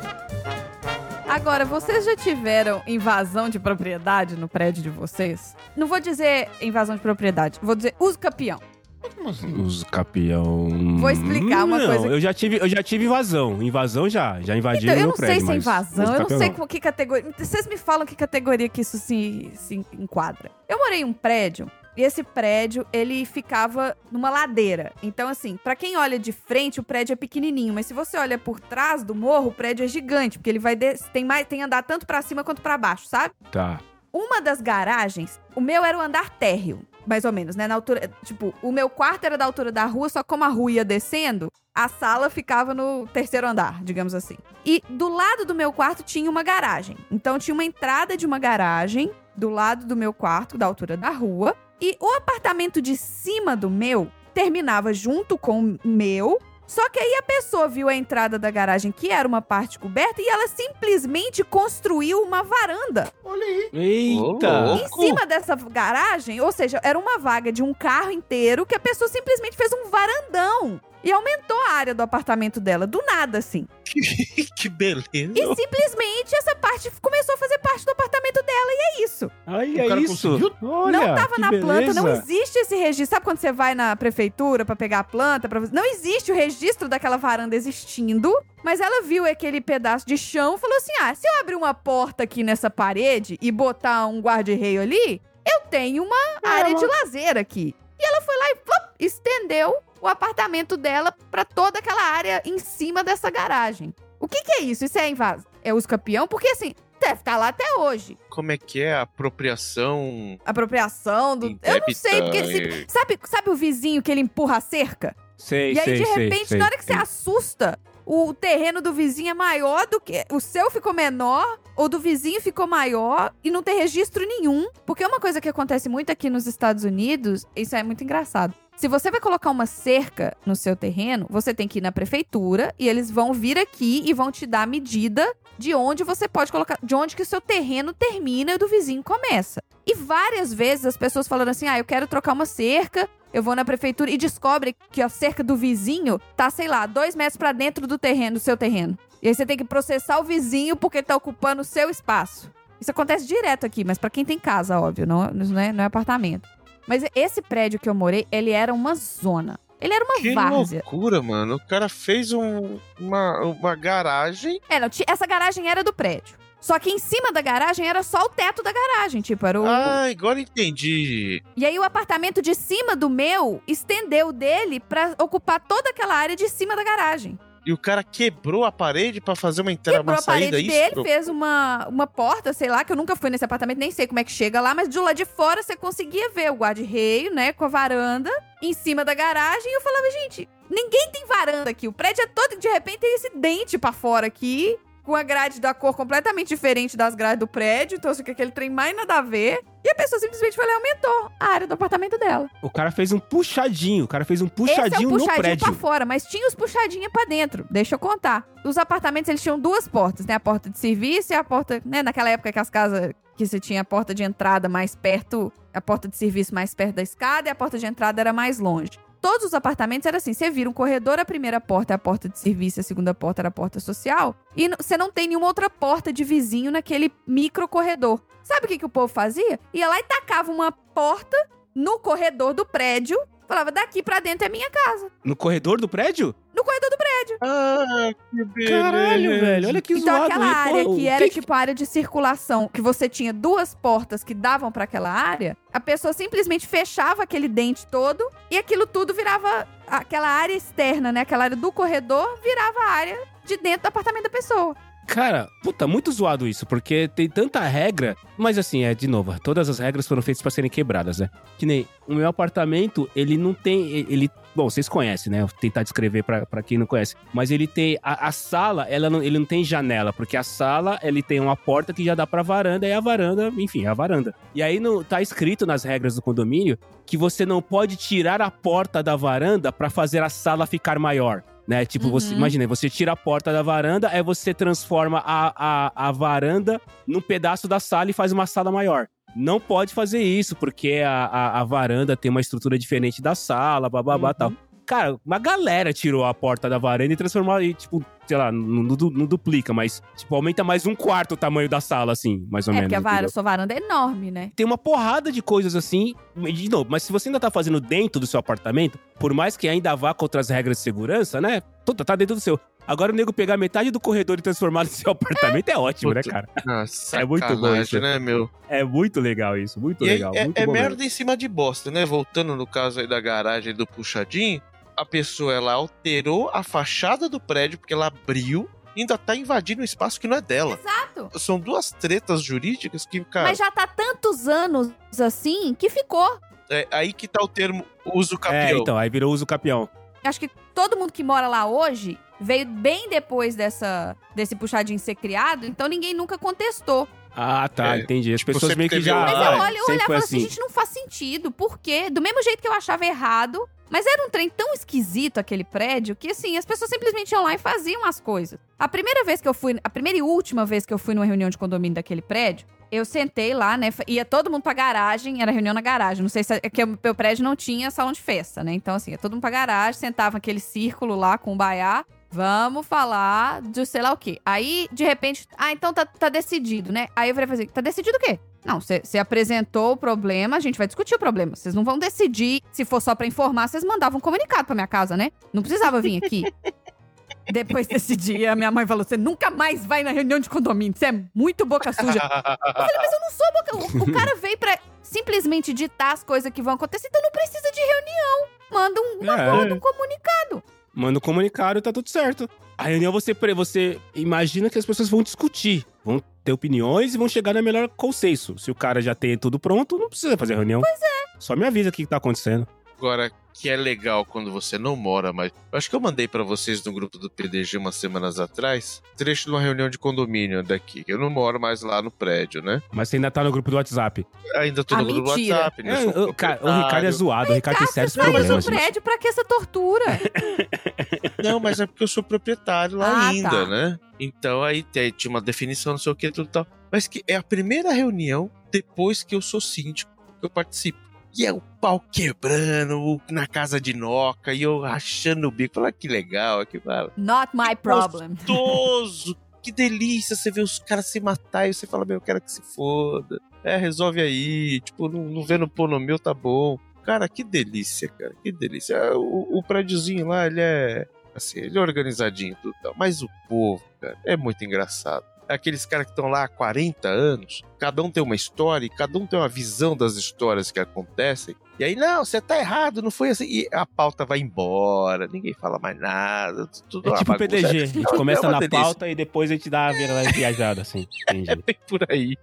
[SPEAKER 2] Agora, vocês já tiveram invasão de propriedade no prédio de vocês? Não vou dizer invasão de propriedade, vou dizer uso capião.
[SPEAKER 4] Como assim?
[SPEAKER 1] Os capião.
[SPEAKER 2] Vou explicar uma
[SPEAKER 1] não,
[SPEAKER 2] coisa.
[SPEAKER 1] Eu já tive, eu já tive invasão. Invasão já. Já invadiram
[SPEAKER 2] Então, eu
[SPEAKER 1] meu
[SPEAKER 2] não sei
[SPEAKER 1] prédio.
[SPEAKER 2] se é invasão, eu não sei com que categoria. Vocês me falam que categoria que isso se, se enquadra. Eu morei em um prédio. E esse prédio, ele ficava numa ladeira. Então, assim, pra quem olha de frente, o prédio é pequenininho. Mas se você olha por trás do morro, o prédio é gigante. Porque ele vai... Tem, mais, tem andar tanto pra cima quanto pra baixo, sabe?
[SPEAKER 1] Tá.
[SPEAKER 2] Uma das garagens, o meu era o andar térreo, mais ou menos, né? Na altura, tipo, o meu quarto era da altura da rua, só como a rua ia descendo, a sala ficava no terceiro andar, digamos assim. E do lado do meu quarto tinha uma garagem. Então tinha uma entrada de uma garagem do lado do meu quarto, da altura da rua, e o apartamento de cima do meu terminava junto com o meu. Só que aí a pessoa viu a entrada da garagem, que era uma parte coberta, e ela simplesmente construiu uma varanda
[SPEAKER 4] Olha aí.
[SPEAKER 1] Eita!
[SPEAKER 2] Em cima dessa garagem, ou seja, era uma vaga de um carro inteiro que a pessoa simplesmente fez um varandão. E aumentou a área do apartamento dela, do nada, assim.
[SPEAKER 3] que beleza.
[SPEAKER 2] E simplesmente essa parte começou a fazer parte do apartamento dela, e é isso.
[SPEAKER 1] Aí é isso. Olha,
[SPEAKER 2] não tava na planta, não
[SPEAKER 1] beleza.
[SPEAKER 2] existe esse registro. Sabe quando você vai na prefeitura pra pegar a planta? Pra... Não existe o registro daquela varanda existindo. Mas ela viu aquele pedaço de chão e falou assim: ah, se eu abrir uma porta aqui nessa parede e botar um guarda-reio ali, eu tenho uma
[SPEAKER 1] É,
[SPEAKER 2] área de lazer aqui. E ela foi lá e plop, estendeu o apartamento dela pra toda aquela área em cima dessa garagem. O que, que é isso? Isso é invasão? É uso campeão? Porque assim, deve estar lá até hoje.
[SPEAKER 3] Como é que é a apropriação?
[SPEAKER 2] Apropriação do. Eu não sei, porque
[SPEAKER 3] Indébita,
[SPEAKER 2] se- sabe, sabe o vizinho que ele empurra a cerca?
[SPEAKER 1] Sei,
[SPEAKER 2] e aí,
[SPEAKER 1] sei,
[SPEAKER 2] de
[SPEAKER 1] sei,
[SPEAKER 2] repente,
[SPEAKER 1] sei,
[SPEAKER 2] na hora que você
[SPEAKER 1] sei.
[SPEAKER 2] assusta, o terreno do vizinho é maior do que. O seu ficou menor, ou do vizinho ficou maior, e não tem registro nenhum. Porque uma coisa que acontece muito aqui nos Estados Unidos, isso é muito engraçado. Se você vai colocar uma cerca no seu terreno, você tem que ir na prefeitura e eles vão vir aqui e vão te dar a medida de onde você pode colocar, de onde que o seu terreno termina e o do vizinho começa. E várias vezes as pessoas falando assim: "Ah, eu quero trocar uma cerca, eu vou na prefeitura e descobre que a cerca do vizinho tá, sei lá, dois metros pra dentro do terreno, do seu terreno. E aí você tem que processar o vizinho porque ele tá ocupando o seu espaço. Isso acontece direto aqui, mas pra quem tem casa, óbvio, não, não, é, não é apartamento. Mas esse prédio que eu morei, ele era uma zona. Ele era uma
[SPEAKER 3] Que
[SPEAKER 2] várzea.
[SPEAKER 3] loucura, mano. O cara fez um- uma, uma garagem.
[SPEAKER 2] É, não, essa garagem era do prédio. Só que em cima da garagem era só o teto da garagem, tipo, era o...
[SPEAKER 3] Ah, agora entendi.
[SPEAKER 2] E aí o apartamento de cima do meu estendeu dele pra ocupar toda aquela área de cima da garagem.
[SPEAKER 3] E o cara quebrou a parede pra fazer uma entrada,
[SPEAKER 2] Quebrou
[SPEAKER 3] uma
[SPEAKER 2] a parede
[SPEAKER 3] saída,
[SPEAKER 2] dele,
[SPEAKER 3] isso?
[SPEAKER 2] fez uma, uma porta, sei lá, que eu nunca fui nesse apartamento, nem sei como é que chega lá, mas de lá de fora você conseguia ver o guarda-reio, né, com a varanda em cima da garagem. E eu falava, gente, ninguém tem varanda aqui. O prédio é todo, de repente, tem esse dente pra fora aqui, com a grade da cor completamente diferente das grades do prédio. Então fica aquele trem mais nada a ver. E a pessoa simplesmente foi lá e aumentou a área do apartamento dela.
[SPEAKER 1] O cara fez um puxadinho. O cara fez um
[SPEAKER 2] Esse é
[SPEAKER 1] puxadinho
[SPEAKER 2] o
[SPEAKER 1] no
[SPEAKER 2] puxadinho
[SPEAKER 1] prédio.
[SPEAKER 2] pra fora, mas tinha os puxadinhos pra dentro. Deixa eu contar. Os apartamentos, eles tinham duas portas, né? A porta de serviço e a porta, né? Naquela época que as casas, que você tinha a porta de entrada mais perto, a porta de serviço mais perto da escada e a porta de entrada era mais longe. Todos os apartamentos era assim, você vira um corredor, a primeira porta é a porta de serviço, a segunda porta era a porta social, e você não tem nenhuma outra porta de vizinho naquele micro corredor. Sabe o que, que o povo fazia? Ia lá e tacava uma porta no corredor do prédio, falava, daqui pra dentro é minha casa.
[SPEAKER 1] No corredor do prédio?
[SPEAKER 2] No corredor do prédio.
[SPEAKER 3] Ah, que beleza.
[SPEAKER 1] Caralho, velho. Olha que
[SPEAKER 2] então
[SPEAKER 1] zoado.
[SPEAKER 2] aquela
[SPEAKER 1] E,
[SPEAKER 2] área
[SPEAKER 1] pô,
[SPEAKER 2] que era
[SPEAKER 1] que-
[SPEAKER 2] tipo a área de circulação, que você tinha duas portas que davam pra aquela área, a pessoa simplesmente fechava aquele dente todo e aquilo tudo virava aquela área externa, né? Aquela área do corredor virava a área de dentro do apartamento da pessoa.
[SPEAKER 1] Cara, puta, muito zoado isso, porque tem tanta regra. Mas assim, é, de novo, todas as regras foram feitas pra serem quebradas, né? Que nem o meu apartamento, ele não tem. Ele. Bom, vocês conhecem, né? Vou tentar descrever pra quem não conhece. Mas ele tem. A, a sala, ela não, ele não tem janela, porque a sala, ele tem uma porta que já dá pra varanda, e a varanda, enfim, é a varanda. E aí no, tá escrito nas regras do condomínio que você não pode tirar a porta da varanda pra fazer a sala ficar maior. Né? Tipo, você,
[SPEAKER 2] Uhum.
[SPEAKER 1] imagina, você tira a porta da varanda, aí você transforma a, a, a varanda num pedaço da sala e faz uma sala maior. Não pode fazer isso, porque a, a, a varanda tem uma estrutura diferente da sala, bababá
[SPEAKER 2] Uhum.
[SPEAKER 1] tal. Cara, uma galera tirou a porta da varanda e transformou aí, tipo, sei lá, não, não du- não duplica, mas, tipo, aumenta mais um quarto o tamanho da sala, assim, mais ou
[SPEAKER 2] é
[SPEAKER 1] menos.
[SPEAKER 2] porque a vara,
[SPEAKER 1] entendeu?
[SPEAKER 2] sua varanda é enorme, né?
[SPEAKER 1] Tem uma porrada de coisas assim, de novo, mas se você ainda tá fazendo dentro do seu apartamento, por mais que ainda vá contra as regras de segurança, né? Tudo tá dentro do seu. Agora o nego pegar metade do corredor e transformar no seu apartamento é ótimo, né, cara?
[SPEAKER 3] Ah,
[SPEAKER 1] É muito bom isso.
[SPEAKER 3] né, meu?
[SPEAKER 1] É muito legal isso, muito
[SPEAKER 3] E
[SPEAKER 1] legal.
[SPEAKER 3] é,
[SPEAKER 1] muito
[SPEAKER 3] é
[SPEAKER 1] bom mesmo.
[SPEAKER 3] merda em cima de bosta, né? Voltando no caso aí da garagem do puxadinho, a pessoa ela alterou a fachada do prédio porque ela abriu e ainda tá invadindo um espaço que não é dela.
[SPEAKER 2] Exato.
[SPEAKER 3] São duas tretas jurídicas que, cara,
[SPEAKER 2] Mas já tá tantos anos assim que ficou.
[SPEAKER 3] é aí que tá o termo uso
[SPEAKER 1] É,
[SPEAKER 3] capião.
[SPEAKER 1] então, aí virou uso capião.
[SPEAKER 2] Acho que todo mundo que mora lá hoje veio bem depois dessa, desse puxadinho ser criado, então ninguém nunca contestou.
[SPEAKER 1] Ah, tá,
[SPEAKER 3] É,
[SPEAKER 1] entendi. As
[SPEAKER 3] tipo,
[SPEAKER 1] pessoas meio que já.
[SPEAKER 2] Mas eu
[SPEAKER 3] é.
[SPEAKER 2] olho, eu olhava e assim,
[SPEAKER 1] assim.
[SPEAKER 2] gente, não faz sentido. Por quê? Do mesmo jeito que eu achava errado, mas era um trem tão esquisito aquele prédio que, assim, as pessoas simplesmente iam lá e faziam as coisas. A primeira vez que eu fui, a primeira e última vez que eu fui numa reunião de condomínio daquele prédio, eu sentei lá, né? Ia todo mundo pra garagem, era reunião na garagem. Não sei se é que o meu prédio não tinha salão de festa, né? Então, assim, ia todo mundo pra garagem, sentava aquele círculo lá com o baiá. Vamos falar de sei lá o quê. Aí, de repente, ah, então tá, tá decidido, né? Aí eu falei assim: tá decidido o quê? Não, você apresentou o problema, a gente vai discutir o problema. Vocês não vão decidir. Se for só pra informar, vocês mandavam um comunicado pra minha casa, né? Não precisava vir aqui. Depois desse dia, minha mãe falou: você nunca mais vai na reunião de condomínio, você é muito boca suja. Eu falei, mas eu não sou boca. O, o cara veio pra simplesmente ditar as coisas que vão acontecer, então não precisa de reunião. Manda um, uma
[SPEAKER 1] É.
[SPEAKER 2] de um comunicado.
[SPEAKER 1] Manda um comunicado e tá tudo certo. A reunião você, você imagina que as pessoas vão discutir, vão ter opiniões e vão chegar na melhor consenso. Se o cara já tem tudo pronto, não precisa fazer reunião. Pois é. Só me avisa o que que tá acontecendo.
[SPEAKER 3] Agora, que é legal quando você não mora mais. Eu acho que eu mandei pra vocês no grupo do PDG umas semanas atrás, trecho de uma reunião de condomínio daqui. que Eu não moro mais lá no prédio, né?
[SPEAKER 1] Mas você ainda tá no grupo do WhatsApp.
[SPEAKER 3] Ainda tô
[SPEAKER 2] Ah,
[SPEAKER 3] no grupo do. WhatsApp. né?
[SPEAKER 1] É, o, cara, o. Ricardo é zoado, o Ricardo tem sérios
[SPEAKER 2] Mas o
[SPEAKER 1] problemas, gente.
[SPEAKER 2] prédio, pra que essa tortura?
[SPEAKER 3] Não, mas é porque eu sou proprietário lá
[SPEAKER 2] Ah,
[SPEAKER 3] ainda,
[SPEAKER 2] tá.
[SPEAKER 3] né? Então aí tem- tinha uma definição, não sei o que, tudo tal. Mas que é a primeira reunião depois que eu sou síndico que eu participo. E é o pau quebrando na casa de Noca e eu rachando o bico. Falei, "Ah, que legal, que mara-
[SPEAKER 2] Not my problem.
[SPEAKER 3] gostoso que delícia você ver os caras se matar e você fala, meu, eu quero que se foda. É, resolve aí. Tipo, não, não vendo pôr no meu, tá bom. Cara, que delícia, cara. Que delícia. É, O, o prédiozinho lá, ele é. Assim, ele é organizadinho e tudo tal. Mas o povo, cara, é muito engraçado. É aqueles caras que estão lá há 40 anos, cada um tem uma história e cada um tem uma visão das histórias que acontecem. E aí, não, você tá errado, não foi assim. E a pauta vai embora, ninguém fala mais nada. Tudo
[SPEAKER 1] É tipo
[SPEAKER 3] bagunça.
[SPEAKER 1] PDG. A gente
[SPEAKER 3] É
[SPEAKER 1] começa
[SPEAKER 3] uma
[SPEAKER 1] na
[SPEAKER 3] delícia.
[SPEAKER 1] pauta e depois a gente dá a viajada, assim. Entendi.
[SPEAKER 3] É bem por aí.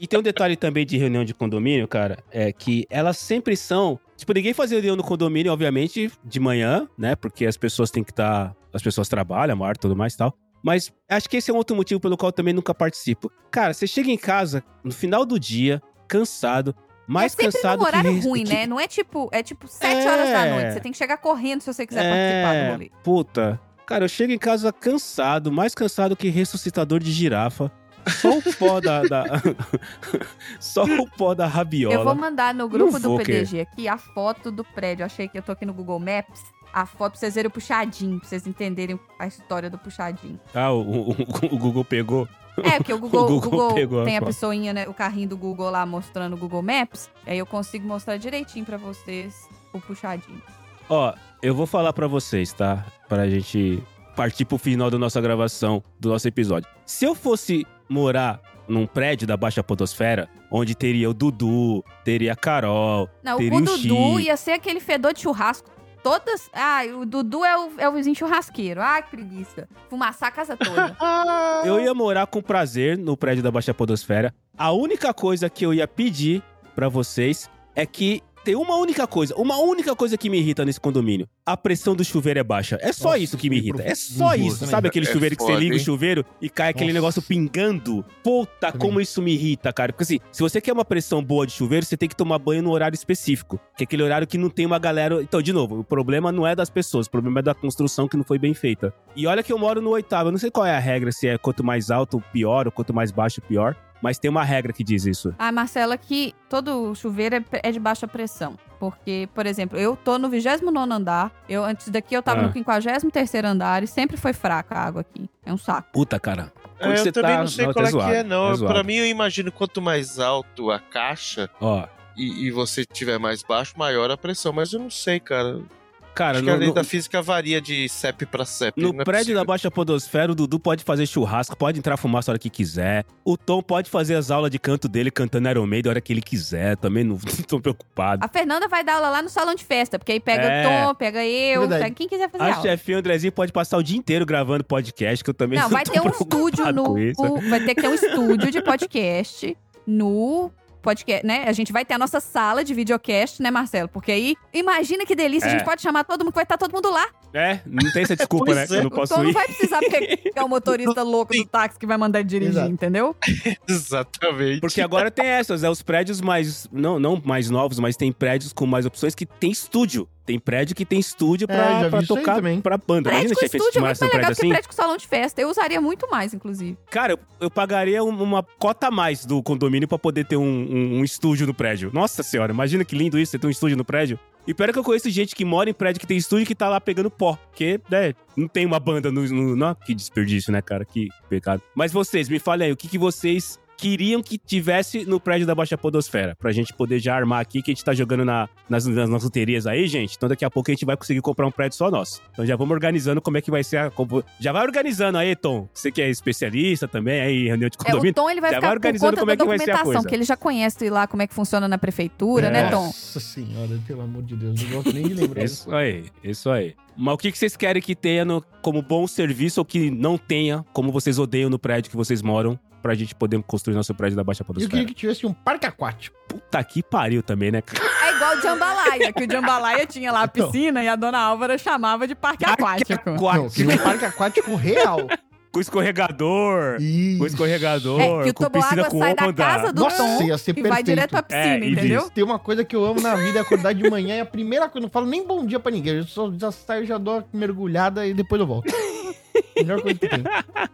[SPEAKER 1] E tem um detalhe também de reunião de condomínio, cara, é que elas sempre são. Tipo, ninguém faz reunião no condomínio, obviamente, de manhã, né? Porque as pessoas têm que estar. as pessoas trabalham, mar, tudo mais e tal. Mas acho que esse é um outro motivo pelo qual eu também nunca participo. Cara, você chega em casa no final do dia, cansado, mais
[SPEAKER 2] é
[SPEAKER 1] cansado
[SPEAKER 2] num horário
[SPEAKER 1] que.
[SPEAKER 2] ruim,
[SPEAKER 1] que-
[SPEAKER 2] né? Não é tipo, é tipo 7
[SPEAKER 1] É.
[SPEAKER 2] horas da noite. Você tem que chegar correndo se você quiser participar do rolê.
[SPEAKER 1] Puta. Cara, eu chego em casa cansado, mais cansado que ressuscitador de girafa. Só o pó da. da- Só o pó da rabiola.
[SPEAKER 2] Eu vou mandar no grupo
[SPEAKER 1] Não
[SPEAKER 2] do PDG aqui a foto do prédio. Eu achei que eu tô aqui no Google Maps. A foto pra vocês verem o puxadinho, pra vocês entenderem a história do puxadinho.
[SPEAKER 1] Ah, o, o- o Google pegou.
[SPEAKER 2] É, porque o Google,
[SPEAKER 1] O Google
[SPEAKER 2] Google
[SPEAKER 1] pegou
[SPEAKER 2] tem a pessoinha, né? O carrinho do Google lá mostrando o Google Maps. Aí eu consigo mostrar direitinho pra vocês o puxadinho.
[SPEAKER 1] Ó, eu vou falar pra vocês, tá? Pra gente partir pro final da nossa gravação, do nosso episódio. Se eu fosse morar num prédio da Baixa Podosfera, onde teria o Dudu, teria a Carol,
[SPEAKER 2] Não,
[SPEAKER 1] teria
[SPEAKER 2] o
[SPEAKER 1] o
[SPEAKER 2] Dudu
[SPEAKER 1] Chico.
[SPEAKER 2] ia ser aquele fedor de churrasco. Todas. Ah, o Dudu é o, é o vizinho churrasqueiro. Ai, que preguiça. Fumaçar a casa toda.
[SPEAKER 1] Eu ia morar com prazer no prédio da Baixa Podosfera. A única coisa que eu ia pedir pra vocês é que tem uma única coisa, uma única coisa que me irrita nesse condomínio. A pressão do chuveiro é baixa. É só
[SPEAKER 4] Nossa,
[SPEAKER 1] isso que me irrita. É só isso.
[SPEAKER 4] também.
[SPEAKER 1] Sabe aquele
[SPEAKER 3] É
[SPEAKER 1] chuveiro que você
[SPEAKER 3] foda,
[SPEAKER 1] liga o
[SPEAKER 3] hein?
[SPEAKER 1] chuveiro e cai aquele
[SPEAKER 4] Nossa.
[SPEAKER 1] negócio pingando? Puta,
[SPEAKER 4] Também.
[SPEAKER 1] como isso me irrita, cara. Porque assim, se você quer uma pressão boa de chuveiro, você tem que tomar banho no horário específico. Que é aquele horário que não tem uma galera. Então, de novo, o problema não é das pessoas, o problema é da construção que não foi bem feita. E olha que eu moro no oitavo. Eu não sei qual é a regra, se é quanto mais alto, pior, ou quanto mais baixo, pior. Mas tem uma regra que diz isso.
[SPEAKER 2] Ah, Marcela, que todo chuveiro é, é de baixa pressão. Porque, por exemplo, eu tô no 29 andar. Eu, antes daqui, eu tava
[SPEAKER 1] Ah.
[SPEAKER 2] no 53 andar e sempre foi fraca a água aqui. É um saco.
[SPEAKER 1] Puta, cara.
[SPEAKER 3] É, eu também
[SPEAKER 1] tá,
[SPEAKER 3] não sei
[SPEAKER 1] não,
[SPEAKER 3] qual é
[SPEAKER 1] zoado,
[SPEAKER 3] que é, não.
[SPEAKER 1] zoado.
[SPEAKER 3] pra mim, eu imagino quanto mais alto a caixa
[SPEAKER 1] Ó,
[SPEAKER 3] e, e você tiver mais baixo, maior a pressão. Mas eu não sei, cara.
[SPEAKER 1] Cara,
[SPEAKER 3] Acho que a
[SPEAKER 1] no,
[SPEAKER 3] lei
[SPEAKER 1] no-
[SPEAKER 3] da física varia de CEP pra CEP.
[SPEAKER 1] no
[SPEAKER 3] é
[SPEAKER 1] prédio
[SPEAKER 3] possível.
[SPEAKER 1] da Baixa Podosfera, o Dudu pode fazer churrasco, pode entrar fumaça a hora que quiser. O Tom pode fazer as aulas de canto dele cantando Iron Maiden a hora que ele quiser. Também não, não tô preocupado.
[SPEAKER 2] A Fernanda vai dar aula lá no salão de festa, porque aí pega
[SPEAKER 1] É.
[SPEAKER 2] o Tom, pega eu,
[SPEAKER 4] Verdade.
[SPEAKER 2] pega quem quiser fazer
[SPEAKER 1] A
[SPEAKER 2] aula.
[SPEAKER 1] chefinha Andrezinho pode passar o dia inteiro gravando podcast, que eu também
[SPEAKER 2] Não,
[SPEAKER 1] não,
[SPEAKER 2] vai
[SPEAKER 1] tô
[SPEAKER 2] ter um estúdio no. o- vai ter que ter um estúdio de podcast no podcast, né? A gente vai ter a nossa sala de videocast, né, Marcelo? Porque aí, imagina que delícia, a
[SPEAKER 1] É.
[SPEAKER 2] gente pode chamar todo mundo, vai estar todo mundo lá.
[SPEAKER 1] É, não tem essa desculpa, né?
[SPEAKER 3] é.
[SPEAKER 1] que eu não
[SPEAKER 2] O
[SPEAKER 1] posso
[SPEAKER 2] não
[SPEAKER 1] ir.
[SPEAKER 2] vai precisar pegar o motorista louco do táxi que vai mandar ele dirigir,
[SPEAKER 4] Exato.
[SPEAKER 2] entendeu?
[SPEAKER 3] Exatamente.
[SPEAKER 1] Porque agora tem essas, é os prédios mais. Não, não mais novos, mas tem prédios com mais opções que tem estúdio. Tem prédio que tem estúdio
[SPEAKER 4] É,
[SPEAKER 1] pra,
[SPEAKER 4] vi
[SPEAKER 1] pra tocar pra banda.
[SPEAKER 2] Prédio
[SPEAKER 1] Imagina,
[SPEAKER 2] com
[SPEAKER 1] se
[SPEAKER 2] estúdio é muito mais legal do que
[SPEAKER 1] assim.
[SPEAKER 2] prédio com salão de festa. Eu usaria muito mais, inclusive.
[SPEAKER 1] Cara, eu, eu pagaria um- uma cota a mais do condomínio pra poder ter um, um- um estúdio no prédio. Nossa senhora, imagina que lindo isso, você ter um estúdio no prédio. E pior é que eu conheço gente que mora em prédio que tem estúdio que tá lá pegando pó. Porque, né, não tem uma banda no. no não, que desperdício, né, cara? Que pecado. Mas vocês, me falem aí, o que, que vocês queriam que tivesse no prédio da Baixa Podosfera? Pra gente poder já armar aqui, que a gente tá jogando na- nas, nas, nas loterias aí, gente. Então daqui a pouco a gente vai conseguir comprar um prédio só nosso. Então já vamos organizando como é que vai ser a. como- Já vai organizando aí, Tom. Você que é especialista também, aí, reunião de
[SPEAKER 2] É, o
[SPEAKER 1] condomínio.
[SPEAKER 2] Tom ele vai
[SPEAKER 1] Já
[SPEAKER 2] ficar
[SPEAKER 1] vai organizando
[SPEAKER 2] conta
[SPEAKER 1] como é que vai ser a
[SPEAKER 2] documentação,
[SPEAKER 1] coisa.
[SPEAKER 2] que ele já conhece lá como é que funciona na prefeitura,
[SPEAKER 1] É.
[SPEAKER 2] né, Tom?
[SPEAKER 4] Nossa senhora, pelo amor de Deus, não gosto nem de lembrar.
[SPEAKER 1] Isso aí, isso aí. Mas o que que vocês querem que tenha no- como bom serviço ou que não tenha, como vocês odeiam no prédio que vocês moram, pra gente poder construir nosso prédio da Baixa
[SPEAKER 4] E eu
[SPEAKER 1] Podosfera?
[SPEAKER 4] queria que tivesse um parque aquático.
[SPEAKER 1] Puta que pariu também, né? cara?
[SPEAKER 2] É igual o Jambalaya, que o Jambalaya tinha lá a piscina e a dona Álvara chamava de parque aquático.
[SPEAKER 4] Não,
[SPEAKER 1] Aquático.
[SPEAKER 4] queria um parque aquático real.
[SPEAKER 1] Com escorregador, com
[SPEAKER 4] Isso.
[SPEAKER 1] escorregador,
[SPEAKER 2] É, que o
[SPEAKER 1] com piscina com
[SPEAKER 2] sai da
[SPEAKER 1] onda.
[SPEAKER 2] casa do
[SPEAKER 4] Nossa,
[SPEAKER 2] Tom
[SPEAKER 4] ia ser
[SPEAKER 2] e
[SPEAKER 4] perfeito.
[SPEAKER 2] vai direto pra piscina,
[SPEAKER 1] É,
[SPEAKER 2] entendeu?
[SPEAKER 1] diz.
[SPEAKER 4] Tem uma coisa que eu amo na vida é acordar de manhã e a primeira coisa, eu não falo nem bom dia pra ninguém, eu só já saio, já dou uma mergulhada e depois eu volto. Melhor coisa que tem.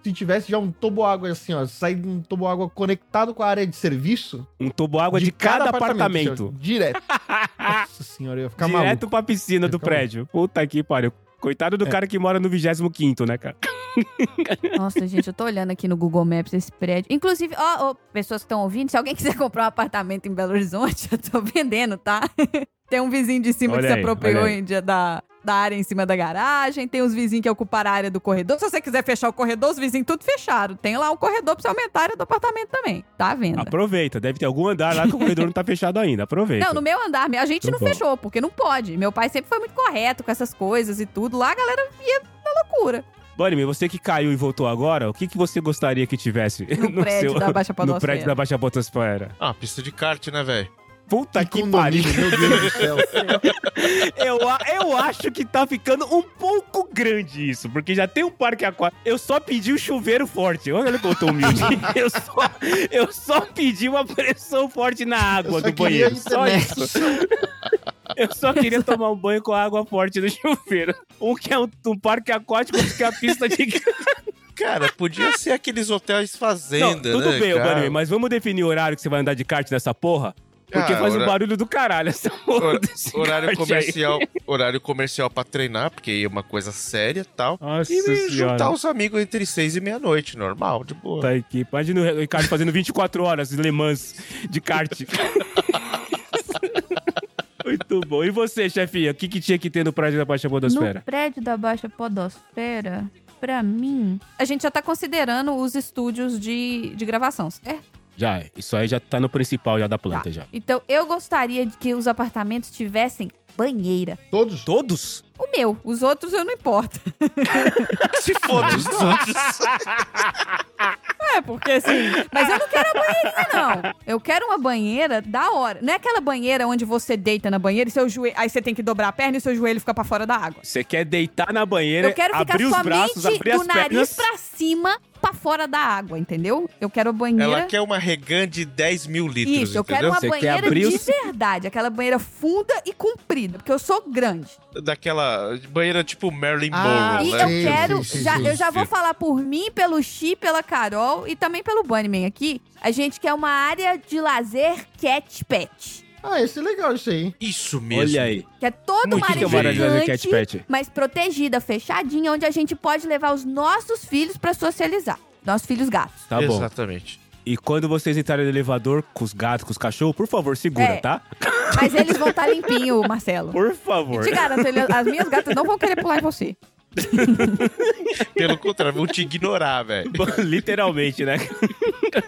[SPEAKER 4] Se tivesse já um toboágua assim, ó, sair de um toboágua conectado com a área de serviço.
[SPEAKER 1] Um toboágua de, cada, apartamento.
[SPEAKER 4] assim, ó, direto. Nossa senhora, eu ia ficar
[SPEAKER 1] Direto
[SPEAKER 4] maluco.
[SPEAKER 1] pra piscina do prédio. Puta que pariu. Coitado do
[SPEAKER 4] É.
[SPEAKER 1] cara que mora no 25 né, cara?
[SPEAKER 2] Nossa, gente, eu tô olhando aqui no Google Maps esse prédio. Inclusive, ó, ó, pessoas que estão ouvindo, se alguém quiser comprar um apartamento em Belo Horizonte, eu tô vendendo, tá? Tem um vizinho de cima
[SPEAKER 1] Olha
[SPEAKER 2] que se
[SPEAKER 1] aí,
[SPEAKER 2] apropriou
[SPEAKER 1] olha aí.
[SPEAKER 2] em dia da, da área em cima da garagem. Tem os vizinhos que ocuparam a área do corredor. Se você quiser fechar o corredor, os vizinhos tudo fecharam. Tem lá um corredor pra você aumentar a área do apartamento também. Tá à venda.
[SPEAKER 1] Aproveita, deve ter algum andar lá que o corredor não tá fechado ainda. Aproveita.
[SPEAKER 2] Não, no meu andar, a gente
[SPEAKER 1] Tá
[SPEAKER 2] não
[SPEAKER 1] bom.
[SPEAKER 2] fechou, porque não pode. Meu pai sempre foi muito correto com essas coisas e tudo. Lá a galera ia na loucura.
[SPEAKER 1] Bunny, você que caiu e voltou agora, o que, que você gostaria que tivesse
[SPEAKER 2] No prédio da Baixa
[SPEAKER 1] No prédio da Baixa Podosfera.
[SPEAKER 3] Ah, pista de kart, né, velho?
[SPEAKER 1] Puta que pariu.
[SPEAKER 4] meu Deus do céu.
[SPEAKER 1] Eu, eu acho que tá ficando um pouco grande isso, porque já tem um parque aquático. Eu só pedi o chuveiro forte. Olha como eu tô humilde. Eu só, eu só pedi uma pressão forte na água
[SPEAKER 4] Eu só
[SPEAKER 1] do
[SPEAKER 4] queria
[SPEAKER 1] banheiro. Só isso. Eu só queria tomar um banho com água forte no chuveiro. Um que é um, um parque aquático, outro que é a pista de.
[SPEAKER 3] Cara, podia ser aqueles hotéis
[SPEAKER 1] Não,
[SPEAKER 3] fazenda,
[SPEAKER 1] tudo
[SPEAKER 3] né,
[SPEAKER 1] bem,
[SPEAKER 3] cara?
[SPEAKER 1] Mas vamos definir o horário que você vai andar de kart nessa porra? Porque
[SPEAKER 3] Ah,
[SPEAKER 1] faz um
[SPEAKER 3] hora-
[SPEAKER 1] barulho do caralho essa porra
[SPEAKER 3] Hora-
[SPEAKER 1] desse
[SPEAKER 3] Horário
[SPEAKER 1] aí.
[SPEAKER 3] comercial, horário comercial pra treinar, porque é uma coisa séria e tal.
[SPEAKER 1] Nossa
[SPEAKER 3] E
[SPEAKER 1] senhora.
[SPEAKER 3] juntar os amigos entre seis e meia-noite, normal, de boa.
[SPEAKER 1] Tá aqui. Imagina o Ricardo fazendo 24 horas de Le Mans de kart. Muito bom. E você, chefinha? O que, que tinha que ter no prédio da Baixa Podosfera?
[SPEAKER 2] No prédio da Baixa Podosfera, pra mim. A gente já tá considerando os estúdios de, de gravação, certo?
[SPEAKER 1] Já, isso aí já tá no principal já da planta, já.
[SPEAKER 2] Então eu gostaria de que os apartamentos tivessem banheira.
[SPEAKER 4] Todos?
[SPEAKER 1] Todos?
[SPEAKER 2] O meu, os outros eu não importo.
[SPEAKER 3] Se foda os outros.
[SPEAKER 2] É, porque assim. Mas eu não quero a banheirinha, não. Eu quero uma banheira da hora. Não é aquela banheira onde você deita na banheira e seu joelho. Aí você tem que dobrar a perna e seu joelho fica pra fora da água.
[SPEAKER 1] Você quer deitar na banheira,
[SPEAKER 2] Eu quero ficar
[SPEAKER 1] abrir os
[SPEAKER 2] somente
[SPEAKER 1] braços, abrir
[SPEAKER 2] do
[SPEAKER 1] as
[SPEAKER 2] nariz
[SPEAKER 1] pernas.
[SPEAKER 2] pra cima, pra fora da água, entendeu? Eu quero a banheira.
[SPEAKER 3] Ela quer uma regan de 10 mil litros,
[SPEAKER 2] Isso, eu quero uma
[SPEAKER 1] Você quer
[SPEAKER 2] banheira
[SPEAKER 1] abrir
[SPEAKER 2] de
[SPEAKER 1] os-
[SPEAKER 2] verdade. Aquela banheira funda e comprida, porque eu sou grande.
[SPEAKER 3] Daquela banheira tipo Marilyn
[SPEAKER 4] Ah,
[SPEAKER 3] Monroe,
[SPEAKER 2] E
[SPEAKER 3] né?
[SPEAKER 2] eu
[SPEAKER 4] Sim,
[SPEAKER 2] quero. já, eu já vou falar por mim, pelo Chi, pela Carol e também pelo Bunnyman aqui. A gente quer uma área de lazer cat pet.
[SPEAKER 4] Ah, esse é legal isso aí.
[SPEAKER 3] Isso mesmo.
[SPEAKER 1] Olha aí.
[SPEAKER 2] Que é toda
[SPEAKER 1] Muito
[SPEAKER 2] uma área
[SPEAKER 1] que é uma área de lazer
[SPEAKER 2] gigante, mas protegida, fechadinha, onde a gente pode levar os nossos filhos pra socializar. Nossos filhos gatos.
[SPEAKER 1] Tá bom.
[SPEAKER 3] Exatamente.
[SPEAKER 1] E quando vocês entrarem no elevador com os gatos, com os cachorros, por favor, segura,
[SPEAKER 2] É.
[SPEAKER 1] tá?
[SPEAKER 2] Mas eles vão estar limpinhos, Marcelo.
[SPEAKER 1] Por favor.
[SPEAKER 2] Te garanto, ele- as minhas gatas não vão querer pular em você.
[SPEAKER 3] Pelo contrário, vão te ignorar, velho.
[SPEAKER 1] Literalmente, né?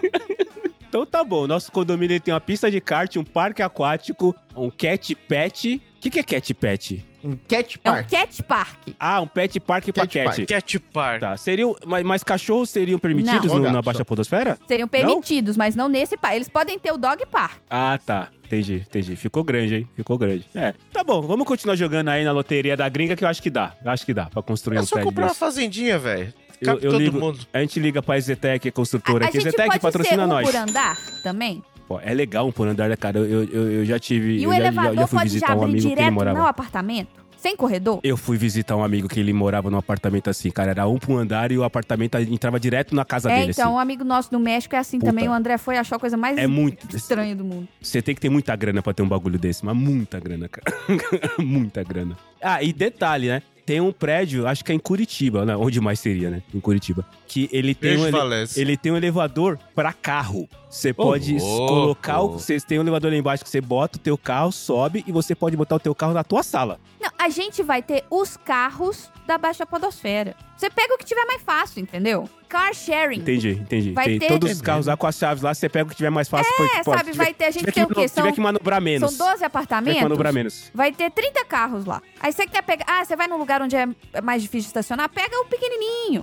[SPEAKER 1] então tá bom. Nosso condomínio ele tem uma pista de kart, um parque aquático, um cat pet. O que, que é cat pet?
[SPEAKER 4] Um cat
[SPEAKER 2] É um
[SPEAKER 4] park.
[SPEAKER 2] cat park.
[SPEAKER 1] Ah, um pet park pra
[SPEAKER 4] Cat
[SPEAKER 1] cat.
[SPEAKER 4] park.
[SPEAKER 3] Cat Park.
[SPEAKER 1] Tá. Seriam, mas, mas cachorros seriam permitidos
[SPEAKER 2] Não.
[SPEAKER 1] no-
[SPEAKER 4] Gato
[SPEAKER 1] na
[SPEAKER 4] só.
[SPEAKER 1] Baixa Podosfera?
[SPEAKER 2] Seriam permitidos, mas não nesse parque. Eles podem ter o dog park.
[SPEAKER 1] Ah, tá. Entendi, entendi. Ficou grande, hein? Ficou grande. É. Tá bom, vamos continuar jogando aí na loteria da gringa que eu acho que dá. Eu acho que dá pra construir
[SPEAKER 3] É
[SPEAKER 1] um
[SPEAKER 3] só
[SPEAKER 1] prédio
[SPEAKER 3] comprar uma
[SPEAKER 1] desse.
[SPEAKER 3] fazendinha, velho.
[SPEAKER 1] Eu,
[SPEAKER 3] Cabe
[SPEAKER 1] eu
[SPEAKER 3] todo
[SPEAKER 1] ligo,
[SPEAKER 3] mundo.
[SPEAKER 1] a gente liga pra Zetec,
[SPEAKER 2] A,
[SPEAKER 1] construtora
[SPEAKER 2] a
[SPEAKER 1] aqui.
[SPEAKER 2] gente
[SPEAKER 1] Zetec
[SPEAKER 2] pode
[SPEAKER 1] patrocina
[SPEAKER 2] ser um
[SPEAKER 1] nós.
[SPEAKER 2] por andar também.
[SPEAKER 1] Pô, é legal um por andar, cara? Eu, eu, eu já tive.
[SPEAKER 2] E
[SPEAKER 1] eu
[SPEAKER 2] o
[SPEAKER 1] já, já,
[SPEAKER 2] elevador
[SPEAKER 1] já fui
[SPEAKER 2] pode já
[SPEAKER 1] visitar um
[SPEAKER 2] abrir
[SPEAKER 1] amigo que ele
[SPEAKER 2] direto
[SPEAKER 1] morava.
[SPEAKER 2] no apartamento? Sem corredor?
[SPEAKER 1] Eu fui visitar um amigo que ele morava num apartamento assim, cara. Era um por andar e o apartamento entrava direto na casa
[SPEAKER 2] É,
[SPEAKER 1] dele,
[SPEAKER 2] então,
[SPEAKER 1] assim.
[SPEAKER 2] um amigo nosso do México é assim
[SPEAKER 1] Puta.
[SPEAKER 2] também. O André foi e achou a coisa mais
[SPEAKER 1] É muito.
[SPEAKER 2] estranha do mundo.
[SPEAKER 1] Você tem que ter muita grana pra ter um bagulho desse, mas muita grana, cara. muita grana. Ah, e detalhe, né? Tem um prédio, acho que é em Curitiba, né? Onde mais seria, né? Em Curitiba. Que ele tem, um, ele, ele tem um elevador pra carro. Você pode
[SPEAKER 3] louco.
[SPEAKER 1] colocar o. Você tem um elevador lá embaixo que você bota o teu carro, sobe e você pode botar o teu carro na tua sala.
[SPEAKER 2] A gente vai ter os carros da Baixa Podosfera. Você pega o que tiver mais fácil, entendeu? Car sharing.
[SPEAKER 1] Entendi, entendi.
[SPEAKER 2] Vai
[SPEAKER 1] tem
[SPEAKER 2] ter-
[SPEAKER 1] todos
[SPEAKER 3] É
[SPEAKER 1] os carros lá com as chaves lá, você pega o que tiver mais fácil.
[SPEAKER 2] É, sabe, vai ter- a gente
[SPEAKER 1] tiver
[SPEAKER 2] tem
[SPEAKER 1] que,
[SPEAKER 2] o quê?
[SPEAKER 1] Tiver
[SPEAKER 2] São-
[SPEAKER 1] que manobrar menos.
[SPEAKER 2] São 12
[SPEAKER 1] Tiver que
[SPEAKER 2] apartamentos.
[SPEAKER 1] manobrar menos.
[SPEAKER 2] Vai ter 30 carros lá. Aí você quer pegar. Ah, você vai num lugar onde é mais difícil de estacionar? Pega o pequenininho.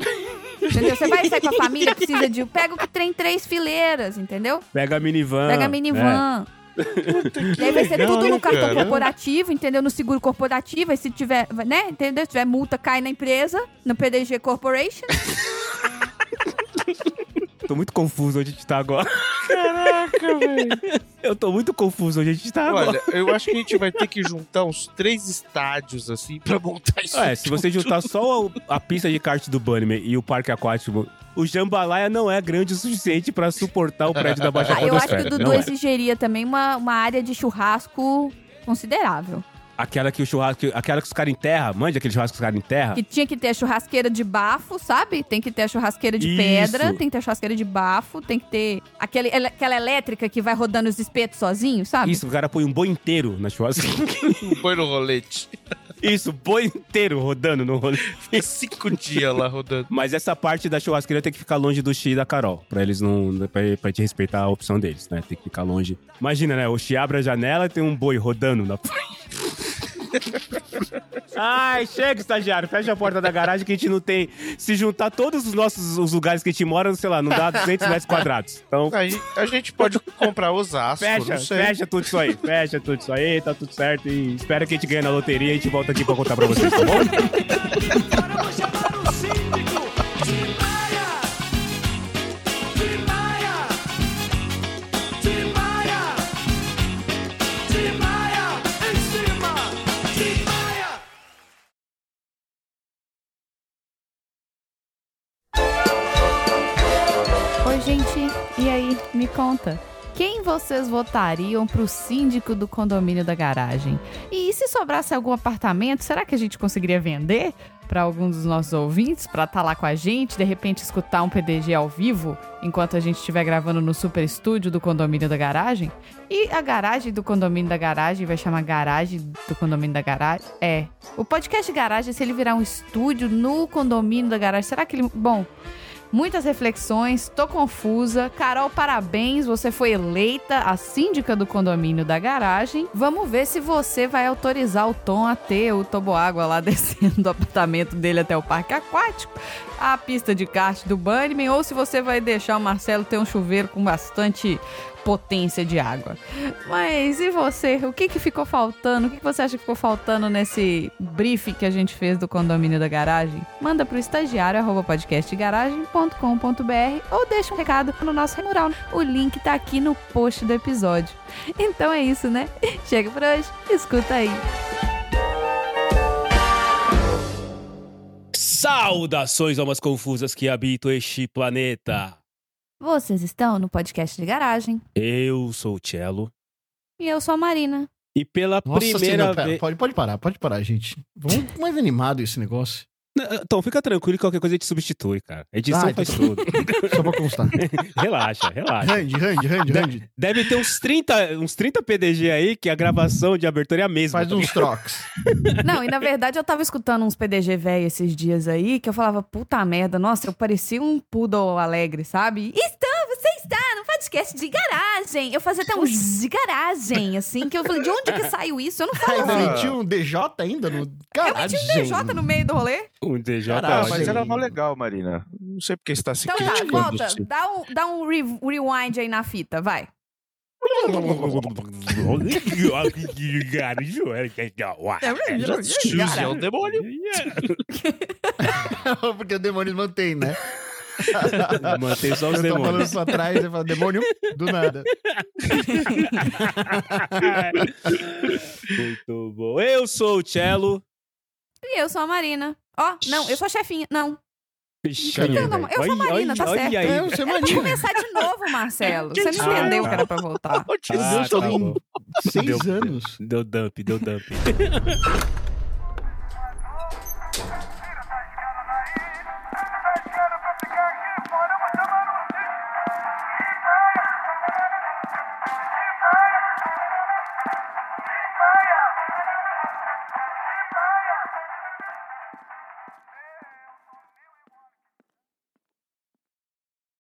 [SPEAKER 2] entendeu? Você vai sair com a família, precisa de. Pega o que tem três fileiras, entendeu?
[SPEAKER 1] Pega a minivan.
[SPEAKER 2] Pega a
[SPEAKER 1] é.
[SPEAKER 2] minivan. E aí vai ser
[SPEAKER 3] legal,
[SPEAKER 2] tudo no cartão
[SPEAKER 3] cara?
[SPEAKER 2] corporativo, entendeu? No seguro corporativo. Aí se tiver, né? Entendeu? Se tiver multa, cai na empresa, no PDG Corporation.
[SPEAKER 1] Tô muito confuso onde a gente tá agora.
[SPEAKER 3] Caraca, velho.
[SPEAKER 1] Eu tô muito confuso onde a gente tá agora.
[SPEAKER 3] Olha, eu acho que a gente vai ter que juntar uns três estádios, assim, pra montar isso
[SPEAKER 1] É, se você juntar só o- a pista de kart do Bunnyman e o parque aquático, o Jambalaya não é grande o suficiente pra suportar o prédio da Baixa
[SPEAKER 2] Ah, eu acho que o
[SPEAKER 1] Podosfera.
[SPEAKER 2] Dudu
[SPEAKER 1] é.
[SPEAKER 2] exigiria também uma, uma área de churrasco considerável.
[SPEAKER 1] Aquela que o churrasco. Aquela que os caras enterram. Mande aquele churrasco que os caras enterram.
[SPEAKER 2] Que tinha que ter a churrasqueira de bafo, sabe? Tem que ter a churrasqueira de
[SPEAKER 1] Isso.
[SPEAKER 2] pedra, tem que ter a churrasqueira de bafo, tem que ter aquele, ele- aquela elétrica que vai rodando os espetos sozinho, sabe?
[SPEAKER 1] Isso, o cara põe um boi inteiro na churrasqueira.
[SPEAKER 3] Põe no rolete.
[SPEAKER 1] Isso, boi inteiro rodando no rolê.
[SPEAKER 3] Fiquei cinco dias lá rodando.
[SPEAKER 1] Mas essa parte da churrasqueira tem que ficar longe do Xi e da Carol. Pra eles não. Pra, pra te respeitar a opção deles, né? Tem que ficar longe. Imagina, né? O Xi abre a janela e tem um boi rodando na Ai, chega, estagiário. Fecha a porta da garagem que a gente não tem. Se juntar todos os nossos os lugares que a gente mora, sei lá, não dá 200 metros quadrados. Então,
[SPEAKER 3] Aí a gente pode comprar Osasco,
[SPEAKER 1] fecha,
[SPEAKER 3] não sei.
[SPEAKER 1] fecha tudo isso aí. Fecha tudo isso aí, tá tudo certo. E espera que a gente ganhe na loteria e a gente volta aqui pra contar pra vocês, tá bom?
[SPEAKER 2] E aí, me conta. Quem vocês votariam pro síndico do condomínio da garagem? E se sobrasse algum apartamento, será que a gente conseguiria vender para algum dos nossos ouvintes para estar lá com a gente, de repente escutar um PDG ao vivo enquanto a gente estiver gravando no super estúdio do condomínio da garagem? E a garagem do condomínio da garagem vai chamar garagem do condomínio da garagem? É. O podcast garagem, se ele virar um estúdio no condomínio da garagem, será que ele. Bom. Muitas reflexões, tô confusa. Carol, parabéns, você foi eleita a síndica do condomínio da garagem. Vamos ver se você vai autorizar o Tom a ter o toboágua lá descendo do apartamento dele até o parque aquático, a pista de kart do Bunnyman, ou se você vai deixar o Marcelo ter um chuveiro com bastante potência de água. Mas e você? O que, que ficou faltando? O que, que você acha que ficou faltando nesse briefing que a gente fez do condomínio da garagem? Manda pro estagiário arroba ou deixa um recado no nosso mural. O link tá aqui no post do episódio. Então é isso, né? Chega por hoje, escuta aí.
[SPEAKER 1] Saudações, almas confusas que habitam este planeta.
[SPEAKER 2] Vocês estão no podcast de garagem
[SPEAKER 1] Eu sou o Cello.
[SPEAKER 2] e eu sou a Marina.
[SPEAKER 1] E pela
[SPEAKER 4] Nossa
[SPEAKER 1] primeira vez.
[SPEAKER 4] pode, pode parar, pode parar, gente. Vamos mais animado esse negócio.
[SPEAKER 1] Então, fica tranquilo que qualquer coisa a gente substitui, cara. A edição
[SPEAKER 4] Ah, então
[SPEAKER 1] faz tudo.
[SPEAKER 4] Só pra constar.
[SPEAKER 1] relaxa, relaxa.
[SPEAKER 4] Randy, Randy, Randy, Randy.
[SPEAKER 1] Deve ter uns 30, uns 30 PDG aí que a gravação de abertura é a mesma.
[SPEAKER 4] Faz
[SPEAKER 1] tá
[SPEAKER 4] uns troques.
[SPEAKER 2] Não, e na verdade eu tava escutando uns PDG velho esses dias aí, que eu falava, puta merda, nossa, eu parecia um poodle alegre, sabe? No podcast de garagem. Eu fazia até um de garagem, assim, que eu falei, de onde que saiu isso? Eu não falo
[SPEAKER 4] Ainda
[SPEAKER 2] assim.
[SPEAKER 4] metiu um DJ ainda no.
[SPEAKER 2] Eu
[SPEAKER 4] Caralho.
[SPEAKER 2] meti um DJ no meio do rolê.
[SPEAKER 1] Um DJ
[SPEAKER 3] Ah,
[SPEAKER 1] tá
[SPEAKER 3] mas era mó legal, Marina. Não sei porque você tá se
[SPEAKER 2] Então tá,
[SPEAKER 3] criticando.
[SPEAKER 2] volta,
[SPEAKER 3] assim.
[SPEAKER 2] dá um, dá um re- rewind aí na fita, vai.
[SPEAKER 3] José é o demônio.
[SPEAKER 4] Porque o demônio mantém, né?
[SPEAKER 1] Mantém só os
[SPEAKER 4] Eu tô falando
[SPEAKER 1] demônios.
[SPEAKER 4] só atrás e fala, demônio do nada.
[SPEAKER 1] Muito bom. Eu sou o Cello.
[SPEAKER 2] E eu sou a Marina. Ó, não, eu sou a chefinha. Não,
[SPEAKER 1] Caramba,
[SPEAKER 2] não, eu sou
[SPEAKER 1] olha-
[SPEAKER 2] Marina, tá
[SPEAKER 1] olha
[SPEAKER 2] certo.
[SPEAKER 1] aí.
[SPEAKER 2] Era pra
[SPEAKER 4] imagina.
[SPEAKER 2] começar de novo, Marcelo. Você não entendeu
[SPEAKER 1] tá.
[SPEAKER 2] que era pra voltar.
[SPEAKER 1] Ah, tá
[SPEAKER 4] tô
[SPEAKER 1] bom.
[SPEAKER 4] em seis
[SPEAKER 1] Deu-
[SPEAKER 4] anos.
[SPEAKER 1] Deu dump, deu dump.